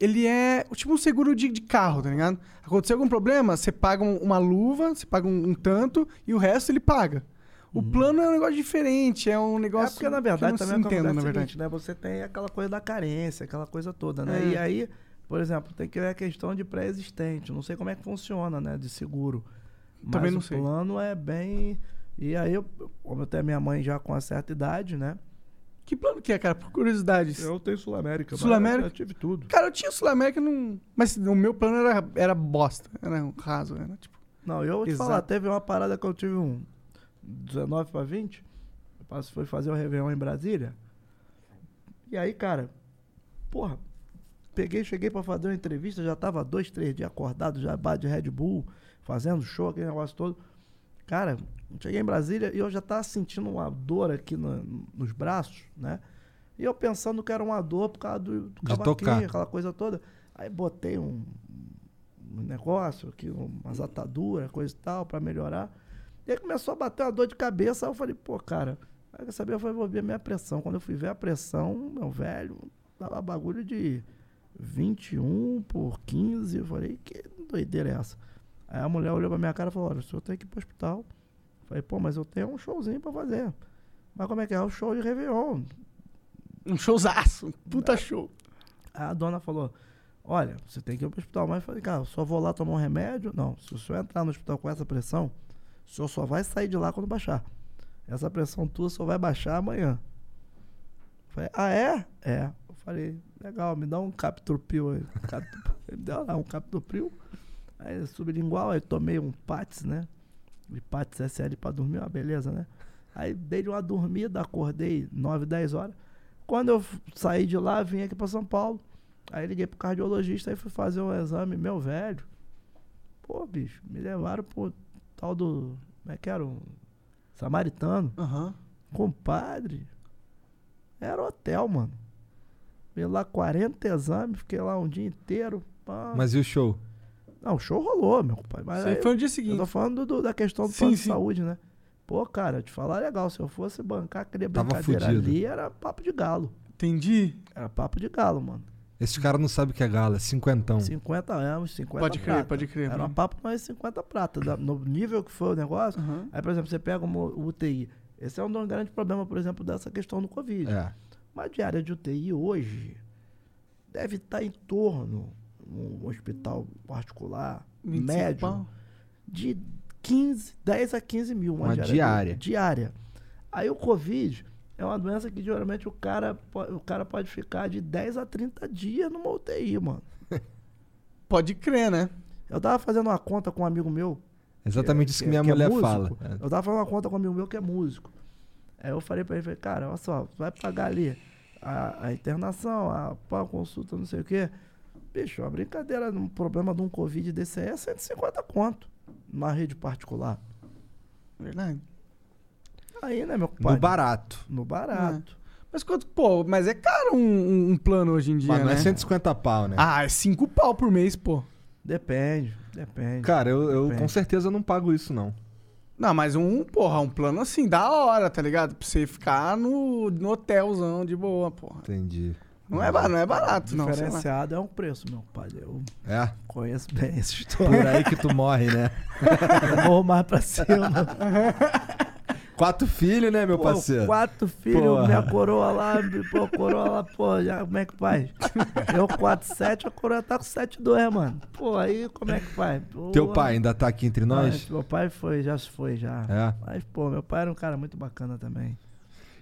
Ele é tipo um seguro de, de carro, tá ligado? Aconteceu algum problema, você paga um- uma luva, você paga um, um tanto e o resto ele paga. O plano é um negócio diferente, é um negócio. É porque, na verdade, também acontece na verdade. seguinte, né? Você tem aquela coisa da carência, aquela coisa toda, né? É. E aí, por exemplo, tem que ver a questão de pré-existente. Não sei como é que funciona, né? De seguro. Mas Também não o sei. plano é bem... E aí, eu, como eu tenho minha mãe já com uma certa idade, né? Que plano que é, cara? Por curiosidade. Eu tenho Sul-América. mas Sul-América? Eu tive tudo. Cara, eu tinha Sul-América, não... mas o meu plano era, era bosta. Era um raso, era tipo. Não, eu vou te Exato. falar, teve uma parada que eu tive um 19 para 20. Eu fui fazer um Réveillon em Brasília. E aí, cara, porra, peguei, cheguei pra fazer uma entrevista, já tava dois, três dias acordado, já bar de Red Bull, fazendo show, aquele negócio todo. Cara, cheguei em Brasília e eu já tava sentindo uma dor aqui na- nos braços, né? E eu pensando que era uma dor por causa do, do cavaquinho, aquela coisa toda. Aí botei um, um negócio aqui, umas ataduras, coisa e tal, pra melhorar. E aí começou a bater uma dor de cabeça, aí eu falei, pô, cara, aí quer saber, eu vou ver a minha pressão. Quando eu fui ver a pressão, meu velho, tava bagulho de 21 por 15. Eu falei, que doideira é essa? Aí a mulher olhou pra minha cara e falou, olha, o senhor tem que ir pro hospital. Eu falei, pô, mas eu tenho um showzinho pra fazer. Mas como é que é? O show de Réveillon. Um showzaço. um Puta show. Aí a dona falou: Olha, você tem que ir pro hospital. Mas eu falei, cara, eu só vou lá tomar um remédio. Não, se o senhor entrar no hospital com essa pressão, o senhor só vai sair de lá quando baixar. Essa pressão tua só vai baixar amanhã. Eu Falei, ah, é? É. Eu falei, legal, me dá um Captopril aí. Ele me deu lá um Captopril. Aí sublingual, aí tomei um Pats, né? E Pats SL pra dormir, uma beleza, né? Aí dei uma dormida, acordei 9, 10 horas. Quando eu saí de lá, vim aqui pra São Paulo. Aí liguei pro cardiologista e fui fazer um exame, meu velho. Pô, bicho, me levaram pro tal do. Como é que era? Um samaritano. Aham. Compadre. Era hotel, mano. Fiz lá 40 exames, fiquei lá um dia inteiro. pá. Mas e o show? Não, o show rolou, meu compadre. Mas aí foi no dia eu seguinte. tô falando do- da questão do Sim, plano de sim. saúde, né? Pô, cara, te falar legal, se eu fosse bancar aquele brincadeira fudido. ali, era papo de galo. Entendi. Era papo de galo, mano. Esse cara não sabe o que é gala, é cinquentão. 50 anos, 50 Pode crer, prata. pode crer. Era um papo mais 50 prata. No nível que foi o negócio. Aham. Aí, por exemplo, você pega uma UTI. Esse é um dos grandes problemas, por exemplo, dessa questão do Covid. É. Uma diária de UTI hoje deve estar em torno, um hospital particular, 25 médio, de 15, 10 a 15 mil. Uma de- diária. diária. Aí o Covid é uma doença que geralmente o cara, o cara pode ficar de 10 a 30 dias numa UTI, mano. Pode crer, né? Eu tava fazendo uma conta com um amigo meu. Exatamente isso que, minha é mulher músico. fala. É. Eu tava fazendo uma conta com um amigo meu que é músico. Aí eu falei pra ele, falei, cara, olha só, vai pagar ali a, a internação, a, a consulta, não sei o quê. Bicho, uma brincadeira, um problema de um Covid desse aí é 150 conto numa rede particular. Verdade. Aí, né, meu No compadre? barato. No barato. Mas quanto, pô, mas é caro um, um- um plano hoje em dia, Mas não né? é 150 pau, né? Ah, é 5 pau por mês, pô. Depende, depende. Cara, eu, eu Depende. com certeza não pago isso, não. Não, mas um, porra, um plano assim, da hora, tá ligado? Pra você ficar no, no hotelzão de boa, porra. Entendi. Não é, ba- não é barato, não. Diferenciado é um preço, meu compadre. Eu É? conheço bem essa Por história. aí que tu morre, né? Eu vou mais pra cima. Quatro filhos, né, meu Pô, parceiro? Quatro filhos, minha coroa lá, pô, coroa lá, pô, já, como é que faz? Eu 4, 7, a coroa tá com 7, 2, mano. Pô, aí como é que faz? Pô, Teu pai ainda tá aqui entre nós? Mas Meu pai foi, já se foi, já. É. Mas, pô, meu pai era um cara muito bacana também.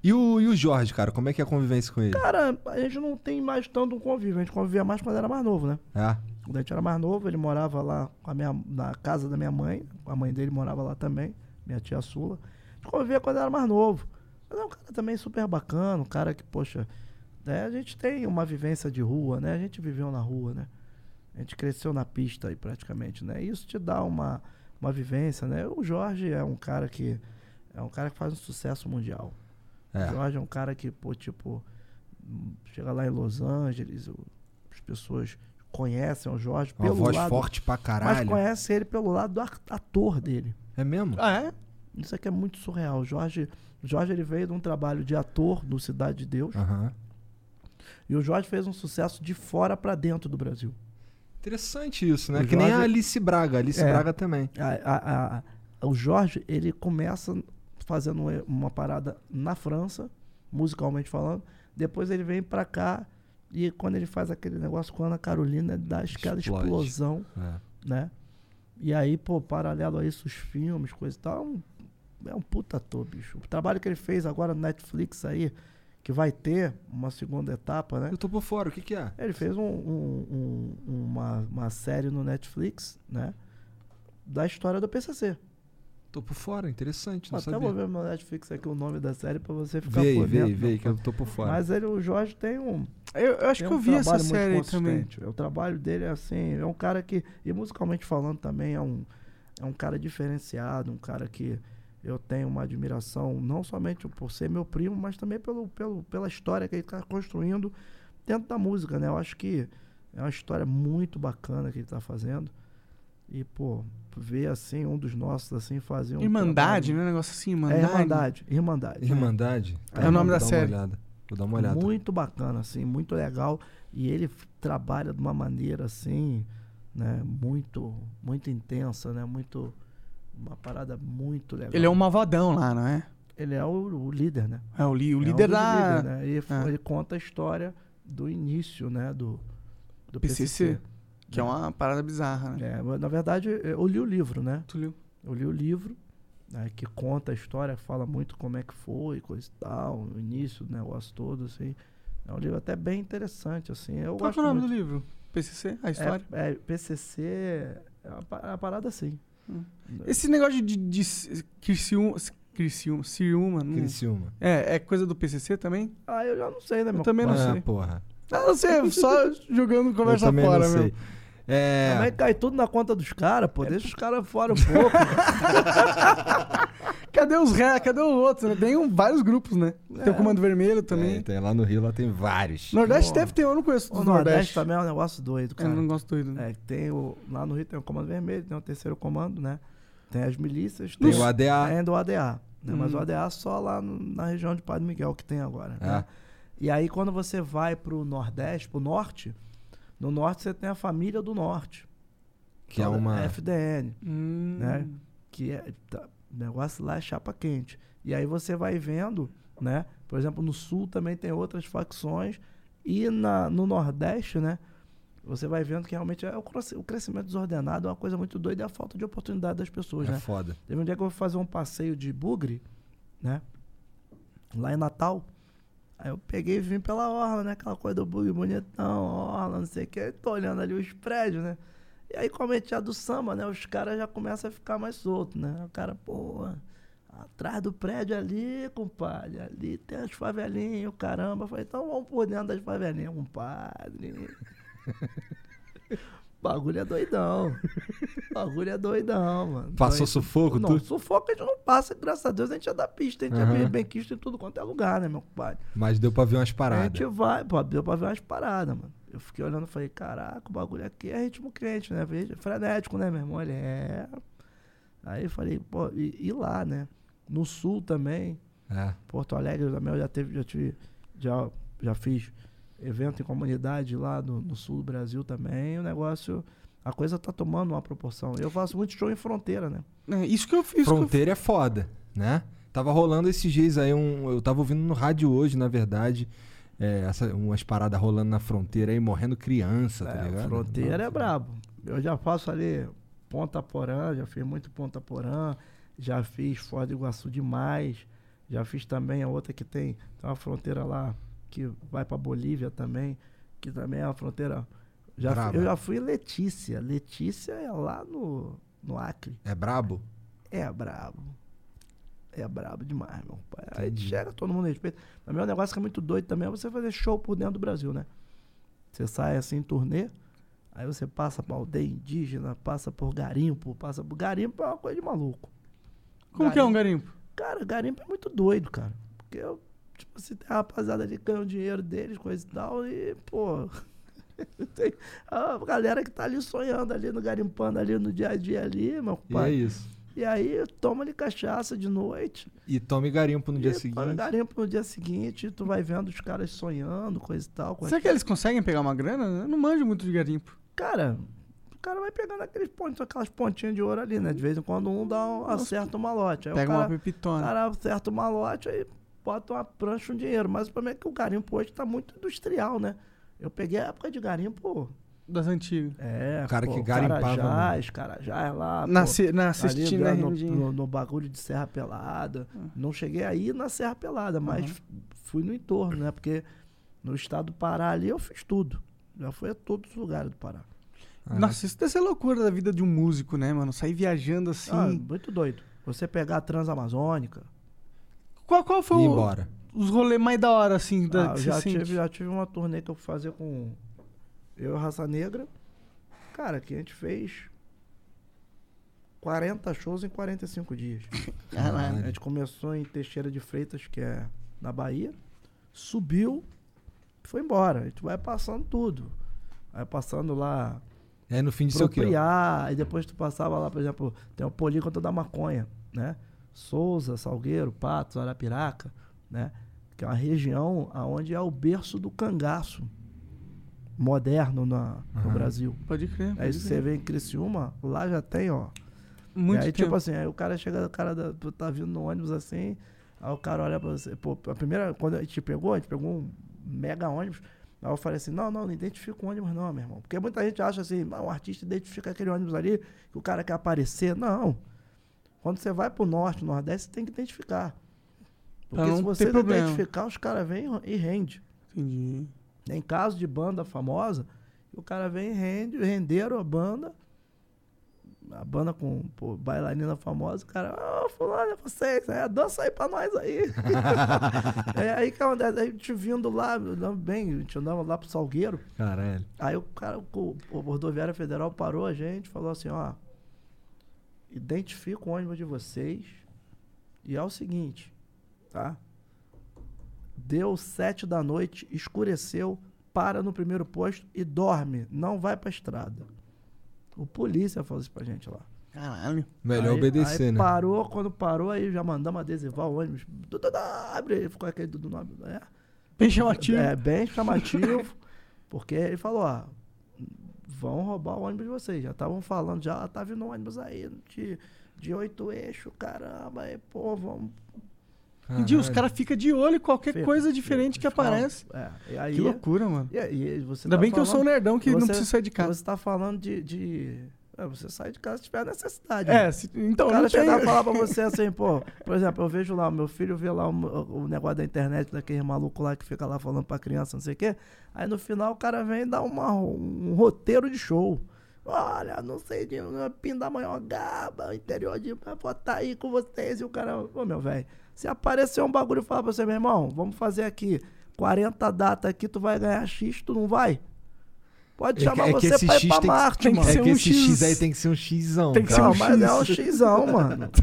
E o, e o Jorge, cara, como é que é a convivência com ele? Cara, a gente não tem mais tanto um convívio, a gente convivia mais quando era mais novo, né? É. Quando a gente era mais novo, ele morava lá minha, na casa da minha mãe, a mãe dele morava lá também, minha tia Sula. A gente convivia quando era mais novo. Mas é um cara também super bacana, um cara que, poxa, né, a gente tem uma vivência de rua, né? A gente viveu na rua, né? A gente cresceu na pista aí praticamente, né? Isso te dá uma, uma vivência, né? O Jorge é um cara que é um cara que faz um sucesso mundial. O É. Jorge é um cara que, pô, tipo, chega lá em Los Angeles, as pessoas conhecem o Jorge Uma pelo voz lado, forte pra mas caralho. conhecem ele pelo lado do ator dele. É mesmo? Ah, é? Isso aqui é muito surreal. O Jorge, Jorge ele veio de um trabalho de ator no Cidade de Deus Aham. e o Jorge fez um sucesso de fora pra dentro do Brasil. Interessante isso, né? O que nem a Jorge- Alice Braga. Alice É. Braga também. A- a- a- o Jorge, ele começa fazendo uma parada na França, musicalmente falando. Depois ele vem pra cá e quando ele faz aquele negócio com a Ana Carolina, ele dá aquela Explode. explosão, É. né? E aí, pô, paralelo a isso, os filmes, coisa e tal, é um, é um puta ator, bicho. O trabalho que ele fez agora no Netflix aí, que vai ter uma segunda etapa, né? Eu tô por fora, o que que é? Ele fez um- um- um- uma, uma série no Netflix, né? Da história do PCC. Tô por fora, interessante, não Até sabia. vou ver no Netflix aqui o nome da série pra você ficar Vê por vê dentro. vê meu que eu tô por fora. Mas ele, o Jorge tem um, Eu, eu acho tem que eu um vi essa trabalho muito série também. consistente. O trabalho dele é assim, é um cara que, e musicalmente falando também, é um, é um cara diferenciado, um cara que eu tenho uma admiração, não somente por ser meu primo, mas também pelo, pelo, pela história que ele está construindo dentro da música, né? Eu acho que é uma história muito bacana que ele está fazendo. E, pô, ver assim, um dos nossos, assim, fazer um. Irmandade, trabalho- né? Um negócio assim, É Irmandade. Irmandade, Irmandade. Irmandade? É o nome vou da dar série. Uma olhada. Vou dar uma olhada. Muito bacana, assim, muito legal. E ele trabalha de uma maneira assim, né, muito, muito intensa, né? Muito. Uma parada muito legal. Ele é um malvadão lá, não é? ele é o, o líder, né? É, o, li- o É um líder da líderes, né? E f- Ah. ele conta a história do início, né? Do, do PCC, PCC. Que é uma parada bizarra, né? É, na verdade, eu li o livro, né? Tu leu? Eu li o livro, né, que conta a história, fala muito como é que foi, coisa e tal, o início do negócio todo, assim. É um livro até bem interessante, assim. Eu Qual é o nome muito. do livro? PCC? A história? É, é, PCC é uma, pa- é uma parada assim. Hum. Esse negócio de, de, de Criciúma, Criciúma, Ciúma, não- Criciúma. é, é coisa do PCC também? Ah, eu já não sei, né, Eu meu também não ah, sei. porra. Ah, não sei, só jogando conversa eu também fora, não meu. É, Também cai tudo na conta dos caras, pô. Deixa os caras fora um pouco. Cadê os ré? Cadê os outros? né? Tem um- vários grupos, né? Tem o É. Comando Vermelho também. é, tem lá no Rio, lá tem vários. Nordeste Pô. deve ter, eu não conheço o do Nordeste, Nordeste. também é um negócio doido, Eu cara. não gosto doido. né? É, tem o, lá no Rio tem o Comando Vermelho, tem o terceiro comando, né? Tem as milícias, Tem tem o ADA. ainda o ADA. Né? Mas Hum. o ADA só lá no- na região de Padre Miguel que tem agora. É. né? E aí quando você vai pro Nordeste, pro Norte, no Norte você tem a família do Norte. Que é uma. FDN, Hum. né? Que é, tá, o negócio lá é chapa quente. E aí você vai vendo, né? Por exemplo, no Sul também tem outras facções. E na, no Nordeste, né? Você vai vendo que realmente é o crescimento desordenado é uma coisa muito doida e a falta de oportunidade das pessoas, É né? foda. Teve um dia que eu fui fazer um passeio de bugre, né? Lá em Natal. Aí eu peguei e vim pela orla, né? Aquela coisa do bugre bonitão, orla, não sei o que. Tô olhando ali os prédios, né? E aí, como é do samba, né? Os caras já começam a ficar mais soltos, né? O cara, pô, atrás do prédio ali, compadre, ali tem as favelinhas, caramba. Eu falei, então vamos por dentro das favelinhas, compadre. Bagulho é doidão. Bagulho é doidão, mano. Passou sufoco, Não, tu? sufoco a gente não passa, graças a Deus a gente é da pista, a gente Aham. é bem, bem quisto em tudo quanto é lugar, né, meu compadre? Mas deu pra ver umas A paradas. gente vai, pô, deu pra ver umas paradas, mano. Eu fiquei olhando e falei, caraca, o bagulho aqui é ritmo quente, né? Frenético, né, meu irmão? Ele é. Aí eu falei, pô, e, e lá, né? No sul também, É. Porto Alegre também eu já teve, já tive, já, já fiz evento em comunidade lá no, no sul do Brasil também. O negócio, a coisa tá tomando uma proporção. Eu faço muito show em fronteira, né? É, isso que eu fiz. que eu Fronteira é foda, né? Tava rolando esses dias aí, um, eu tava ouvindo no rádio hoje, na verdade, é, essa- umas paradas rolando na fronteira aí, morrendo criança, tá É, ligado? fronteira é brabo. Eu já faço ali Ponta Porã, já fiz muito Ponta Porã, já fiz Foz do Iguaçu demais, já fiz também a outra que tem, tem uma fronteira lá que vai pra Bolívia também, que também é uma fronteira. Já fui- eu já fui em Letícia. Letícia é lá no, no Acre. É brabo? É brabo. É brabo demais, meu pai. Aí chega, todo mundo respeita. Mas meu negócio que é muito doido também é você fazer show por dentro do Brasil, né? Você sai assim em turnê, aí você passa por aldeia indígena, passa por garimpo, passa por garimpo é uma coisa de maluco. Como que é um garimpo? Cara, garimpo é muito doido, cara. Porque eu, tipo assim, tem a rapaziada ali que ganha o dinheiro deles, coisa e tal, e, pô. tem a galera que tá ali sonhando ali no garimpando ali no dia a dia ali, meu E é pai. isso. E aí toma ali cachaça de noite. E tome garimpo no dia e seguinte. Toma garimpo no dia seguinte, tu vai vendo os caras sonhando, coisa e tal. coisa- Será que eles conseguem pegar uma grana? Eu não manjo muito de garimpo. Cara, o cara vai pegando aqueles pontos, aquelas pontinhas de ouro ali, né? De vez em quando um dá um, acerta uma lote. Aí Pega o uma cara, o pepitona. cara acerta uma lote, aí bota uma prancha, um dinheiro. Mas o problema é que o garimpo hoje tá muito industrial, né? Eu peguei a época de garimpo. Das antigas. É, O cara pô, que garimpava Carajás, Carajás lá. Na, pô, na ali cestina, né, no, no, no bagulho de Serra Pelada. Não cheguei aí na Serra Pelada, mas f- fui no entorno, né? Porque no estado do Pará ali eu fiz tudo. Já fui a todos os lugares do Pará. Ah, Nossa, isso deve ser loucura da vida de um músico, né, mano? Sair viajando assim. Ah, muito doido. Você pegar a Transamazônica. Qual, qual foi E o- embora. os rolês mais da hora, assim, da, Ah, que já, você sente? tive, já tive uma turnê que eu fui fazer com eu e Raça Negra. Cara, que a gente fez 40 shows em 45 dias. Caralho. A gente começou em Teixeira de Freitas, que é na Bahia. Subiu, foi embora. A gente vai passando tudo. Vai passando lá É no fim de seu quê? Propriar, e depois tu passava lá, por exemplo, tem o polígono da maconha, né? Souza, Salgueiro, Patos, Arapiraca, né? Que é uma região onde é o berço do cangaço moderno na, no Aham. Brasil. Pode crer. Aí pode se crer. você vê em Criciúma, lá já tem, ó. Muito e aí, tempo. tipo assim, aí o cara chega, o cara da- tá vindo no ônibus assim, Aí o cara olha pra você, pô, a primeira, quando a gente pegou, a gente pegou um mega ônibus. Aí eu falei assim, não, não, não identifica o ônibus não, meu irmão. Porque muita gente acha assim, um artista identifica aquele ônibus ali, que o cara quer aparecer. Não. Quando você vai pro norte, nordeste, você tem que identificar. Porque não se você não problema. identificar, os caras vêm e rende. Entendi. Em caso de banda famosa, o cara vem e rende, renderam a banda. A banda com pô, bailarina famosa, o cara, ah, fulano, é vocês, é, dança aí pra nós aí. é aí que acontece, a gente vindo lá, andando bem, a gente andava lá pro Salgueiro, Caralho. aí o cara, o, o rodoviária federal parou a gente, falou assim, ó, identifica o ônibus de vocês e é o seguinte, tá? Deu sete da noite, escureceu, para no primeiro posto e dorme, não vai pra estrada. O polícia falou isso pra gente lá. Caralho. Melhor Aí- obedecer, aí né? Parou, quando parou, aí já mandamos adesivar o ônibus. Abre aí, ficou aquele Dudu no é, Bem chamativo. é bem chamativo, porque ele falou, ó, vão roubar o ônibus de vocês. Já estavam falando, já tá vindo um ônibus aí de, de oito eixos, caramba, aí, pô, vamos... Entendi, os caras ficam de olho em qualquer Fica, coisa diferente que aparece. É, e aí, Que loucura, mano. E, aí você Ainda tá bem que eu sou um falando- nerdão que não você- preciso sair de casa. Você tá falando de... de você sai de casa se tiver necessidade. É, né? se- então o cara tem... chegar e falar pra você assim, pô, por exemplo, eu vejo lá, meu filho vê lá o, o negócio da internet daquele maluco lá que fica lá falando pra criança, não sei o quê. Aí no final o cara vem e dá uma, um roteiro de show. Olha, não sei de Pindamonhangaba, interior de. Vou tá aí com vocês. E o cara, ô meu velho, se aparecer um bagulho e falar pra você, meu irmão, vamos fazer aqui 40 datas aqui, tu vai ganhar X, tu não vai? Pode É chamar que- é que você esse pra ir X pra tem que- Marte, mano. ser É que um esse X. X aí tem que ser um Xão. Tem que cara. ser um Não, mas X. é um Xão, mano.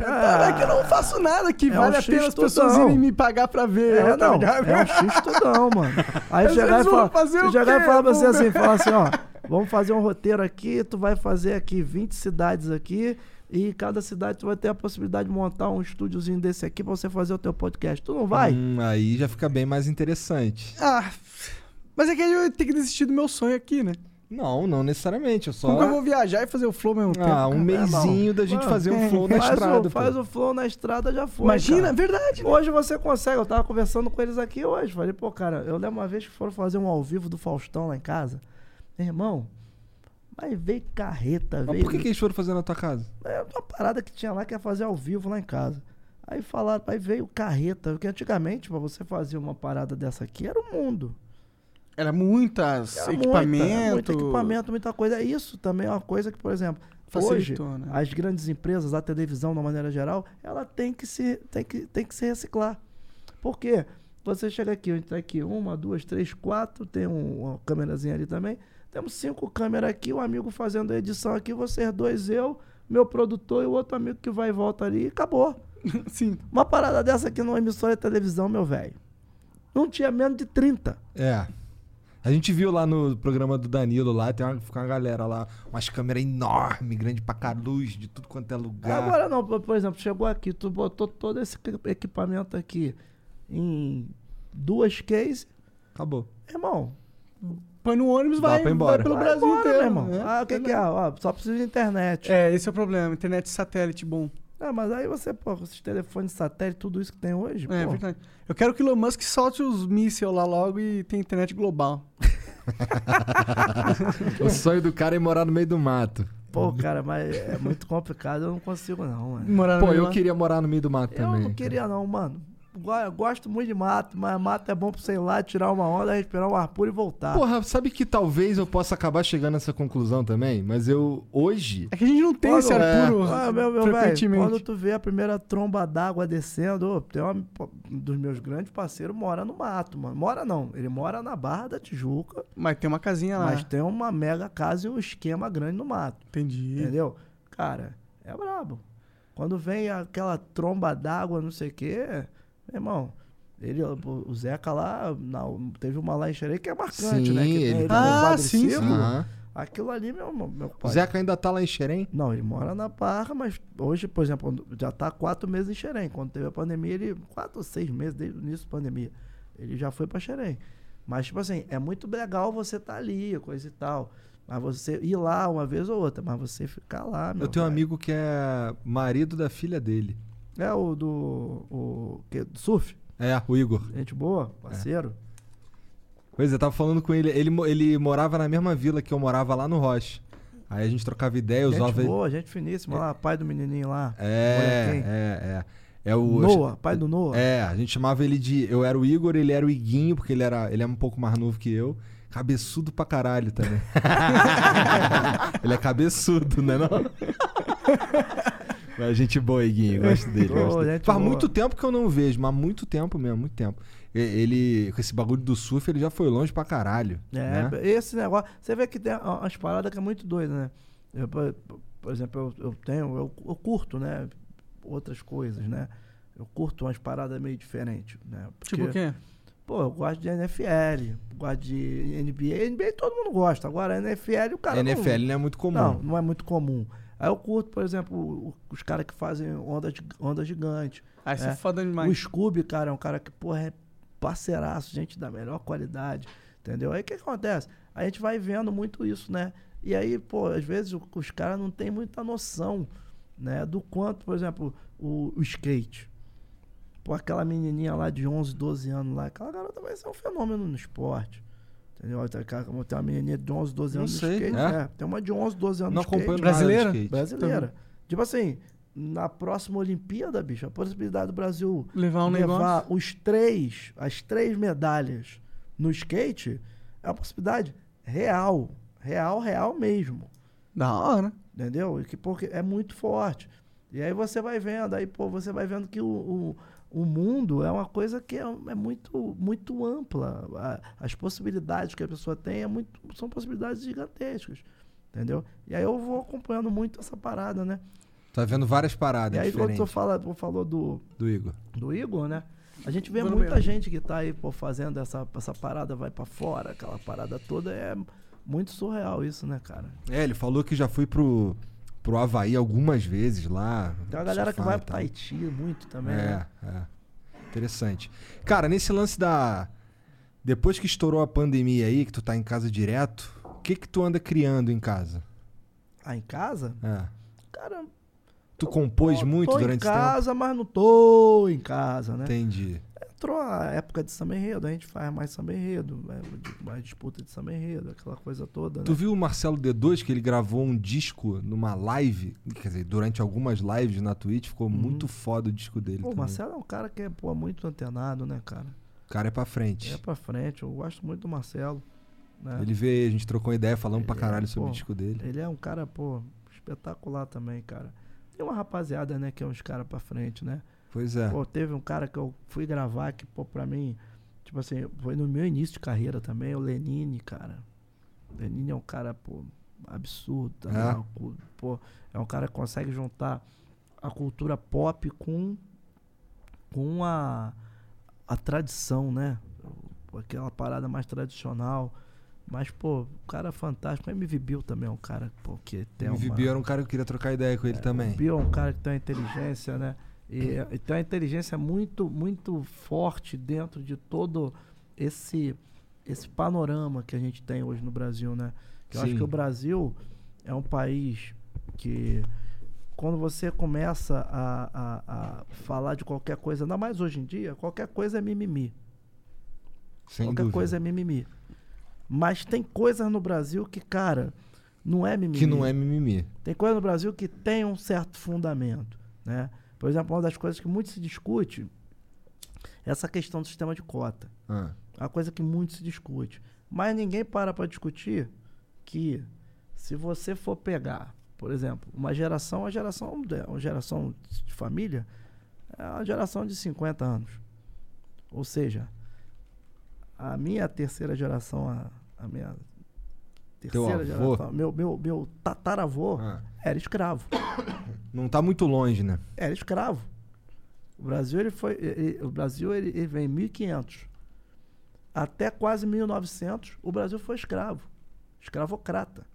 É que eu não faço nada que É vale um a pena as X pessoas irem me pagar pra ver. É, tá não, é um X tudão, mano. Aí chegar e falar, o chegar e falar pra você assim, falar assim, ó, vamos fazer um roteiro aqui, tu vai fazer aqui 20 cidades aqui, e cada cidade tu vai ter a possibilidade de montar um estúdiozinho desse aqui pra você fazer o teu podcast. Tu não vai? Hum, aí já fica bem mais interessante. Ah, mas é que eu tenho que desistir do meu sonho aqui, né? Não, não necessariamente. Eu só. Como que eu vou viajar e fazer o flow ao mesmo tempo? Ah, um cara? mêsinho da gente Ah, fazer um flow na faz estrada. o, faz o flow na estrada, já foi. Imagina, cara. é verdade. né? Hoje você consegue, eu tava conversando com eles aqui hoje. Falei, pô, cara, eu lembro uma vez que foram fazer um ao vivo do Faustão lá em casa. Meu irmão, mas veio carreta, Mas veio. por que, que eles foram fazer na tua casa? É uma parada que tinha lá que ia fazer ao vivo lá em casa. Aí falaram, aí veio carreta, porque antigamente, pra você fazer uma parada dessa aqui, era o mundo. Era muitas Era equipamento. Muita, muito equipamento, muita coisa. Isso também é uma coisa que, por exemplo, hoje, Facilitou, né? as grandes empresas, a televisão, de uma maneira geral, ela tem que se, tem que, tem que se reciclar. Por quê? Você chega aqui, a gente tá aqui, uma, duas, três, quatro, tem um- uma câmerazinha ali também. Temos cinco câmeras aqui, um amigo fazendo a edição aqui, vocês dois, eu, meu produtor e o outro amigo que vai e volta ali, e acabou. Sim. Uma parada dessa aqui numa emissora de televisão, meu velho. Não tinha menos de 30. É. A gente viu lá no programa do Danilo lá, tem uma, fica uma galera lá, umas câmeras enormes, grande pra cá, luz de tudo quanto é lugar. Agora não, por exemplo, chegou aqui, tu botou todo esse equi- equipamento aqui em duas cases, Acabou. irmão. Põe no ônibus, Dá vai, pra ir embora. vai pelo vai Brasil embora, inteiro. meu irmão. né? Ah, o que, que é? Ó, só precisa de internet. É, esse é o problema. Internet satélite bom. Ah, mas aí você, pô, com esses telefones satélite, tudo isso que tem hoje, É, pô. verdade. Eu quero que o Elon Musk solte os mísseis lá logo e tenha internet global. O sonho do cara é morar no meio do mato. Pô, cara, mas é muito complicado, eu não consigo não, mano. Morar no Pô, eu queria morar no meio do mato Eu também. não queria não, mano. Gosto muito de mato, mas mato é bom pra você ir lá, tirar uma onda, respirar um ar puro e voltar. Porra, sabe que talvez eu possa acabar chegando nessa conclusão também? Mas eu, hoje, É que a gente não tem Quando- esse ar é. puro Ah, meu, meu velho, quando tu vê a primeira tromba d'água descendo, ô, tem um dos meus grandes parceiros mora no mato, mano. Mora não, ele mora na Barra da Tijuca, Mas tem uma casinha lá. mas tem uma mega casa e um esquema grande no mato, Entendi. entendeu? Cara, é brabo. Quando vem aquela tromba d'água, não sei o quê, meu irmão, ele, o o Zeca lá, na- teve uma lá em Xerém que é marcante, Sim, né? Que ele- ele no Ah, sim, sim. Aham. Aquilo ali, meu, meu o pai. Zeca ainda tá lá em Xerém? Não, ele mora na Barra, mas hoje, por exemplo, já tá há quatro meses em Xerém. Quando teve a pandemia, ele. Quatro ou seis meses desde o início da pandemia. Ele já foi pra Xerém. Mas, tipo assim, é muito legal você estar ali, coisa e tal. Mas você ir lá uma vez ou outra, mas você ficar lá, meu Eu tenho um velho. amigo que é marido da filha dele. É o do. O, que, do surf. É, o Igor. Gente boa, parceiro. Pois é, eu tava falando com ele. Ele, ele morava na mesma vila que eu morava lá no Roche. Aí a gente trocava ideia, gente usava. boa, gente finíssima lá, pai do menininho lá. É, é, é. É o. Noah, pai do Noah. É, a gente chamava ele de. Eu era o Igor, ele era o Iguinho, porque ele, era, ele é um pouco mais novo que eu. Cabeçudo pra caralho também. ele é cabeçudo, né? Não? Mas gente boa, Iguinho. Gosto dele. Gosto dele. Faz boa. muito tempo que eu não vejo, mas muito tempo mesmo, muito tempo. Ele, com esse bagulho do surf, ele já foi longe pra caralho. É, né? esse negócio. Você vê que tem umas paradas que é muito doida, né? Eu, por, exemplo, eu, eu tenho, eu, eu curto, né? Outras coisas, né? Eu curto umas paradas meio diferentes, né? Porque, Tipo o quê? Pô, eu gosto de NFL, gosto de NBA. NBA todo mundo gosta. Agora, NFL, o cara. não- NFL não é muito comum. Não, não é muito comum. Aí eu curto, por exemplo, o- os caras que fazem onda, onda gigante. Ah, isso é É. foda O demais. Scooby, cara, é um cara que, porra, é parceiraço, gente da melhor qualidade, entendeu? Aí o que acontece? A gente vai vendo muito isso, né? E aí, pô, às vezes o- os caras não têm muita noção, né? Do quanto, por exemplo, o, o skate. Pô, aquela menininha lá de 11, 12 anos lá, aquela garota vai ser um fenômeno no esporte. Entendeu? Tem aquela- Tem uma menininha de 11, 12 Não anos sei, no skate. é? É, tem uma de 11, 12 anos não no skate. Brasileira? nada de skate. Brasileira. Tipo assim, na próxima Olimpíada, bicho, a possibilidade do Brasil Levar um levar os três, as três medalhas no skate é uma possibilidade real. Real, real mesmo. Da hora. Entendeu? Que porque é muito forte. E aí você vai vendo, aí, pô, você vai vendo que o, o, o mundo é uma coisa que é, é muito, muito ampla. A- as possibilidades que a pessoa tem é muito, são possibilidades gigantescas. Entendeu? E aí eu vou acompanhando muito essa parada, né? Tá vendo várias paradas e aí quando diferentes tu fala, tu falou do, do Igor. do Igor, né? A gente vê muita banheiro. gente que tá aí, pô, fazendo essa, essa parada, vai pra fora, aquela parada toda. É muito surreal isso, né, cara? É, ele falou que já foi pro, pro Havaí algumas vezes lá. Tem uma galera que vai pra tal. Haiti muito também, É, né? é. Interessante. Cara, nesse lance da. Depois que estourou a pandemia aí, que tu tá em casa direto, o que que tu anda criando em casa? Ah, em casa? É. Cara, Tu compôs tô- muito tô durante em esse tempo? casa, mas não tô em casa, né? Entendi. Entrou a época de samba enredo, a gente faz mais samba enredo, né? mais disputa de samba enredo, aquela coisa toda, né? Tu viu o Marcelo D2 que ele gravou um disco numa live? Quer dizer, durante algumas lives na Twitch, ficou muito foda o disco dele. Uhum. Pô, o. Marcelo é um cara que é pô, muito antenado, né, cara? O cara é pra frente. É pra frente, eu gosto muito do Marcelo. Né? Ele veio, a gente trocou uma ideia falando pra Ele é, caralho sobre pô, o disco dele. Ele é um cara, pô, espetacular também, cara. Tem uma rapaziada, né, que é uns caras pra frente, né? Pois é. Pô, teve um cara que eu fui gravar que, pô, pra mim, tipo assim, foi no meu início de carreira também, o Lenine, cara. Lenine é um cara, pô, absurdo. também, É? cu- Pô, é um cara que consegue juntar a cultura pop com, com a, a tradição, né? Aquela parada mais tradicional. Mas, pô, o cara é fantástico. O MV Bill também é um cara, pô, que tem o uma... MV era um cara que eu queria trocar ideia com ele também. O Bill é um cara que tem uma inteligência, né? E, e tem uma inteligência muito, muito forte dentro de todo esse, esse panorama que a gente tem hoje no Brasil, né? Que eu acho que o Brasil é um país que quando você começa a, a, a falar de qualquer coisa, ainda mais hoje em dia, qualquer coisa é mimimi. Sem qualquer dúvida. coisa é mimimi. Mas tem coisas no Brasil que, cara, não é mimimi. Que não é mimimi. Tem coisa no Brasil que tem um certo fundamento, né? Por exemplo, uma das coisas que muito se discute é essa questão do sistema de cota. Ah, É uma coisa que muito se discute. Mas ninguém para para discutir que se você for pegar, por exemplo, uma geração, uma geração, uma geração de família, é uma geração de 50 anos. Ou seja, a minha terceira geração, a, a minha terceira geração, meu, meu, meu tataravô ah. Era escravo. Não tá muito longe, né? Era escravo. O Brasil ele foi, ele- o Brasil ele, ele vem em 1500 até quase 1900, o Brasil foi escravo, escravocrata.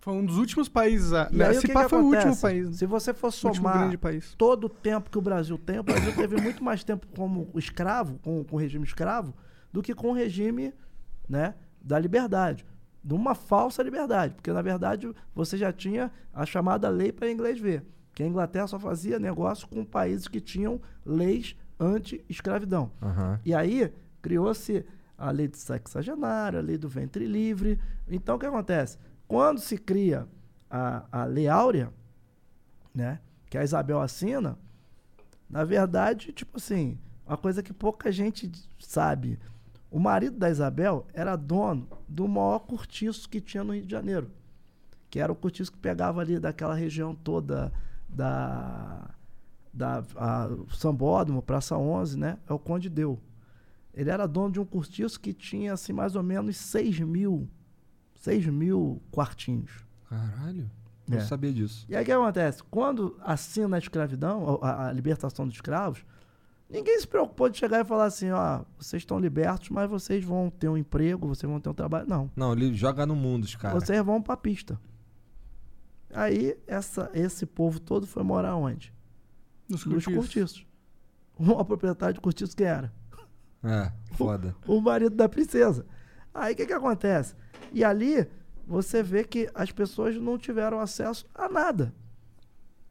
Foi um dos últimos países. A... E aí, que pá que foi o último país. né? Se você for somar grande país. todo o tempo que o Brasil tem, o Brasil teve muito mais tempo como escravo, com, com o regime escravo, do que com o regime né, da liberdade. De uma falsa liberdade. Porque, na verdade, você já tinha a chamada lei para inglês ver. Que a Inglaterra só fazia negócio com países que tinham leis anti-escravidão. Aham. E aí criou-se a lei de sexagenária, a lei do ventre livre. Então o que acontece? Quando se cria a, a Lei Áurea, né, que a Isabel assina, na verdade, tipo assim, uma coisa que pouca gente sabe. O marido da Isabel era dono do maior cortiço que tinha no Rio de Janeiro. Que era o cortiço que pegava ali daquela região toda da, da a, Sambódromo, Praça 11, né? É o Conde Deu. Ele era dono de um cortiço que tinha, assim, mais ou menos 6 mil, 6 mil quartinhos. Caralho. Não É. sabia disso. E aí o que acontece? Quando assina a escravidão, a, a libertação dos escravos, ninguém se preocupou de chegar e falar assim, ó, vocês estão libertos, mas vocês vão ter um emprego, vocês vão ter um trabalho. Não. Não, ele joga no mundo, os caras. Vocês vão pra pista. Aí essa, esse povo todo foi morar onde? Nos Nos cortiços. cortiços. O proprietário de cortiço quem era? É, foda. o marido da princesa. Aí o que, que acontece? E ali você vê que as pessoas não tiveram acesso a nada.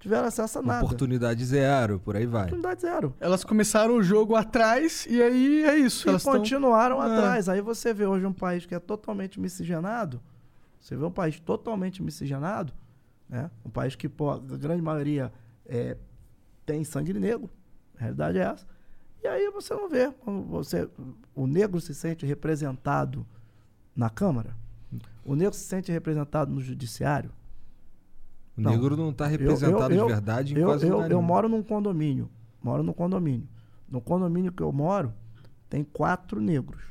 Tiveram acesso a nada. Oportunidade zero, por aí vai. Oportunidade zero. Elas começaram o jogo atrás e aí é isso. E elas tão- continuaram Ah. atrás. Aí você vê hoje um país que é totalmente miscigenado. Você vê um país totalmente miscigenado, né? Um país que, pô, a grande maioria é, tem sangue negro. A realidade é essa. E aí você não vê. Você, o negro se sente representado na Câmara. O negro se sente representado no judiciário. O Não. negro não tá Eu- representado eu- eu- de verdade em Eu, quase eu, lugar eu nenhum. moro num condomínio. Moro num condomínio. No condomínio que eu moro, tem quatro negros.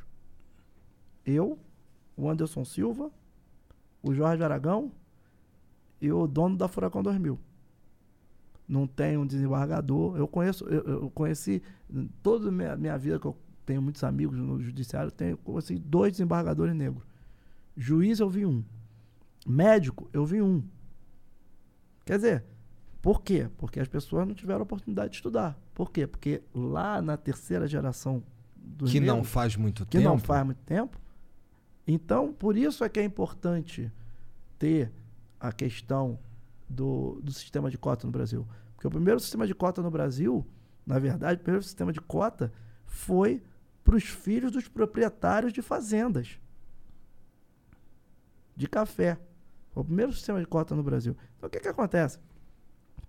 Eu, o Anderson Silva, o Jorge Aragão e o dono da Furacão 2000. Não tem um desembargador. Eu conheço, eu, eu conheci toda a minha, minha vida, que eu tenho muitos amigos no judiciário, tenho conheci dois desembargadores negros. Juiz eu vi um. Médico eu vi um. Quer dizer, por quê? Porque as pessoas não tiveram oportunidade de estudar. Por quê? Porque lá na terceira geração dos Que não faz muito que tempo. não faz muito tempo. Então, por isso é que é importante ter a questão do, do sistema de cota no Brasil. Porque o primeiro sistema de cota no Brasil, na verdade, o primeiro sistema de cota foi para os filhos dos proprietários de fazendas de café. Foi o primeiro sistema de cota no Brasil. Então, o que, que acontece?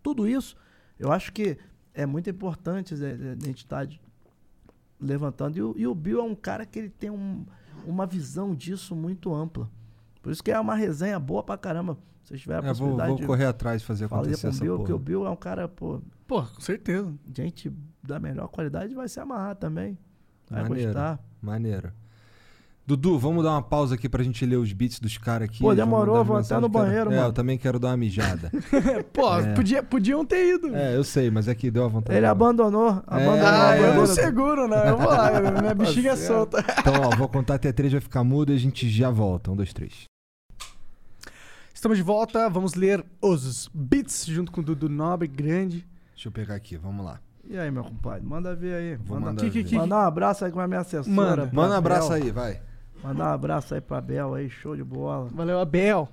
Tudo isso, eu acho que é muito importante a a gente estar de- levantando. E o, e o Bill é um cara que ele tem um- uma visão disso muito ampla. Por isso que é uma resenha boa pra caramba. Se vocês tiverem a É, vou, possibilidade vou de correr atrás e fazer acontecer com o essa Bill, porra. que o Bill é um cara, pô, Pô, com certeza. gente da melhor qualidade vai se amarrar também. Vai Maneiro. gostar. Maneiro. Dudu, vamos dar uma pausa aqui pra gente ler os beats dos caras aqui. Pô, demorou, vou até no mensagens, quero- banheiro, É, eu também quero dar uma mijada. Pô, É. podia, podiam ter ido. é, eu sei, mas aqui deu a vontade. Ele abandonou. abandonou Ah, a eu não seguro, não. Eu vou lá, minha bexiga é solta. Então, ó, vou contar até três, vai ficar mudo e a gente já volta. Um, dois, três. Estamos de volta, vamos ler os beats junto com o Dudu Nobre, grande. Deixa eu pegar aqui, vamos lá. E aí, meu compadre? Manda ver aí. Vou manda, mandar Que- que- que- Mandar um abraço aí com a minha assessora. Manda. Manda um abraço aí, vai. Mandar um abraço aí pra Bel aí, show de bola. Valeu, Abel.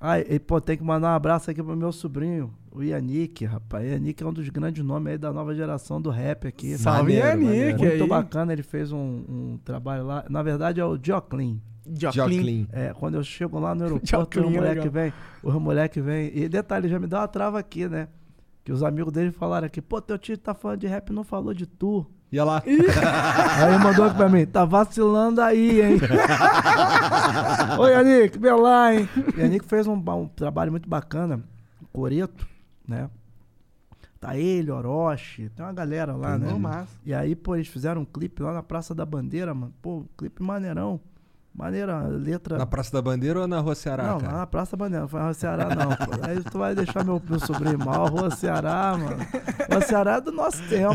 Ai, e, pô, tem que mandar um abraço aqui pro meu sobrinho, o Yannick, rapaz. Yannick é um dos grandes nomes aí da nova geração do rap aqui. Salve, Yannick. maneiro. Muito aí. bacana, ele fez um, um trabalho lá. Na verdade é o Joclin. Joclin. É, quando eu chego lá no aeroporto, Joclin o é moleque legal. vem, o moleque vem. E detalhe, já me dá uma trava aqui, né? Que os amigos dele falaram aqui, pô, teu tio tá falando de rap e não falou de tu. Ia lá. Aí mandou aqui pra mim, tá vacilando aí, hein? Oi, Yannick, vem lá, hein? Yannick fez um, um trabalho muito bacana, Coreto, né? Tá ele, Orochi, tem uma galera lá, né? Massa. E aí, pô, eles fizeram um clipe lá na Praça da Bandeira, mano. Pô, clipe maneirão. Maneira, letra. Na Praça da Bandeira ou na Rua Ceará, não, cara? na Praça da Bandeira, não foi na Rua Ceará, não. pô. Aí tu vai deixar meu, meu sobrinho mal, Rua Ceará, mano. Rua Ceará é do nosso tempo.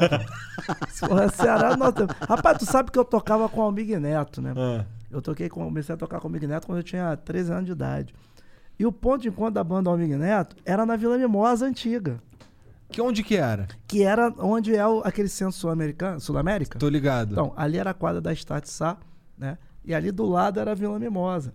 Rua Ceará é do nosso tempo. Rapaz, tu sabe que eu tocava com o Almig Neto, né? Ah, Eu toquei com, comecei a tocar com o Almig Neto quando eu tinha 13 anos de idade. E o ponto de encontro da banda Almig Neto era na Vila Mimosa antiga, que onde que era? que era onde é o- aquele centro sul-americano, Sul-América. Tô ligado. Então, ali era a quadra da Start Sá, né? E ali do lado era a Vila Mimosa.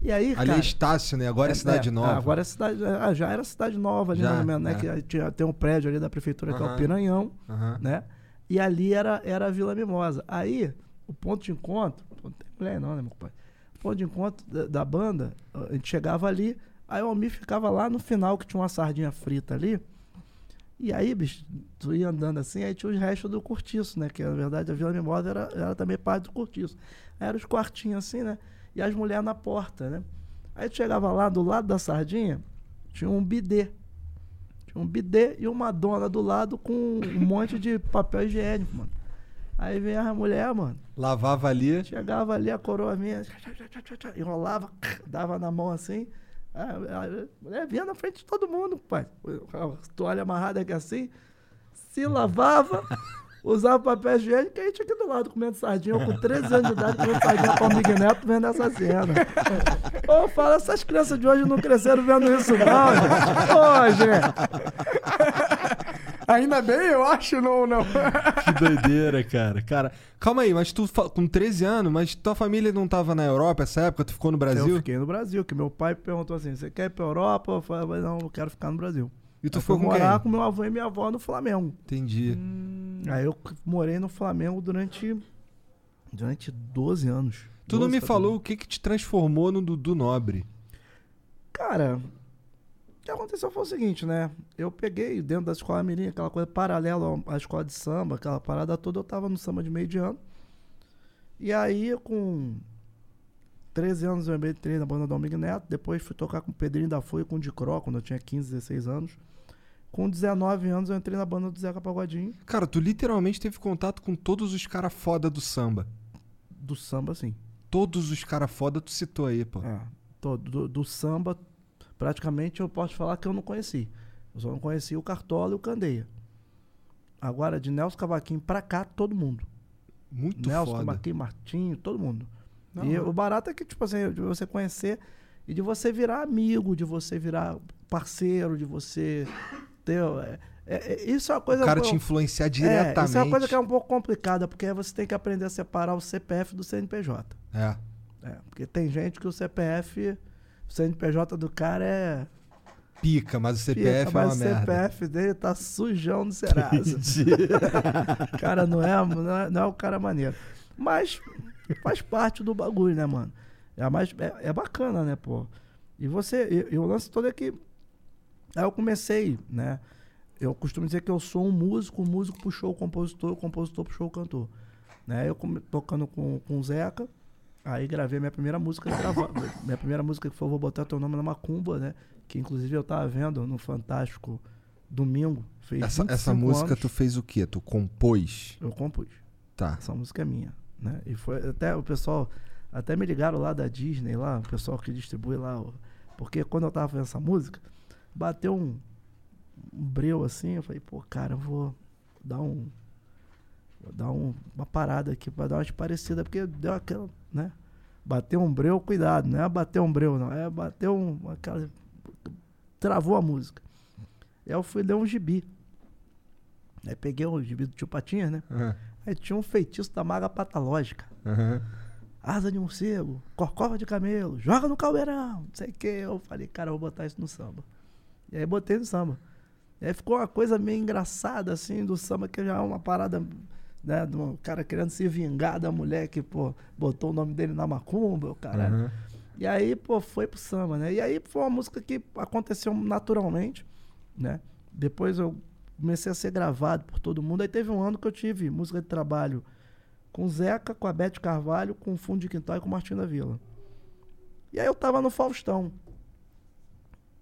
E aí, Ali cara... é Estácio, né? Agora é, Cidade é, Nova. Agora é cidade. ah, Já era cidade nova ali, Já, mais ou menos, né? é. Que tinha, tem um prédio ali da prefeitura que é o. Piranhão, Aham. né? E ali era, era a Vila Mimosa. Aí, o ponto de encontro. Não tem mulher, não, né, meu pai? O ponto de encontro da, da banda, a gente chegava ali, aí o Almir ficava lá no final, que tinha uma sardinha frita ali. E aí, bicho, tu ia andando assim, aí tinha os restos do cortiço, né? Que na verdade a Vila Mimosa era, era também parte do cortiço. Aí eram os quartinhos assim, né? E as mulheres na porta, né? Aí tu chegava lá, do lado da sardinha, tinha um bidê. Tinha um bidê e uma dona do lado com um monte de papel higiênico, mano. Aí vem a mulher, mano. Lavava ali. Chegava ali, a coroa minha, enrolava, dava na mão assim. A, a mulher vinha na frente de todo mundo, pai. A toalha amarrada aqui assim. Se lavava, usava papel higiênico e a gente aqui do lado comendo sardinha. Eu com 13 anos de idade comendo sardinha com o Miguel Neto vendo essa cena. Ô, fala, essas crianças de hoje não cresceram vendo isso não, gente. Ô, gente. Ainda bem, eu acho, não, não. Que doideira, cara. Cara, calma aí, mas tu com 13 anos, mas tua família não tava na Europa essa época? Tu ficou no Eu Brasil? fiquei no Brasil, que meu pai perguntou assim, você quer ir pra Europa? Eu falei, não, eu quero ficar no Brasil. E tu Aí foi com morar quem? com meu avô e minha avó no Flamengo. Entendi. Aí eu morei no Flamengo durante durante 12 anos. Tu não 12 me pra falou 12. o que que te transformou no Dudu Nobre. Cara, que aconteceu foi o seguinte, né? Eu peguei dentro da escola mirim, aquela coisa paralela à escola de samba, aquela parada toda, eu tava no samba de meio de ano. E aí, com 13 anos, eu entrei na banda do Domingo Neto. Depois fui tocar com o Pedrinho da Folha e com o Dicró, quando eu tinha 15, 16 anos. Com 19 anos, eu entrei na banda do Zeca Pagodinho. Cara, tu literalmente teve contato com todos os caras foda do samba. Do samba, sim. Todos os caras foda tu citou aí, pô. É, tô- do, do samba, praticamente eu posso falar que eu não conheci. Eu só não conheci o Cartola e o Candeia. Agora, de Nelson Cavaquinho pra cá, todo mundo. Muito Nelson foda. Cavaquinho, Martinho, todo mundo. Da e o barato é que, tipo assim, de você conhecer e de você virar amigo, de você virar parceiro, de você ter. é, é, é, isso é uma coisa. O cara pô, te influenciar é, diretamente. isso é uma coisa que é um pouco complicada, porque aí você tem que aprender a separar o CPF do CNPJ. É. É, porque tem gente que o CPF, o CNPJ do cara é. Pica, mas o CPF Pica, é uma mas o merda. CPF dele tá sujão no Serasa. O cara não é, não é, não é o cara maneiro. Mas faz parte do bagulho, né, mano? É, mais, é, é bacana, né, pô? E você, e, e o lance todo é que. Aí eu comecei, né? Eu costumo dizer que eu sou um músico, o músico puxou o compositor, o compositor puxou o cantor. Né? Eu come- tocando com, com o Zeca, aí gravei minha primeira música grava- Minha primeira música que foi Vou Botar Teu Nome na Macumba, né? Que inclusive eu tava vendo no Fantástico domingo. Fez Essa, essa 25 música anos, tu fez o quê? Tu compôs? Eu compus. Tá. Essa música é minha, né? E foi até o pessoal até me ligaram lá da Disney lá, o pessoal que distribui lá, porque quando eu tava fazendo essa música, bateu um, um breu assim, eu falei, pô, cara, eu vou dar um vou dar um- uma parada aqui pra dar umas parecidas, porque deu aquela, né? Bateu um breu, cuidado, não é bater um breu, não, é bater um aquela travou a música. Aí eu fui ler um gibi. Aí peguei o gibi do tio Patinhas, né? Aham. Aí tinha um feitiço da maga patológica. Aham. Asa de morcego, corcova de camelo, joga no caldeirão, não sei o que. Eu falei, cara, eu vou botar isso no samba. E aí botei no samba. E aí ficou uma coisa meio engraçada, assim, do samba, que já é uma parada, né, do cara querendo se vingar da mulher que, pô, botou o nome dele na macumba, o caralho. Aham. E aí, pô, foi pro samba, né? E aí foi uma música que aconteceu naturalmente, né? Depois eu comecei a ser gravado por todo mundo. Aí teve um ano que eu tive música de trabalho com o Zeca, com a Beth Carvalho, com o Fundo de Quintal e com o Martinho da Vila. E aí eu tava no Faustão.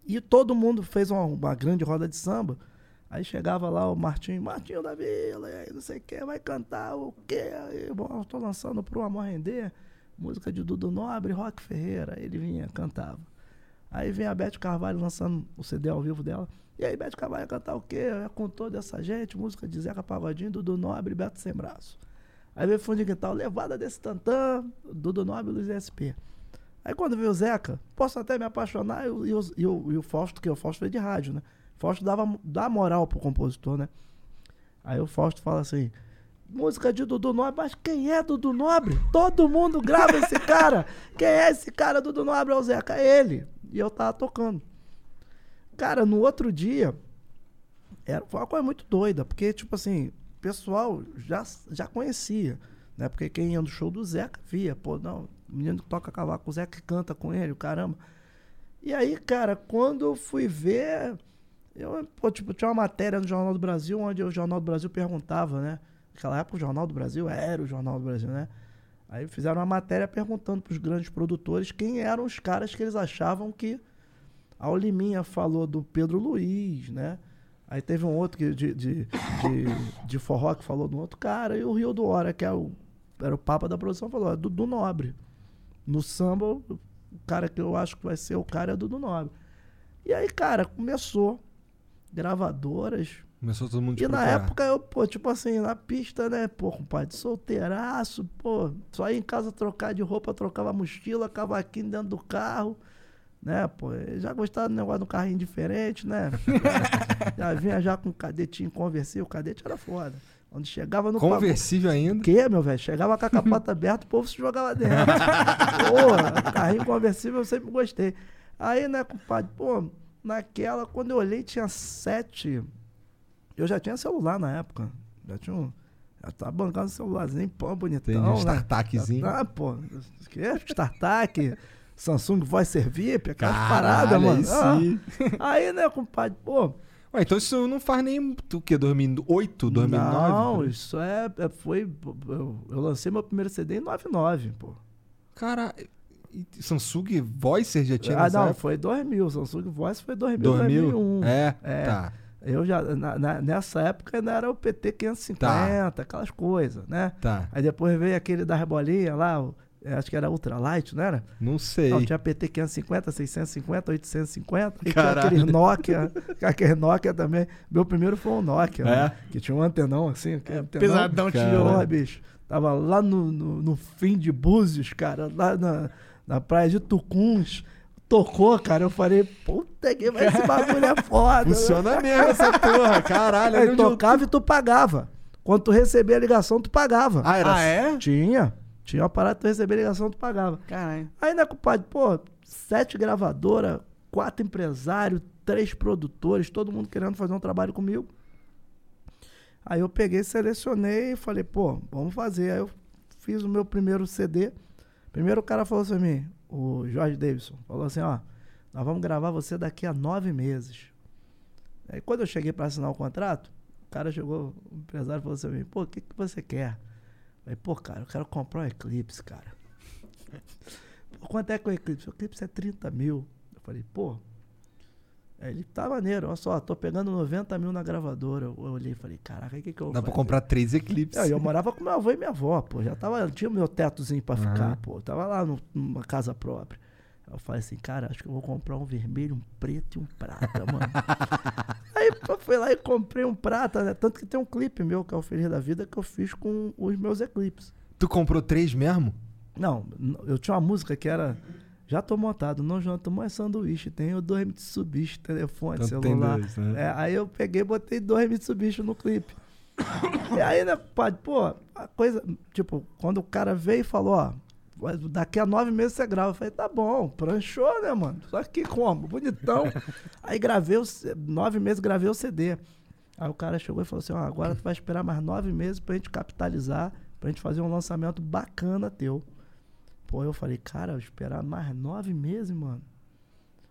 E todo mundo fez uma, uma grande roda de samba. Aí chegava lá o Martinho, Martinho da Vila, e aí não sei o que, vai cantar o quê? Aí, bom, eu tô lançando pro Amor Render, música de Dudu Nobre, Rock Ferreira. Ele vinha, cantava. Aí vem a Beth Carvalho lançando o CD ao vivo dela. E aí, Beth Carvalho cantar o quê? É com toda essa gente, música de Zeca Pagodinho, Dudu Nobre Beto Sem Braço. Aí veio Fundo de Quintal, levada desse tantã, Dudu Nobre Luiz SP. Aí quando veio o Zeca, posso até me apaixonar, e, o- e, o- Fausto, que o Fausto veio de rádio, né? Fausto dava, dá moral pro compositor, né? Aí o Fausto fala assim, música de Dudu Nobre. Mas quem é Dudu Nobre? Todo mundo grava esse cara. Quem é esse cara, Dudu Nobre? É o Zeca. É ele. E eu tava tocando. Cara, no outro dia, era, foi uma coisa muito doida, porque, tipo assim, o pessoal já, já conhecia, né? Porque quem ia no show do Zeca via, pô, não, o menino que toca cavaco, o Zeca canta com ele, caramba. E aí, cara, quando eu fui ver, eu, pô, tipo, tinha uma matéria no Jornal do Brasil, onde o Jornal do Brasil perguntava, né? Naquela época o Jornal do Brasil era o Jornal do Brasil, né? Aí fizeram uma matéria perguntando para os grandes produtores quem eram os caras que eles achavam que. A Oliminha falou do Pedro Luiz, né? Aí teve um outro que, de, de, de, de forró que falou do outro cara, e o Rio do Hora, que era o, era o papa da produção, falou, é Dudu Nobre. No samba, o cara que eu acho que vai ser o cara é Dudu Nobre. E aí, cara, começou gravadoras. Começou todo mundo E na época eu, pô, tipo assim, na pista, né, pô, compadre, solteiraço, pô, só ia em casa trocar de roupa, trocava mochila, cavaquinho dentro do carro, né, pô, já gostava do negócio do carrinho diferente, né, já vinha já com cadetinho conversível, o cadete era foda. Onde chegava no Conversível ainda. que, meu velho? Chegava com a capota aberta, o povo se jogava dentro. Porra, carrinho conversível eu sempre gostei. Aí, né, compadre, pô, naquela, quando eu olhei, tinha sete. Eu já tinha celular na época. Já tinha um. Já tava bancando um celularzinho, pô, bonitão. Tem um né? Ah, pô, que? Startup, Samsung Voice VIP, aquelas Caralho, paradas, mano. aí Ah, aí, né, compadre, pô. Ué, então isso não faz nem o quê? 2008, 2009? Não, isso é, é- foi. Eu, eu lancei meu primeiro CD em 99, pô. Cara, Samsung Voicer já tinha Ah, não, época? foi 2000. Samsung Voice foi 2000, 2000? 2001. É, É. tá. Eu já, na- na- nessa época ainda era o PT 550, aquelas coisas, né? Tá. Aí depois veio aquele da rebolinha lá, o- é, acho que era Ultralight, não era? Não sei. Não, tinha PT 550, 650, 850, e Caralho. tinha aquele Nokia, aquele Nokia também. Meu primeiro foi um Nokia, É? né? que tinha um antenão assim, aquele antenão. pesadão. Porra, bicho. Tava lá no, no, no fim de Búzios, cara, lá na, na praia de Tucuns. Tocou, cara. Eu falei, puta que vai esse bagulho é foda. Funciona mesmo essa porra, caralho. Aí onde eu- tocava e tu pagava. Quando tu recebia a ligação, tu pagava. Ah, era Ah, é? Tinha. Tinha uma parada, tu recebia a ligação, tu pagava. Caralho. Aí, né, compadre, pô, sete gravadoras, quatro empresários, três produtores, todo mundo querendo fazer um trabalho comigo. Aí eu peguei, selecionei e falei, pô, vamos fazer. Aí eu fiz o meu primeiro CD. Primeiro o cara falou assim pra mim, o Jorge Davidson, falou assim, ó, nós vamos gravar você daqui a nove meses. Aí quando eu cheguei pra assinar o contrato, o cara chegou, o empresário falou assim pra mim, pô, o que, que você quer? Eu falei, pô, cara, eu quero comprar um Eclipse, cara. Quanto é que é o Eclipse? O Eclipse é 30 mil. Eu falei, pô. Aí ele tá maneiro, olha só, tô pegando 90 mil na gravadora. Eu, eu olhei e falei, caraca, o que, que eu vou Dá pra fazer? comprar três Eclipses. É, eu morava com meu avô e minha avó, pô. Já tava, tinha meu tetozinho pra ficar, pô. Tava lá no- numa casa própria. Eu falei assim, cara, acho que eu vou comprar um vermelho, um preto e um prata, mano. Aí pô, fui lá e comprei um prata, né? Tanto que tem um clipe meu, que é o Feliz da Vida, que eu fiz com os meus Eclipses. Tu comprou três mesmo? Não, eu tinha uma música que era. Já tô montado, não janto mais sanduíche. Tenho dois Mitsubishi, telefone, Então celular. dois, né? É, aí eu peguei e botei dois Mitsubishi no clipe. e aí, né, padre, pô, a coisa. Tipo, quando o cara veio e falou, ó. Daqui a nove meses você grava. Eu falei, tá bom, pranchou, né, mano? Só que como? Bonitão. aí gravei, o nove meses gravei o CD. Aí o cara chegou e falou assim: ó, agora tu vai esperar mais nove meses pra gente capitalizar, pra gente fazer um lançamento bacana teu. Pô, eu falei, cara, eu esperar mais nove meses, mano.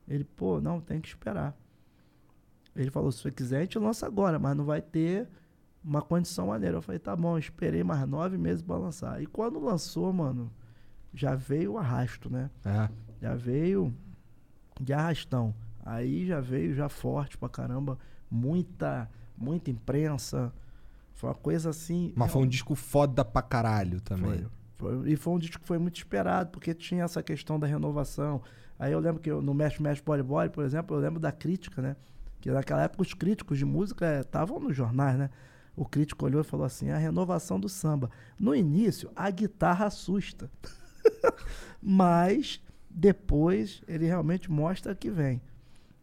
Ele, pô, não, tem que esperar. Ele falou, se você quiser, a gente lança agora, mas não vai ter uma condição maneira. Eu falei, tá bom, esperei mais nove meses pra lançar. E quando lançou, mano, já veio o arrasto, né? É. Já veio de arrastão. Aí já veio já forte pra caramba. Muita, muita imprensa. Foi uma coisa assim. Mas foi um disco foda pra caralho também. Foi. Foi- e foi um disco que foi muito esperado, porque tinha essa questão da renovação. Aí eu lembro que eu, no Mesh Mesh Body Body, por exemplo, eu lembro da crítica, né? Que naquela época os críticos de música estavam nos jornais, né? O crítico olhou e falou assim: a renovação do samba. No início, a guitarra assusta. Mas depois ele realmente mostra que vem.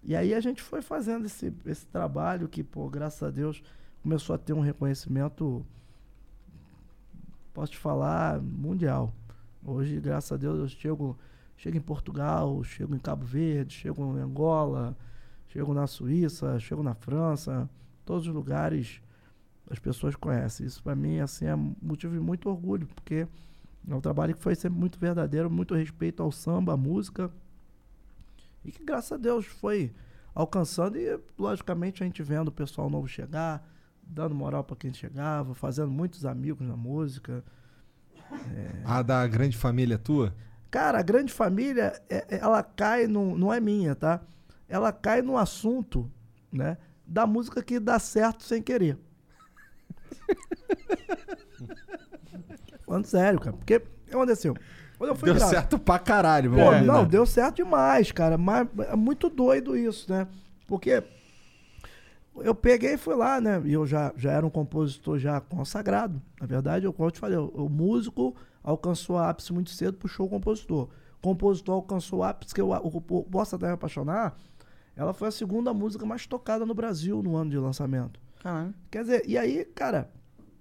E aí a gente foi fazendo esse, esse trabalho que, pô, graças a Deus, começou a ter um reconhecimento posso te falar, mundial. Hoje, graças a Deus, eu chego, chego em Portugal, chego em Cabo Verde, chego em Angola, chego na Suíça, chego na França, todos os lugares as pessoas conhecem. Isso para mim assim é motivo de muito orgulho, porque é um trabalho que foi sempre muito verdadeiro, muito respeito ao samba, à música. E que graças a Deus foi alcançando e logicamente a gente vendo o pessoal novo chegar, dando moral para quem chegava, fazendo muitos amigos na música. A da grande família tua? Cara, a grande família, é- é- ela cai no, não é minha, tá? Ela cai no assunto, né, da música que dá certo sem querer. Falando sério, cara, porque o que aconteceu? Deu certo pra caralho, meu Pô, amigo. não, deu certo demais, cara. Mas é muito doido isso, né? Porque eu peguei e fui lá, né? E eu já, já era um compositor já consagrado. Na verdade, eu, como eu te falei, o, músico alcançou a ápice muito cedo, puxou o compositor. O compositor alcançou o ápice, que o, o, o Bossa Até Me Apaixonar, ela foi a segunda música mais tocada no Brasil no ano de lançamento. Caralho. Quer dizer, e aí, cara,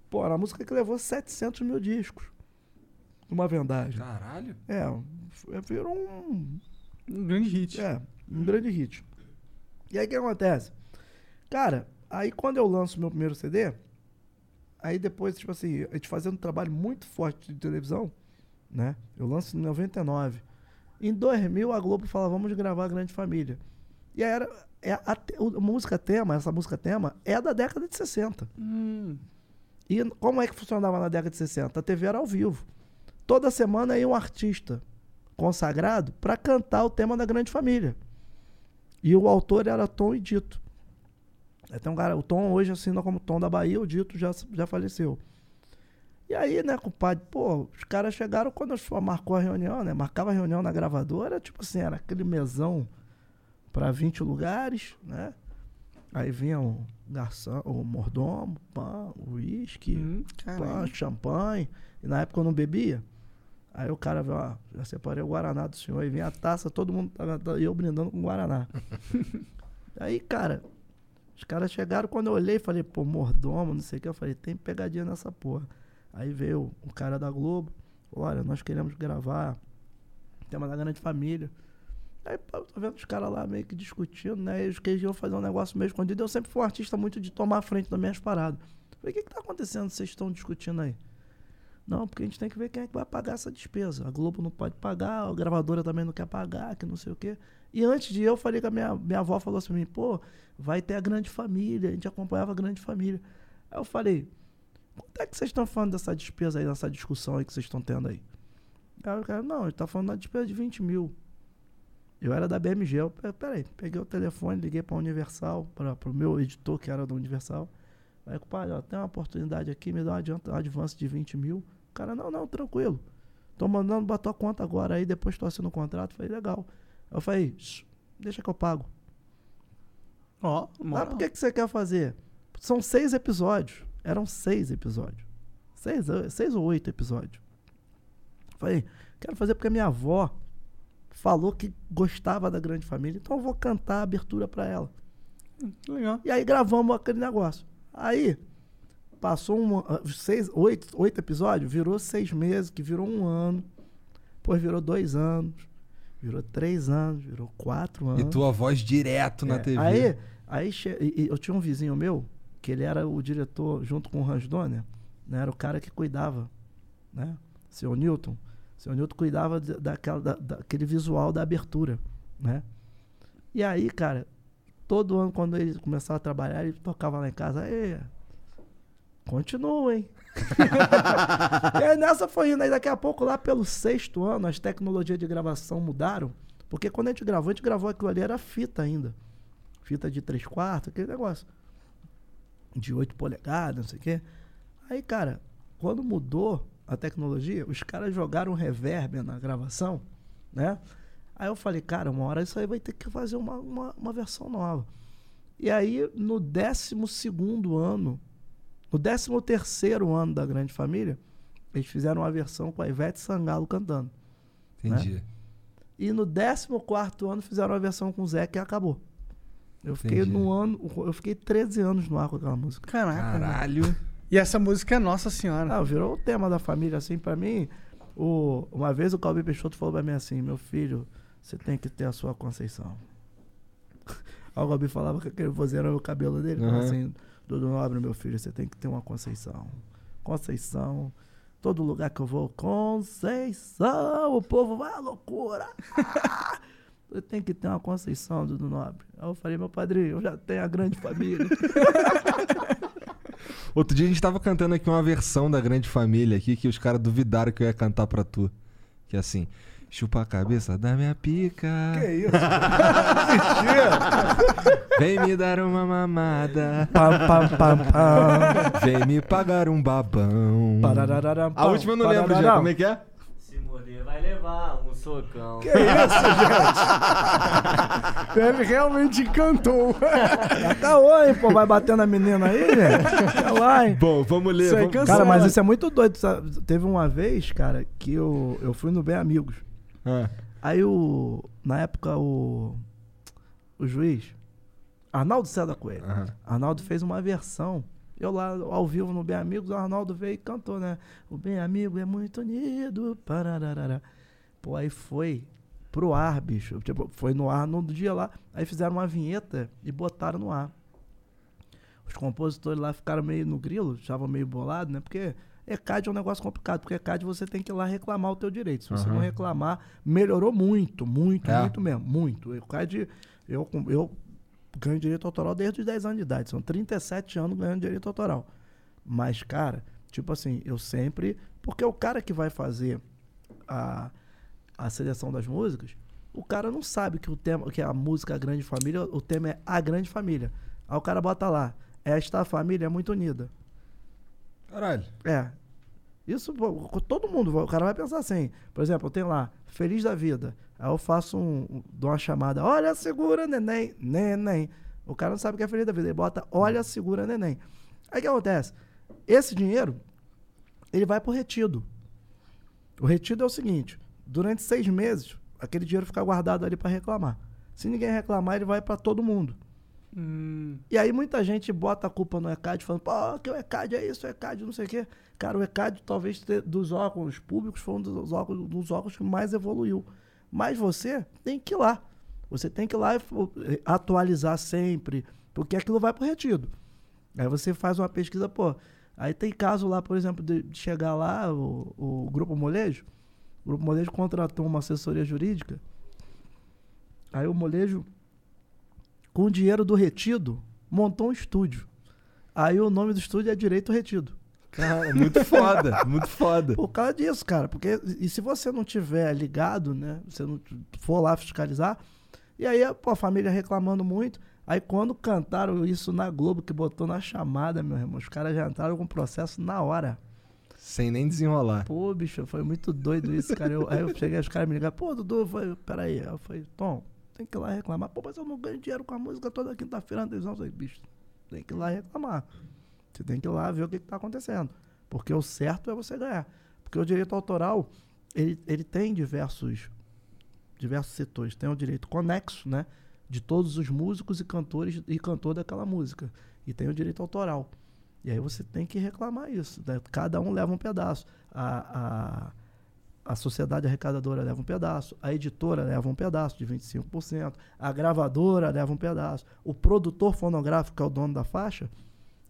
pô, era a música que levou 700 mil discos. Uma vendagem. Caralho. É, virou um, Um grande hit. é, um grande hit. E aí o que acontece? Cara, aí quando eu lanço meu primeiro CD, aí depois, tipo assim, a gente fazendo um trabalho muito forte de televisão, né? Eu lanço em 99. Em 2000, a Globo fala, vamos gravar Grande Família. E aí era, é a, a música tema, essa música tema, é da década de 60. Hum. E como é que funcionava na década de 60? A TV era ao vivo. Toda semana ia um artista consagrado para cantar o tema da Grande Família. E o autor era Tom e Dito. Até um cara, o Tom hoje assina como Tom da Bahia, o Dito já, já faleceu. E aí, né, compadre, pô, os caras chegaram quando eu marcou a reunião, né? Marcava a reunião na gravadora, tipo assim, era aquele mesão para 20 lugares, né? Aí vinha o garçom, o mordomo, pão, uísque, Hum, pão, champanhe. E na época eu não bebia. Aí o cara viu, ó, já separei o Guaraná do senhor. Aí vinha a taça, todo mundo tava, eu brindando com Guaraná. aí, cara, os caras chegaram, quando eu olhei, falei, pô, mordomo, não sei o que. Eu falei, tem pegadinha nessa porra. Aí veio o cara da Globo, olha, nós queremos gravar tema da grande família. Aí, eu tô vendo os caras lá meio que discutindo, né? Eles queriam fazer um negócio meio escondido. Eu sempre fui um artista muito de tomar a frente das minhas paradas. Falei, o que que tá acontecendo? Vocês estão discutindo aí? Não, porque a gente tem que ver quem é que vai pagar essa despesa. A Globo não pode pagar, a gravadora também não quer pagar, que não sei o quê. E antes de ir, eu falei que a minha, minha avó falou assim pra mim, pô, vai ter a grande família, a gente acompanhava a grande família. Aí eu falei, quanto é que vocês estão falando dessa despesa aí, dessa discussão aí que vocês estão tendo aí? Aí o cara, não, ele tá falando da despesa de 20 mil. Eu era da BMG, eu, "Pe- peraí, peguei o telefone, liguei pra Universal, para pro meu editor que era da Universal. Aí, compadre, ó, tem uma oportunidade aqui, me dá um, adianta, um advance de 20 mil. O cara, não, não, tranquilo. Tô mandando bater a conta agora aí, depois tô assinando o contrato. Falei, legal. Eu falei, "Shh, deixa que eu pago. Ó, Ah, moral. por que, que você quer fazer? São seis episódios. Eram seis episódios. Seis, seis ou oito episódios. Falei, quero fazer porque minha avó falou que gostava da grande família, então eu vou cantar a abertura pra ela. Que Legal. E aí gravamos aquele negócio. Aí, passou um, seis, oito, oito episódios, virou seis meses, que virou um ano. Depois virou dois anos, virou três anos, virou quatro anos. E tua voz direto na É, TV. Aí, aí eu tinha um vizinho meu, que ele era o diretor, junto com o Hans Donner, né? Era o cara que cuidava, né? Seu Newton. Seu Newton cuidava daquela, da- daquele visual da abertura, né? E aí, cara, todo ano, quando ele começava a trabalhar, ele tocava lá em casa, continuem. e aí nessa foi indo, aí daqui a pouco, lá pelo sexto ano, as tecnologias de gravação mudaram, porque quando a gente gravou, a gente gravou aquilo ali, era fita ainda. Fita de 3 quartos, aquele negócio. De 8 polegadas, não sei o quê. Aí, cara, quando mudou a tecnologia, os caras jogaram reverb na gravação, né? Aí eu falei, cara, uma hora isso aí vai ter que fazer uma, uma, uma versão nova. E aí, no 12 ano, no 13 terceiro ano da Grande Família, eles fizeram uma versão com a Ivete Sangalo cantando. Entendi. E no 14 ano fizeram a versão com o Zé que acabou. Eu fiquei Entendi. no ano, eu fiquei 13 anos no ar com aquela música. Caraca. Caralho. E essa música é Nossa Senhora. Ah, virou o tema da família, assim, pra mim. O, uma vez o Calbi Peixoto falou pra mim assim, meu filho, você tem que ter a sua Conceição. Aí o Calbi falava que aquele vozeiro era o cabelo dele, Uhum. assim, Dudu Nobre, meu filho, você tem que ter uma Conceição. Conceição, todo lugar que eu vou, Conceição, o povo vai à loucura. Você tem que ter uma Conceição, Dudu Nobre. Aí eu falei, meu padrinho, eu já tenho a grande família. Outro dia a gente tava cantando aqui uma versão da Grande Família aqui que os caras duvidaram que eu ia cantar pra tu. Que é assim. Chupa a cabeça da minha pica. que isso? Vem me dar uma mamada. pam, pam, pam, pam. Vem me pagar um babão. Pararararam, A última eu não lembro já. parararam. Como é que é? Se morder, vai levar um socão. Ele realmente cantou. Tá hein, pô. Vai batendo a menina aí, gente. Sei lá, hein. Bom, vamos ler. Isso vamos-. Cara, mas isso é muito doido. sabe? Teve uma vez, cara, que eu, eu fui no Bem Amigos. Ah, Aí o. Na época, o. O juiz. Arnaldo César Coelho. aham. Arnaldo fez uma versão. Eu lá ao vivo no Bem Amigos, o Arnaldo veio e cantou, né? O Bem Amigo é muito unido. Parararara. Pô, aí foi pro ar, bicho. Tipo, foi no ar no dia lá. Aí fizeram uma vinheta e botaram no ar. Os compositores lá ficaram meio no grilo, estavam meio bolados, né? Porque ECAD é um negócio complicado, porque ECAD você tem que ir lá reclamar o teu direito. Se você Aham. não reclamar, melhorou muito, muito, É? muito mesmo, muito. ECAD, eu, eu ganho direito autoral desde os 10 anos de idade. São 37 anos ganhando direito autoral. Mas, cara, tipo assim, eu sempre. Porque o cara que vai fazer a, a seleção das músicas, o cara não sabe que o tema, que a música Grande Família, o tema é a Grande Família. Aí o cara bota lá, esta família é muito unida. Caralho. É. Isso, todo mundo, o cara vai pensar assim. Por exemplo, eu tenho lá, Feliz da Vida. Aí eu faço um, um- dou uma chamada, olha, segura, neném, neném. O cara não sabe o que é Feliz da Vida. Ele bota, olha, segura, neném. Aí o que acontece? Esse dinheiro, ele vai pro retido. O retido é o seguinte: durante seis meses, aquele dinheiro fica guardado ali para reclamar. Se ninguém reclamar, ele vai para todo mundo. Hum, E aí muita gente bota a culpa no ECAD, falando, pô, que o ECAD é isso, o ECAD não sei o quê. Cara, o ECAD talvez dos órgãos públicos foi um dos órgãos, dos órgãos que mais evoluiu. Mas você tem que ir lá. Você tem que ir lá e fo- atualizar sempre, porque aquilo vai pro retido. Aí você faz uma pesquisa, pô. Aí tem caso lá, por exemplo, de chegar lá, o, o Grupo Molejo. O Grupo Molejo contratou uma assessoria jurídica. Aí o Molejo, com o dinheiro do retido, montou um estúdio. Aí o nome do estúdio é Direito Retido. Cara, muito foda, muito foda. Por causa disso, cara. Porque e se você não tiver ligado, né? Você não for lá fiscalizar, e aí pô, a família reclamando muito. Aí quando cantaram isso na Globo, que botou na chamada, meu irmão, os caras já entraram com o processo na hora. Sem nem desenrolar. Pô, bicho, foi muito doido isso, cara. Eu- aí eu cheguei, os caras me ligaram, pô, Dudu, falei, peraí. Aí eu falei, Tom, tem que ir lá reclamar. Pô, mas eu não ganho dinheiro com a música toda quinta-feira na televisão. Eu falei, bicho, tem que ir lá reclamar. Você tem que ir lá ver o que, que tá acontecendo. Porque o certo é você ganhar. Porque o direito autoral, ele, ele tem diversos, diversos setores. Tem o direito conexo, né? De todos os músicos e cantores e cantor daquela música. E tem o direito autoral. E aí você tem que reclamar isso. né? Cada um leva um pedaço. A, a, a sociedade arrecadadora leva um pedaço. A editora leva um pedaço de 25%. A gravadora leva um pedaço. O produtor fonográfico, que é o dono da faixa,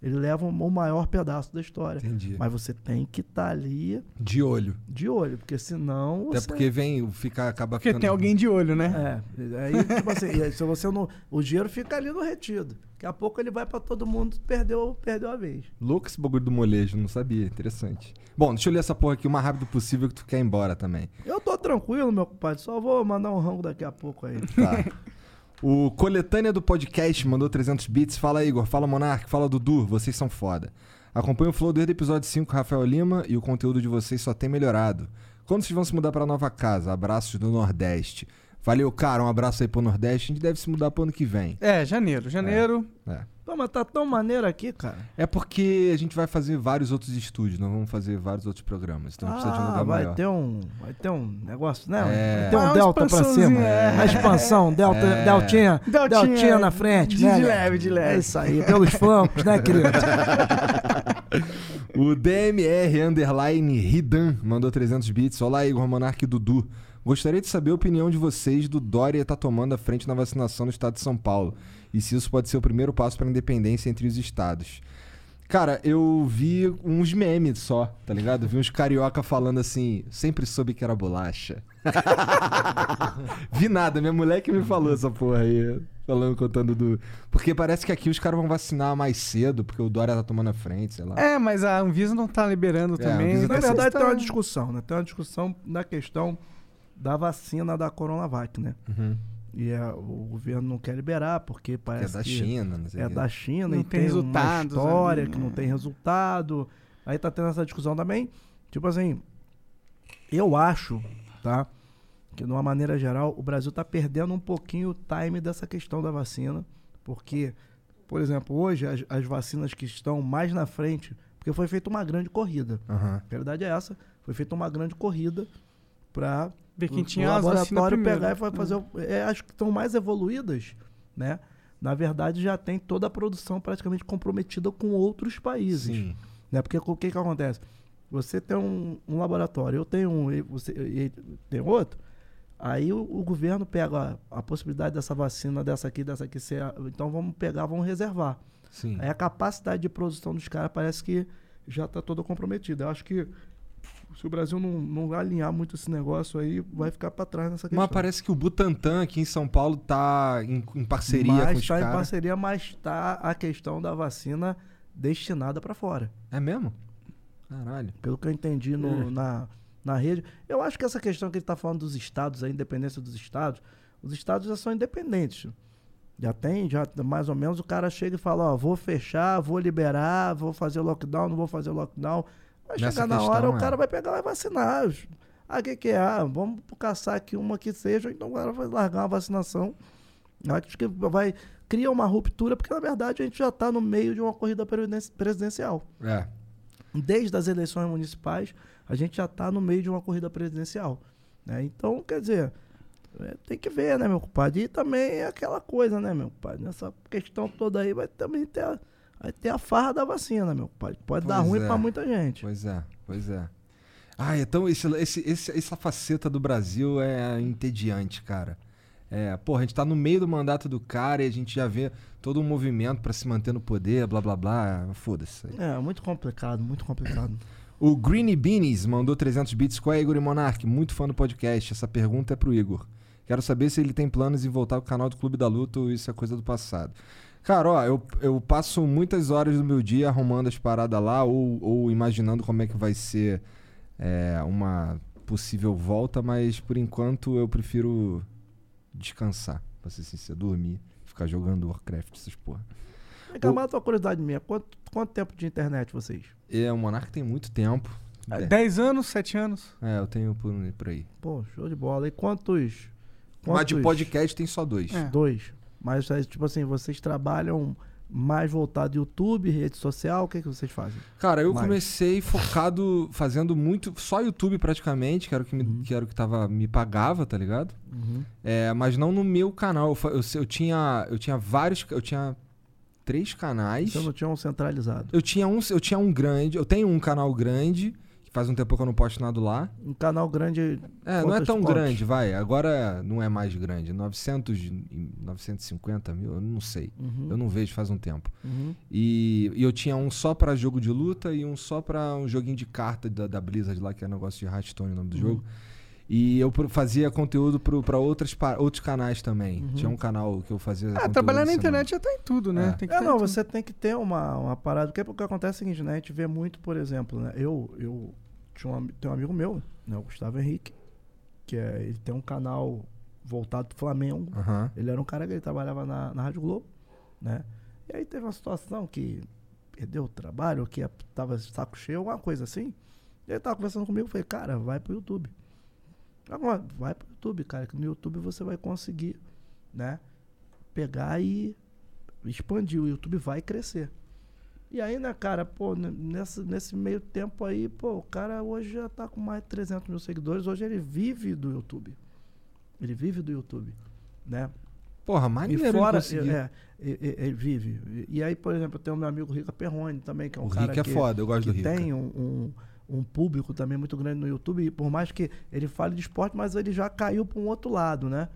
ele leva o maior pedaço da história. Entendi. Mas você tem que estar ali De olho. de olho, porque senão. Até você- porque vem, fica, acaba porque ficando... tem alguém de olho, né? É, aí, tipo assim, aí, se você não. O dinheiro fica ali no retido. Daqui a pouco ele vai pra todo mundo, perdeu, perdeu a vez. Louco esse bagulho do molejo, não sabia. Interessante. Bom, deixa eu ler essa porra aqui o mais rápido possível que tu quer ir embora também. Eu tô tranquilo, meu compadre, só vou mandar um rango daqui a pouco aí. Tá. O Coletânea do Podcast mandou 300 bits. Fala, Igor. Fala, Monark. Fala, Dudu. Vocês são foda. Acompanho o Flow desde o episódio 5, Rafael Lima, e o conteúdo de vocês só tem melhorado. Quando vocês vão se mudar pra nova casa? Abraços do Nordeste. Valeu, cara. Um abraço aí pro Nordeste. A gente deve se mudar pro ano que vem. É, janeiro. Janeiro. É. Pô, mas tá tão maneiro aqui, cara. É porque a gente vai fazer vários outros estúdios, nós vamos fazer vários outros programas. Então a gente precisa de um Ah, lugar vai maior. ter um. Vai ter um negócio, né? É. Vai ter Ah, um uma delta pra cima. é. A expansão, delta, É. deltinha, Deltinha, deltinha na frente, de- né? de leve, de leve. É isso aí, pelos flancos, né, querido? O DMR Underline Ridan mandou 300 bits. Olá, Igor Monarque e Dudu. Gostaria de saber a opinião de vocês do Dória tá tomando a frente na vacinação no estado de São Paulo. E se isso pode ser o primeiro passo para a independência entre os estados. Cara, eu vi uns memes só, tá ligado? Vi uns carioca falando assim, sempre soube que era bolacha. vi nada, minha mulher que me falou essa porra aí. Falando, contando do. Porque parece que aqui os caras vão vacinar mais cedo, porque o Dória tá tomando a frente, sei lá. É, mas a Anvisa não tá liberando É, também. Na Então, verdade, vocês tem uma tão- discussão, né? Tem uma discussão na questão da vacina da Coronavac, né? Uhum. E é, o governo não quer liberar, porque Que é parece da que China, não sei é o quê. da China Não e tem tem, uma história ali, que não né? tem resultado. Aí tá tendo essa discussão também. Tipo assim, eu acho, tá? Que de uma maneira geral, o Brasil tá perdendo um pouquinho o time dessa questão da vacina. Porque, por exemplo, hoje as, as vacinas que estão mais na frente, porque foi feita uma grande corrida. Aham. A verdade é essa. Foi feita uma grande corrida para Ver quem o tinha as vacinas laboratório primeiro. pegar e fa- fazer. o- é, acho que estão mais evoluídas, né? Na verdade, já tem toda a produção praticamente comprometida com outros países. Sim. Né? Porque o que, que acontece? Você tem um, um laboratório, eu tenho um, e você e tem outro. Aí o, o governo pega a, a possibilidade dessa vacina, dessa aqui, dessa aqui ser. Então vamos pegar, vamos reservar. Sim. Aí a capacidade de produção dos caras parece que já está toda comprometida. Eu acho que se o Brasil não, não alinhar muito esse negócio aí, vai ficar para trás nessa questão. Mas parece que o Butantan aqui em São Paulo tá em, em parceria mas com os tá em caras. parceria, mas está a questão da vacina destinada para fora. É mesmo? Caralho. Pelo que eu entendi no- Hum. na, na rede. Eu acho que essa questão que ele está falando dos estados, a independência dos estados, os estados já são independentes. Já tem, já mais ou menos o cara chega e fala, ó, vou fechar, vou liberar, vou fazer lockdown, não vou fazer lockdown. Vai Nessa chegar na questão, hora, o é. cara vai pegar e vacinar. Ah, o que, que é? Ah, vamos caçar aqui uma que seja, então o cara vai largar uma vacinação. Acho que vai cria uma ruptura, porque na verdade a gente já está no meio de uma corrida presiden- presidencial. É. Desde as eleições municipais, a gente já está no meio de uma corrida presidencial. né? Então, quer dizer, é, tem que ver, né, meu compadre? E também é aquela coisa, né, meu compadre? Nessa questão toda aí vai também ter a, vai ter a farra da vacina, meu compadre. Pode dar Pois ruim é. para muita gente. Pois é, pois é. Ah, então esse, esse, esse- essa faceta do Brasil é entediante, cara. É, porra, a gente tá no meio do mandato do cara e a gente já vê todo um movimento pra se manter no poder, blá blá blá. Foda-se. É, muito complicado, muito complicado. O Greeny Beanies mandou 300 bits. Qual é, Igor e Monark? Muito fã do podcast. Essa pergunta é pro Igor. Quero saber se ele tem planos em voltar ao canal do Clube da Luta ou isso é coisa do passado. Cara, ó, eu, eu passo muitas horas do meu dia arrumando as paradas lá ou, ou imaginando como é que vai ser é, uma possível volta, mas por enquanto eu prefiro descansar, pra ser sincero, dormir, ficar jogando Warcraft, essas porra. Vem cá, mata uma curiosidade minha. Quanto, quanto tempo de internet vocês? É, o Monark tem muito tempo. É, 10 anos, 7 anos. é, eu tenho por, por aí. Pô, show de bola. E quantos? Mas de quantos- podcast tem só dois. É. Dois. Mas, é, tipo assim, vocês trabalham mais voltado YouTube, rede social? O que, que vocês fazem? Cara, eu Mais. comecei focado, fazendo muito, só YouTube praticamente, que era o que, me, Uhum. que, era o que tava, me pagava, tá ligado? É, mas não no meu canal. Eu, eu, eu tinha, eu tinha vários, eu tinha três canais. Você não tinha um centralizado. Eu tinha um, eu tinha um grande, eu tenho um canal grande, faz um tempo que eu não posto nada lá. Um canal grande. É, não é tão pontos? grande, vai. Agora não é mais grande, 900, e 950 mil, eu não sei. Uhum, Eu não vejo faz um tempo. uhum. E, e eu tinha um só pra jogo de luta e um só pra um joguinho de carta da, da Blizzard lá, que é negócio de Hearthstone o nome do Uhum. jogo. E eu fazia conteúdo pro, pra outras, pa- outros canais também. Uhum. Tinha um canal que eu fazia. Ah, trabalhar na internet já tá em tudo, né? É. Tem que É, não, tudo. você tem que ter uma, uma parada. Porque o que acontece é o seguinte, né? A gente vê muito, por exemplo, né? Eu, eu tinha um, tenho um amigo meu, né? O Gustavo Henrique, que é, ele tem um canal voltado pro Flamengo. Aham. Ele era um cara que ele trabalhava na, na Rádio Globo, né? E aí teve uma situação que perdeu o trabalho, que tava de saco cheio, alguma coisa assim. E ele tava conversando comigo, falei, cara, vai pro YouTube. Agora, vai pro YouTube, cara, que no YouTube você vai conseguir, né? Pegar e expandir. O YouTube vai crescer. E aí, né, cara, pô, n- nessa, nesse meio tempo aí, pô, o cara hoje já tá com mais de 300 mil seguidores. Hoje ele vive do YouTube. Ele vive do YouTube, né? Porra, E maneiro ele fora, conseguir. é, é, é, é, vive. E aí, por exemplo, eu tenho o meu amigo Rica Perrone também, que é um o cara Rick é que, foda, eu gosto do Rick. tem um, um, um público também muito grande no YouTube. E por mais que ele fale de esporte, mas ele já caiu para um outro lado, né?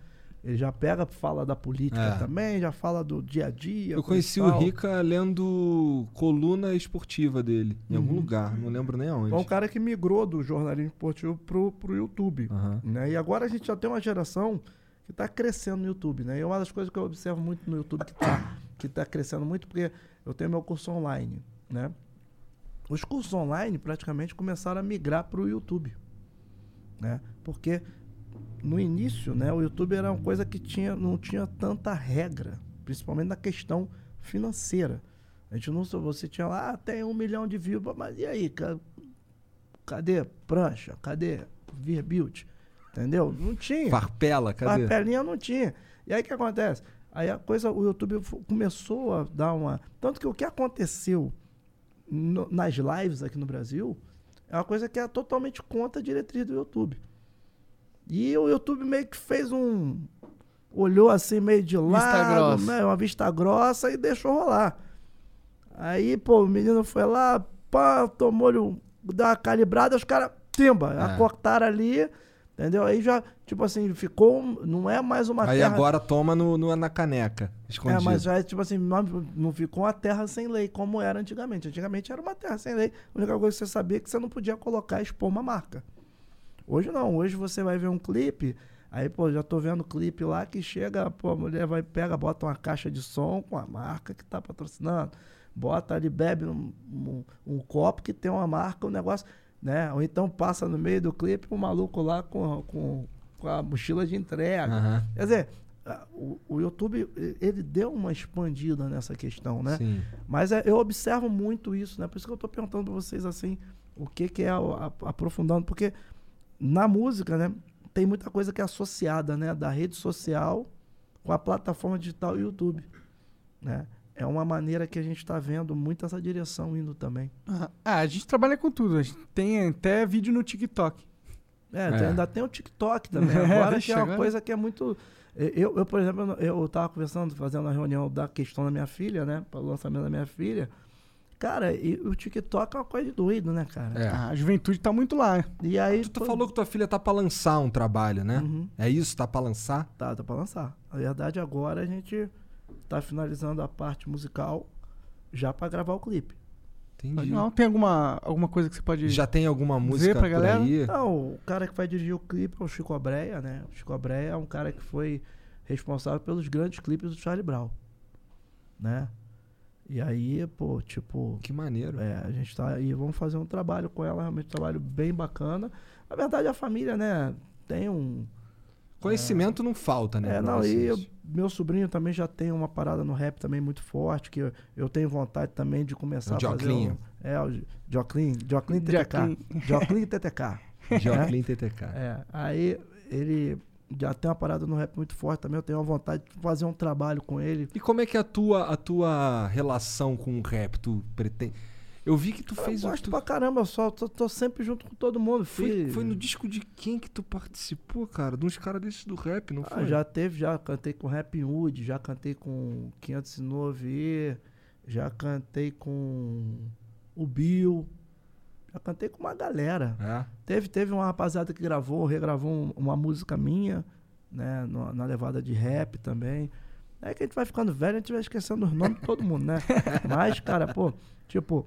Ele já pega, fala da política É. também, já fala do dia a dia. Eu conheci o. Rica lendo coluna esportiva dele, em algum lugar, não lembro nem aonde. É um cara que migrou do jornalismo esportivo pro, pro YouTube. Aham. né? E agora a gente já tem uma geração que está crescendo no YouTube, né? E uma das coisas que eu observo muito no YouTube que está que tá crescendo muito, porque eu tenho meu curso online, né? Os cursos online praticamente começaram a migrar para o YouTube, né? Porque no início, né, o YouTube era uma coisa que tinha, não tinha tanta regra, principalmente na questão financeira. A gente não só você tinha lá, ah, tem um milhão de views, mas e aí, ca- cadê prancha? Cadê Virbuild? Entendeu? Não tinha. Farpela, cadê? Papelinha não tinha. E aí o que acontece? Aí a coisa, o YouTube começou a dar uma. Tanto que o que aconteceu no- nas lives aqui no Brasil é uma coisa que é totalmente contra a diretriz do YouTube. E o YouTube meio que fez um. Olhou assim meio de lado, grossa. né, uma vista grossa e deixou rolar. Aí, pô, o menino foi lá, pá, tomou-lhe um. Deu uma calibrada, os caras, timba, É. acortaram ali, entendeu? Aí já, tipo assim, ficou. Não é mais uma Aí terra. agora toma no, no- na caneca, escondido. É, mas já é tipo assim, não, não ficou uma terra sem lei, como era antigamente. Antigamente era uma terra sem lei. A única coisa que você sabia é que você não podia colocar e expor uma marca. Hoje não, hoje você vai ver um clipe, aí, pô, já tô vendo clipe lá que chega, pô, a mulher vai, pega, bota uma caixa de som com a marca que tá patrocinando. Bota ali, bebe um, um- um copo que tem uma marca, um negócio, né? Ou então passa no meio do clipe um maluco lá com, com, com a mochila de entrega. Aham. Quer dizer, o, o YouTube, ele deu uma expandida nessa questão, né? Sim. Mas é, eu observo muito isso, né? Por isso que eu tô perguntando pra vocês, assim, o que que é, a- aprofundando, porque na música, né, tem muita coisa que é associada, né, da rede social com a plataforma digital YouTube, né? É uma maneira que a gente está vendo muito essa direção indo também. Ah, a gente trabalha com tudo. A gente tem até vídeo no TikTok. É, É. ainda tem o TikTok também. É, Agora vixe, que é uma agora- coisa que é muito. Eu, eu, por exemplo, eu eu tava conversando, fazendo uma reunião da questão da minha filha, né? Para o lançamento da minha filha. Cara, e o TikTok é uma coisa de doido, né, cara? É. A juventude tá muito lá. E aí. Tu, tu pô, falou que tua filha tá pra lançar um trabalho, né? Uhum. É isso? Tá pra lançar? Tá, tá pra lançar. Na verdade, agora a gente tá finalizando a parte musical já pra gravar o clipe. Entendi. Não, tem alguma, alguma coisa que você pode. Já tem alguma música pra por galera? aí? Não, o cara que vai dirigir o clipe é o Chico Abreia, né? O Chico Abreia é um cara que foi responsável pelos grandes clipes do Charlie Brown, né? E aí, pô, tipo, Que maneiro. é, a gente tá aí, vamos fazer um trabalho com ela, realmente um trabalho bem bacana. Na verdade, a família, né, tem um... Conhecimento não falta, né? É, não, e eu- meu sobrinho também já tem uma parada no rap também muito forte, que eu, eu tenho vontade também de começar O a fazer Joclinho. um, É, o Joclin, Joclin TTK. Joclin. Joclin TTK. Joclin TTK. É, aí ele já tem uma parada no rap muito forte também, eu tenho uma vontade de fazer um trabalho com ele. E como é que é a tua, a tua relação com o rap? Tu pretende... Eu vi que tu Eu fez... o- gosto tu- pra caramba, eu só tô, tô sempre junto com todo mundo. Foi, foi no disco de quem que tu participou, cara? De uns caras desses do rap, não Ah, foi? já teve, já cantei com Rap Hood, já cantei com 509E, já cantei com o Bill, cantei com uma galera. É? Teve, teve uma rapaziada que gravou, regravou um- uma música minha, né, no- na levada de rap também. É que a gente vai ficando velho, a gente vai esquecendo os nomes de todo mundo, né? Mas, cara, pô, tipo,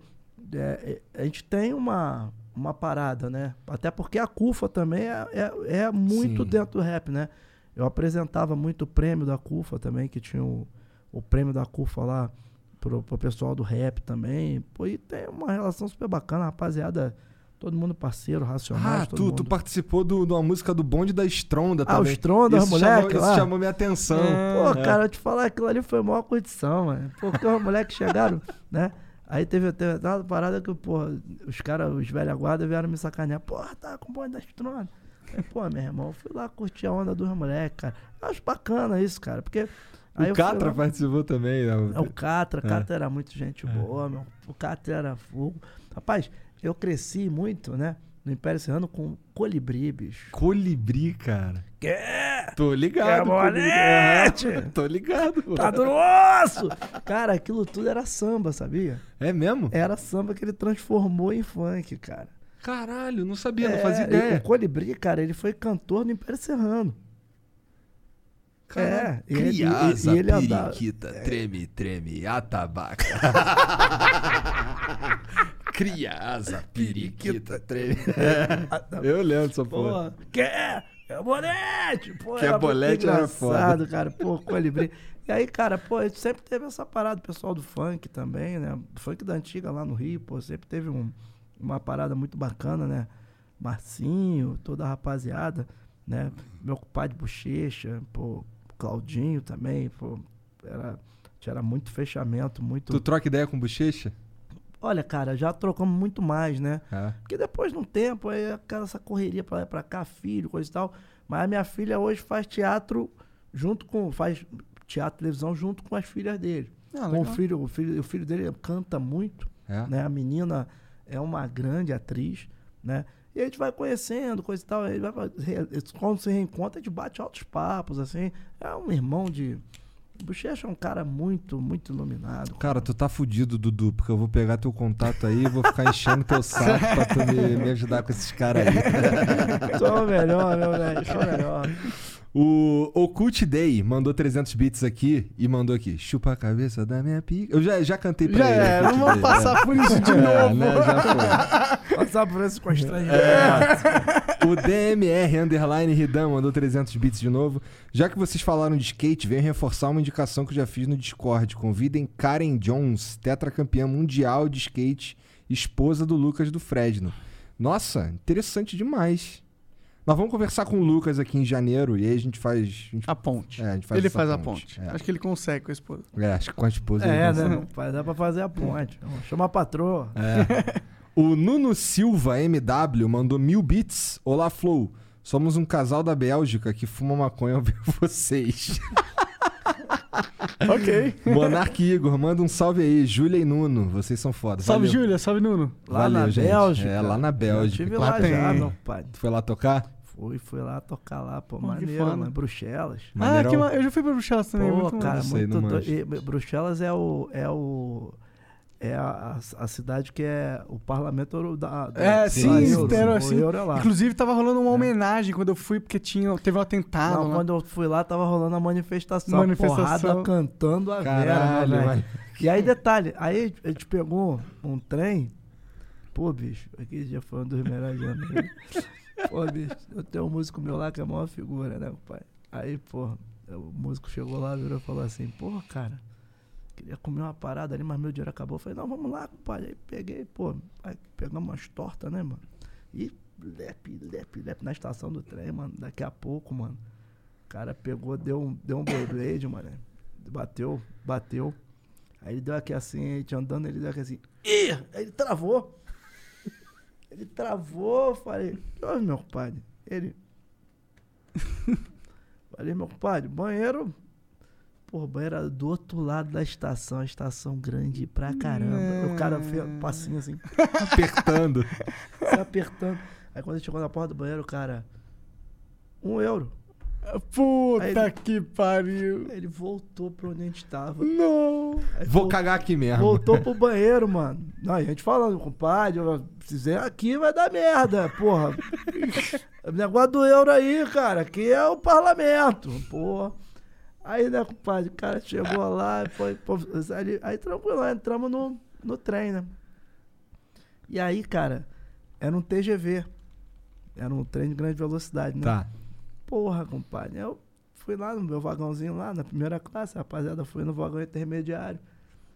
é, é, a gente tem uma, uma parada, né? Até porque a CUFA também é, é, é muito Sim. dentro do rap, né? Eu apresentava muito o prêmio da CUFA também, que tinha o, o prêmio da CUFA lá pro, pro pessoal do rap também. Pô, e tem uma relação super bacana, rapaziada. Todo mundo parceiro, racionais. Ah, tu, mundo. tu participou de uma música do bonde da Estronda Ah, o também. Stronda, isso moleque chamou, lá. Isso chamou minha atenção. Pô, É. cara, eu te falar, aquilo ali foi a maior condição, mano. Porque os moleques chegaram, né? Aí teve, teve uma parada que, pô, os caras, os velha guarda vieram me sacanear. Porra, tá com o bonde da Estrona. Aí, pô, meu irmão, eu fui lá curtir a onda dos moleques, cara. Eu acho bacana isso, cara, porque... aí O Catra participou também. né? É o Catra, É. Catra era muito gente boa, meu. O Catra era fogo. Rapaz, eu cresci muito, né? no Império Serrano com colibri, bicho. Colibri, cara. Quer? Tô ligado. Colibri. bolete? Aham, Tô ligado. Tá do osso! Cara, aquilo tudo era samba, sabia? É mesmo? Era samba que ele transformou em funk, cara. Caralho, não sabia, não É, fazia e ideia. O Colibri, cara, ele foi cantor no Império Serrano. É, e ele- ele andava- periquita, treme, treme, atabaca. Criasa, periquita, treme. Eu lembro dessa porra. Pô, quer? É bolete! Pô, era muito bolete era engraçado, cara. Pô, colibri. E aí, cara, pô, sempre teve essa parada, o pessoal do funk também, né? Funk da antiga lá no Rio, pô, sempre teve um- uma parada muito bacana, né? Marcinho, toda a rapaziada, né? Meu compadre Bochecha, pô, Claudinho também, pô, era, era muito fechamento, muito... Tu troca ideia com bochecha? Olha, cara, já trocamos muito mais, né? É. Porque depois de um tempo, aí aquela essa correria pra lá e pra cá, filho, coisa e tal. Mas a minha filha hoje faz teatro junto com. faz teatro e televisão junto com as filhas dele. Ah, com o filho, o filho, o filho dele canta muito, É. né? A menina é uma grande atriz, né? E a gente vai conhecendo, coisa e tal. aí vai, quando se reencontra, a gente bate altos papos, assim. É um irmão de. Bochecha é um cara muito, muito iluminado. Cara, tu tá fudido, Dudu, porque eu vou pegar teu contato aí e vou ficar enchendo teu saco pra tu me, me ajudar com esses caras aí. Sou melhor, meu velho. Sou melhor. O Ocult Day mandou 300 bits aqui e mandou aqui. Chupa a cabeça da minha pica. Eu já, já cantei pra Já ele. é, Ocult não Day, passar por isso de É, novo. né, já foi. Passar por esse constrangimento. O DMR Underline Ridan mandou 300 bits de novo. Já que vocês falaram de skate, venho reforçar uma indicação que eu já fiz no Discord. Convidem Karen Jones, tetracampeã mundial de skate, esposa do Lucas do Fresno. Nossa, interessante demais. Nós vamos conversar com o Lucas aqui em janeiro e aí a gente faz. a gente- A ponte. é, a gente faz ele faz a ponte. É. Acho que ele consegue com a esposa. É, acho que com a esposa ele É, consegue. né? Não faz- dá pra fazer a ponte. Chama a patroa. É. O Nuno Silva MW mandou mil bits. Olá, Flow. Somos um casal da Bélgica que fuma maconha ao ver vocês. ok. Monark Igor, manda um salve aí. Júlia e Nuno, vocês são foda. Salve. Júlia. Salve, Nuno. Lá Valeu, na gente. Bélgica. É, lá na Eu Bélgica. tive Lá lá, tem. já, meu pai. Tu foi lá tocar? Fui, fui lá tocar lá, pô, Pô, maneiro, em Bruxelas. Ah, que eu já fui pra Bruxelas também. Pô, muito cara, sei, muito doido. E Bruxelas é o. É o. É a, a- a cidade que é o parlamento da. do- É, sim, euro, era o assim. euro é lá. Inclusive, tava rolando uma homenagem quando eu fui, porque tinha, teve um atentado. Não, quando eu fui lá, tava rolando a manifestação. Manifestação. Porrada cantando a Vera, Caralho, né, velho? mano. E aí, detalhe, aí a gente pegou um trem. Pô, bicho, aquele dia foi um dos melhores mesmo. Pô, bicho, eu tenho um músico meu lá que é a maior figura, né, pai? Aí, pô, o músico chegou lá, virou e falou assim, porra, cara, queria comer uma parada ali, mas meu dinheiro acabou. Eu falei, não, vamos lá, compadre. Aí peguei, pô, aí pegamos umas tortas, né, mano? E lepe, lepe, lepe na estação do trem, mano. Daqui a pouco, mano, o cara pegou, deu um, deu um Beyblade, mano. Bateu, bateu. Aí ele deu aqui assim, a gente andando, ele deu aqui assim. Ih! Aí ele travou. Ele travou, falei, houve, meu compadre? Ele. falei, meu compadre, banheiro. Porra, banheiro era do outro lado da estação, a estação grande pra caramba. O cara fez um passinho assim, Apertando. se apertando. Aí quando ele chegou na porta do banheiro, o cara. Um euro. Puta ele- que pariu. Ele voltou pra onde a gente tava. Não. Aí Vou vol- cagar aqui mesmo. Voltou pro banheiro, mano. Não, a gente falando, compadre, se fizer aqui vai dar merda, porra. O negócio do euro aí, cara, aqui é o parlamento, porra. Aí, né, compadre, o cara chegou lá, foi, pô, aí, aí tranquilo, entramos no, no trem, né? E aí, cara, era um TGV. Era um trem de grande velocidade, né? Tá. Porra, compadre. Eu fui lá no meu vagãozinho lá, na primeira classe, rapaziada foi no vagão intermediário.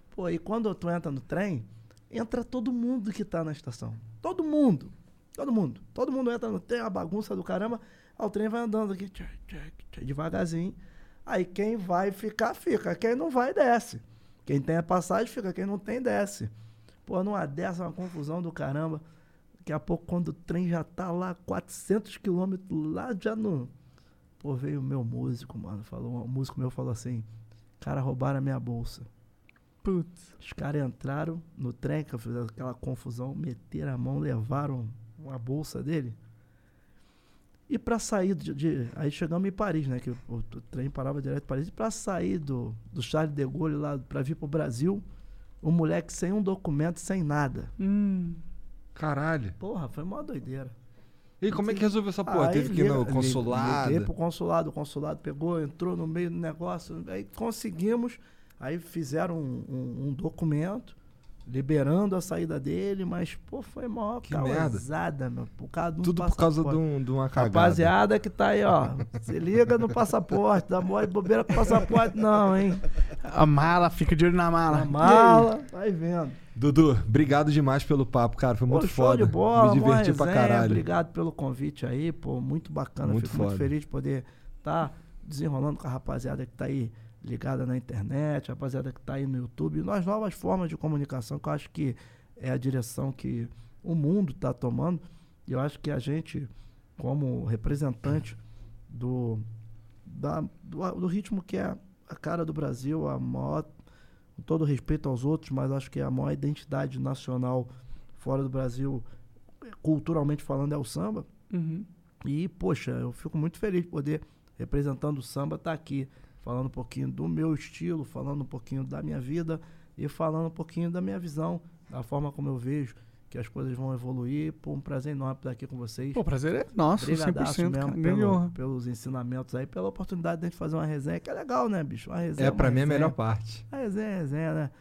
Pô, e quando tu entra no trem, entra todo mundo que tá na estação. Todo mundo. Todo mundo. Todo mundo entra no trem, a bagunça do caramba. Aí o trem vai andando aqui, tchac, tchac, tchac, devagarzinho. Aí quem vai ficar, fica. Quem não vai, desce. Quem tem a passagem, fica. Quem não tem, desce. Pô, numa dessa, uma confusão do caramba. Daqui a pouco, quando o trem já tá lá, 400 quilômetros, lá já no... Pô, veio o meu músico, mano. Falou, um músico meu falou assim, cara, roubaram a minha bolsa. Putz. Os caras entraram no trem, fizeram aquela confusão, meteram a mão, levaram uma bolsa dele. E para sair de, de- Aí chegamos em Paris, né? Que o, o trem parava direto em Paris. E para sair do, do Charles de Gaulle lá para vir pro Brasil, o moleque sem um documento, sem nada. Hum. Caralho. Porra, foi uma doideira. E como é que resolveu essa porra? Aí Teve que ir no li- consulado? Liguei pro consulado, o consulado pegou, entrou no meio do negócio, aí conseguimos, aí fizeram um, um- um documento liberando a saída dele, mas, pô, foi maior Que merda. causada, meu, por causa de um Tudo por causa de, um, de uma cagada. Rapaziada que tá aí, ó, se liga no passaporte, dá mole bobeira com passaporte não, hein? A mala, fica de olho na mala. Na mala, vai vendo. Dudu, obrigado demais pelo papo, cara. Foi muito Pô, show foda. de bola, Me mó diverti pra resenha, caralho. Obrigado pelo convite aí, pô, muito bacana. Muito Fico foda. muito feliz de poder estar desenrolando com a rapaziada que tá aí ligada na internet, a rapaziada que tá aí no YouTube, nas novas formas de comunicação, que eu acho que é a direção que o mundo tá tomando. E eu acho que a gente, como representante do, da- do, do ritmo que é a cara do Brasil, a maior com todo respeito aos outros, mas acho que a maior identidade nacional fora do Brasil, culturalmente falando, é o samba. Uhum. E, poxa, eu fico muito feliz de poder, representando o samba, estar aqui, falando um pouquinho do meu estilo, falando um pouquinho da minha vida e falando um pouquinho da minha visão, da forma como eu vejo que as coisas vão evoluir. Pô, um prazer enorme estar aqui com vocês. Pô, o prazer é nosso, Brigadaço 100%, mesmo cara. Pelo- pelos ensinamentos aí, pela oportunidade de a gente fazer uma resenha, que é legal, né, bicho? Uma resenha, É, pra mim é a resenha. melhor parte. A resenha, é resenha, né?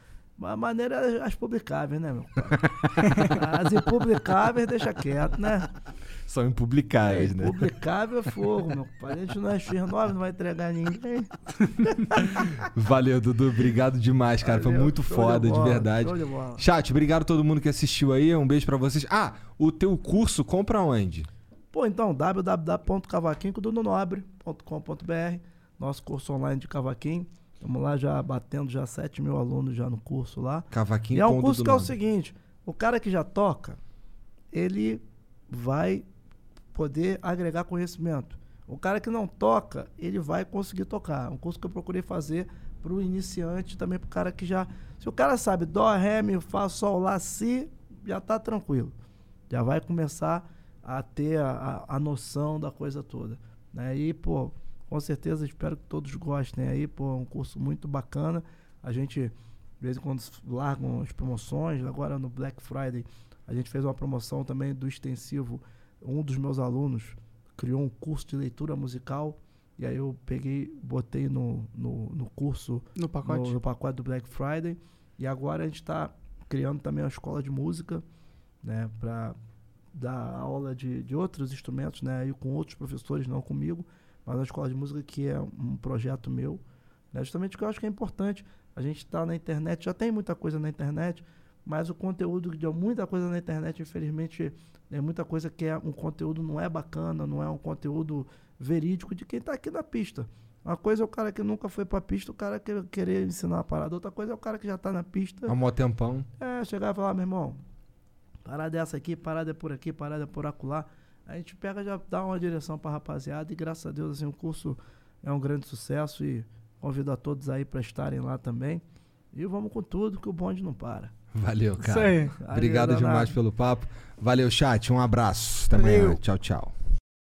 A maneira é as publicáveis, né, meu pai? As impublicáveis deixa quieto, né? São impublicáveis, é, né? Publicável é fogo, meu gente não é X9, não vai entregar ninguém. Valeu, Dudu. Obrigado demais, cara. Foi Valeu, muito show foda, de, bola, verdade. Show de. Chat, obrigado a todo mundo que assistiu aí. Um beijo pra vocês. Ah, o teu curso compra onde? Pô, então, www.cavaquinho.nobre.com.br Nosso curso online de cavaquinho. Estamos lá já batendo já 7 mil alunos já no curso lá. Cavaquinho E é um curso que é o seguinte: o cara que já toca, ele vai poder agregar conhecimento. O cara que não toca, ele vai conseguir tocar. Um curso que eu procurei fazer para o iniciante, também para o cara que já. Se o cara sabe dó, ré, mi, fá, sol, lá, si, já tá tranquilo. Já vai começar a ter a, a, a noção da coisa toda. Né? E, pô, com certeza espero que todos gostem aí, pô, é um curso muito bacana. A gente, de vez em quando, largam as promoções. Agora no Black Friday, a gente fez uma promoção também do extensivo. Um dos meus alunos criou um curso de leitura musical. E aí eu peguei, botei no, no, no curso No pacote. no, no pacote do Black Friday. E agora a gente está criando também uma escola de música, né, para dar aula de, de outros instrumentos, né, aí com outros professores, não comigo, mas uma escola de música que é um projeto meu, né, justamente porque eu acho que é importante. A gente está na internet, já tem muita coisa na internet, mas o conteúdo de muita coisa na internet, infelizmente, é muita coisa que é um conteúdo não é bacana, não é um conteúdo verídico de quem está aqui na pista. Uma coisa é o cara que nunca foi pra pista, o cara que querer ensinar a parada. Outra coisa é o cara que já tá na pista. Há mó tempão. É, chegar e falar, meu irmão, parada é essa aqui, parada é por aqui, parada é por acolá. A gente pega já dá uma direção pra rapaziada e graças a Deus, assim, o curso é um grande sucesso e convido a todos aí pra estarem lá também. E vamos com tudo, que o bonde não para. Valeu, Isso cara. aí. Obrigado Valeu, demais pelo papo. Valeu, chat. Um abraço. Até amanhã. Tchau, tchau.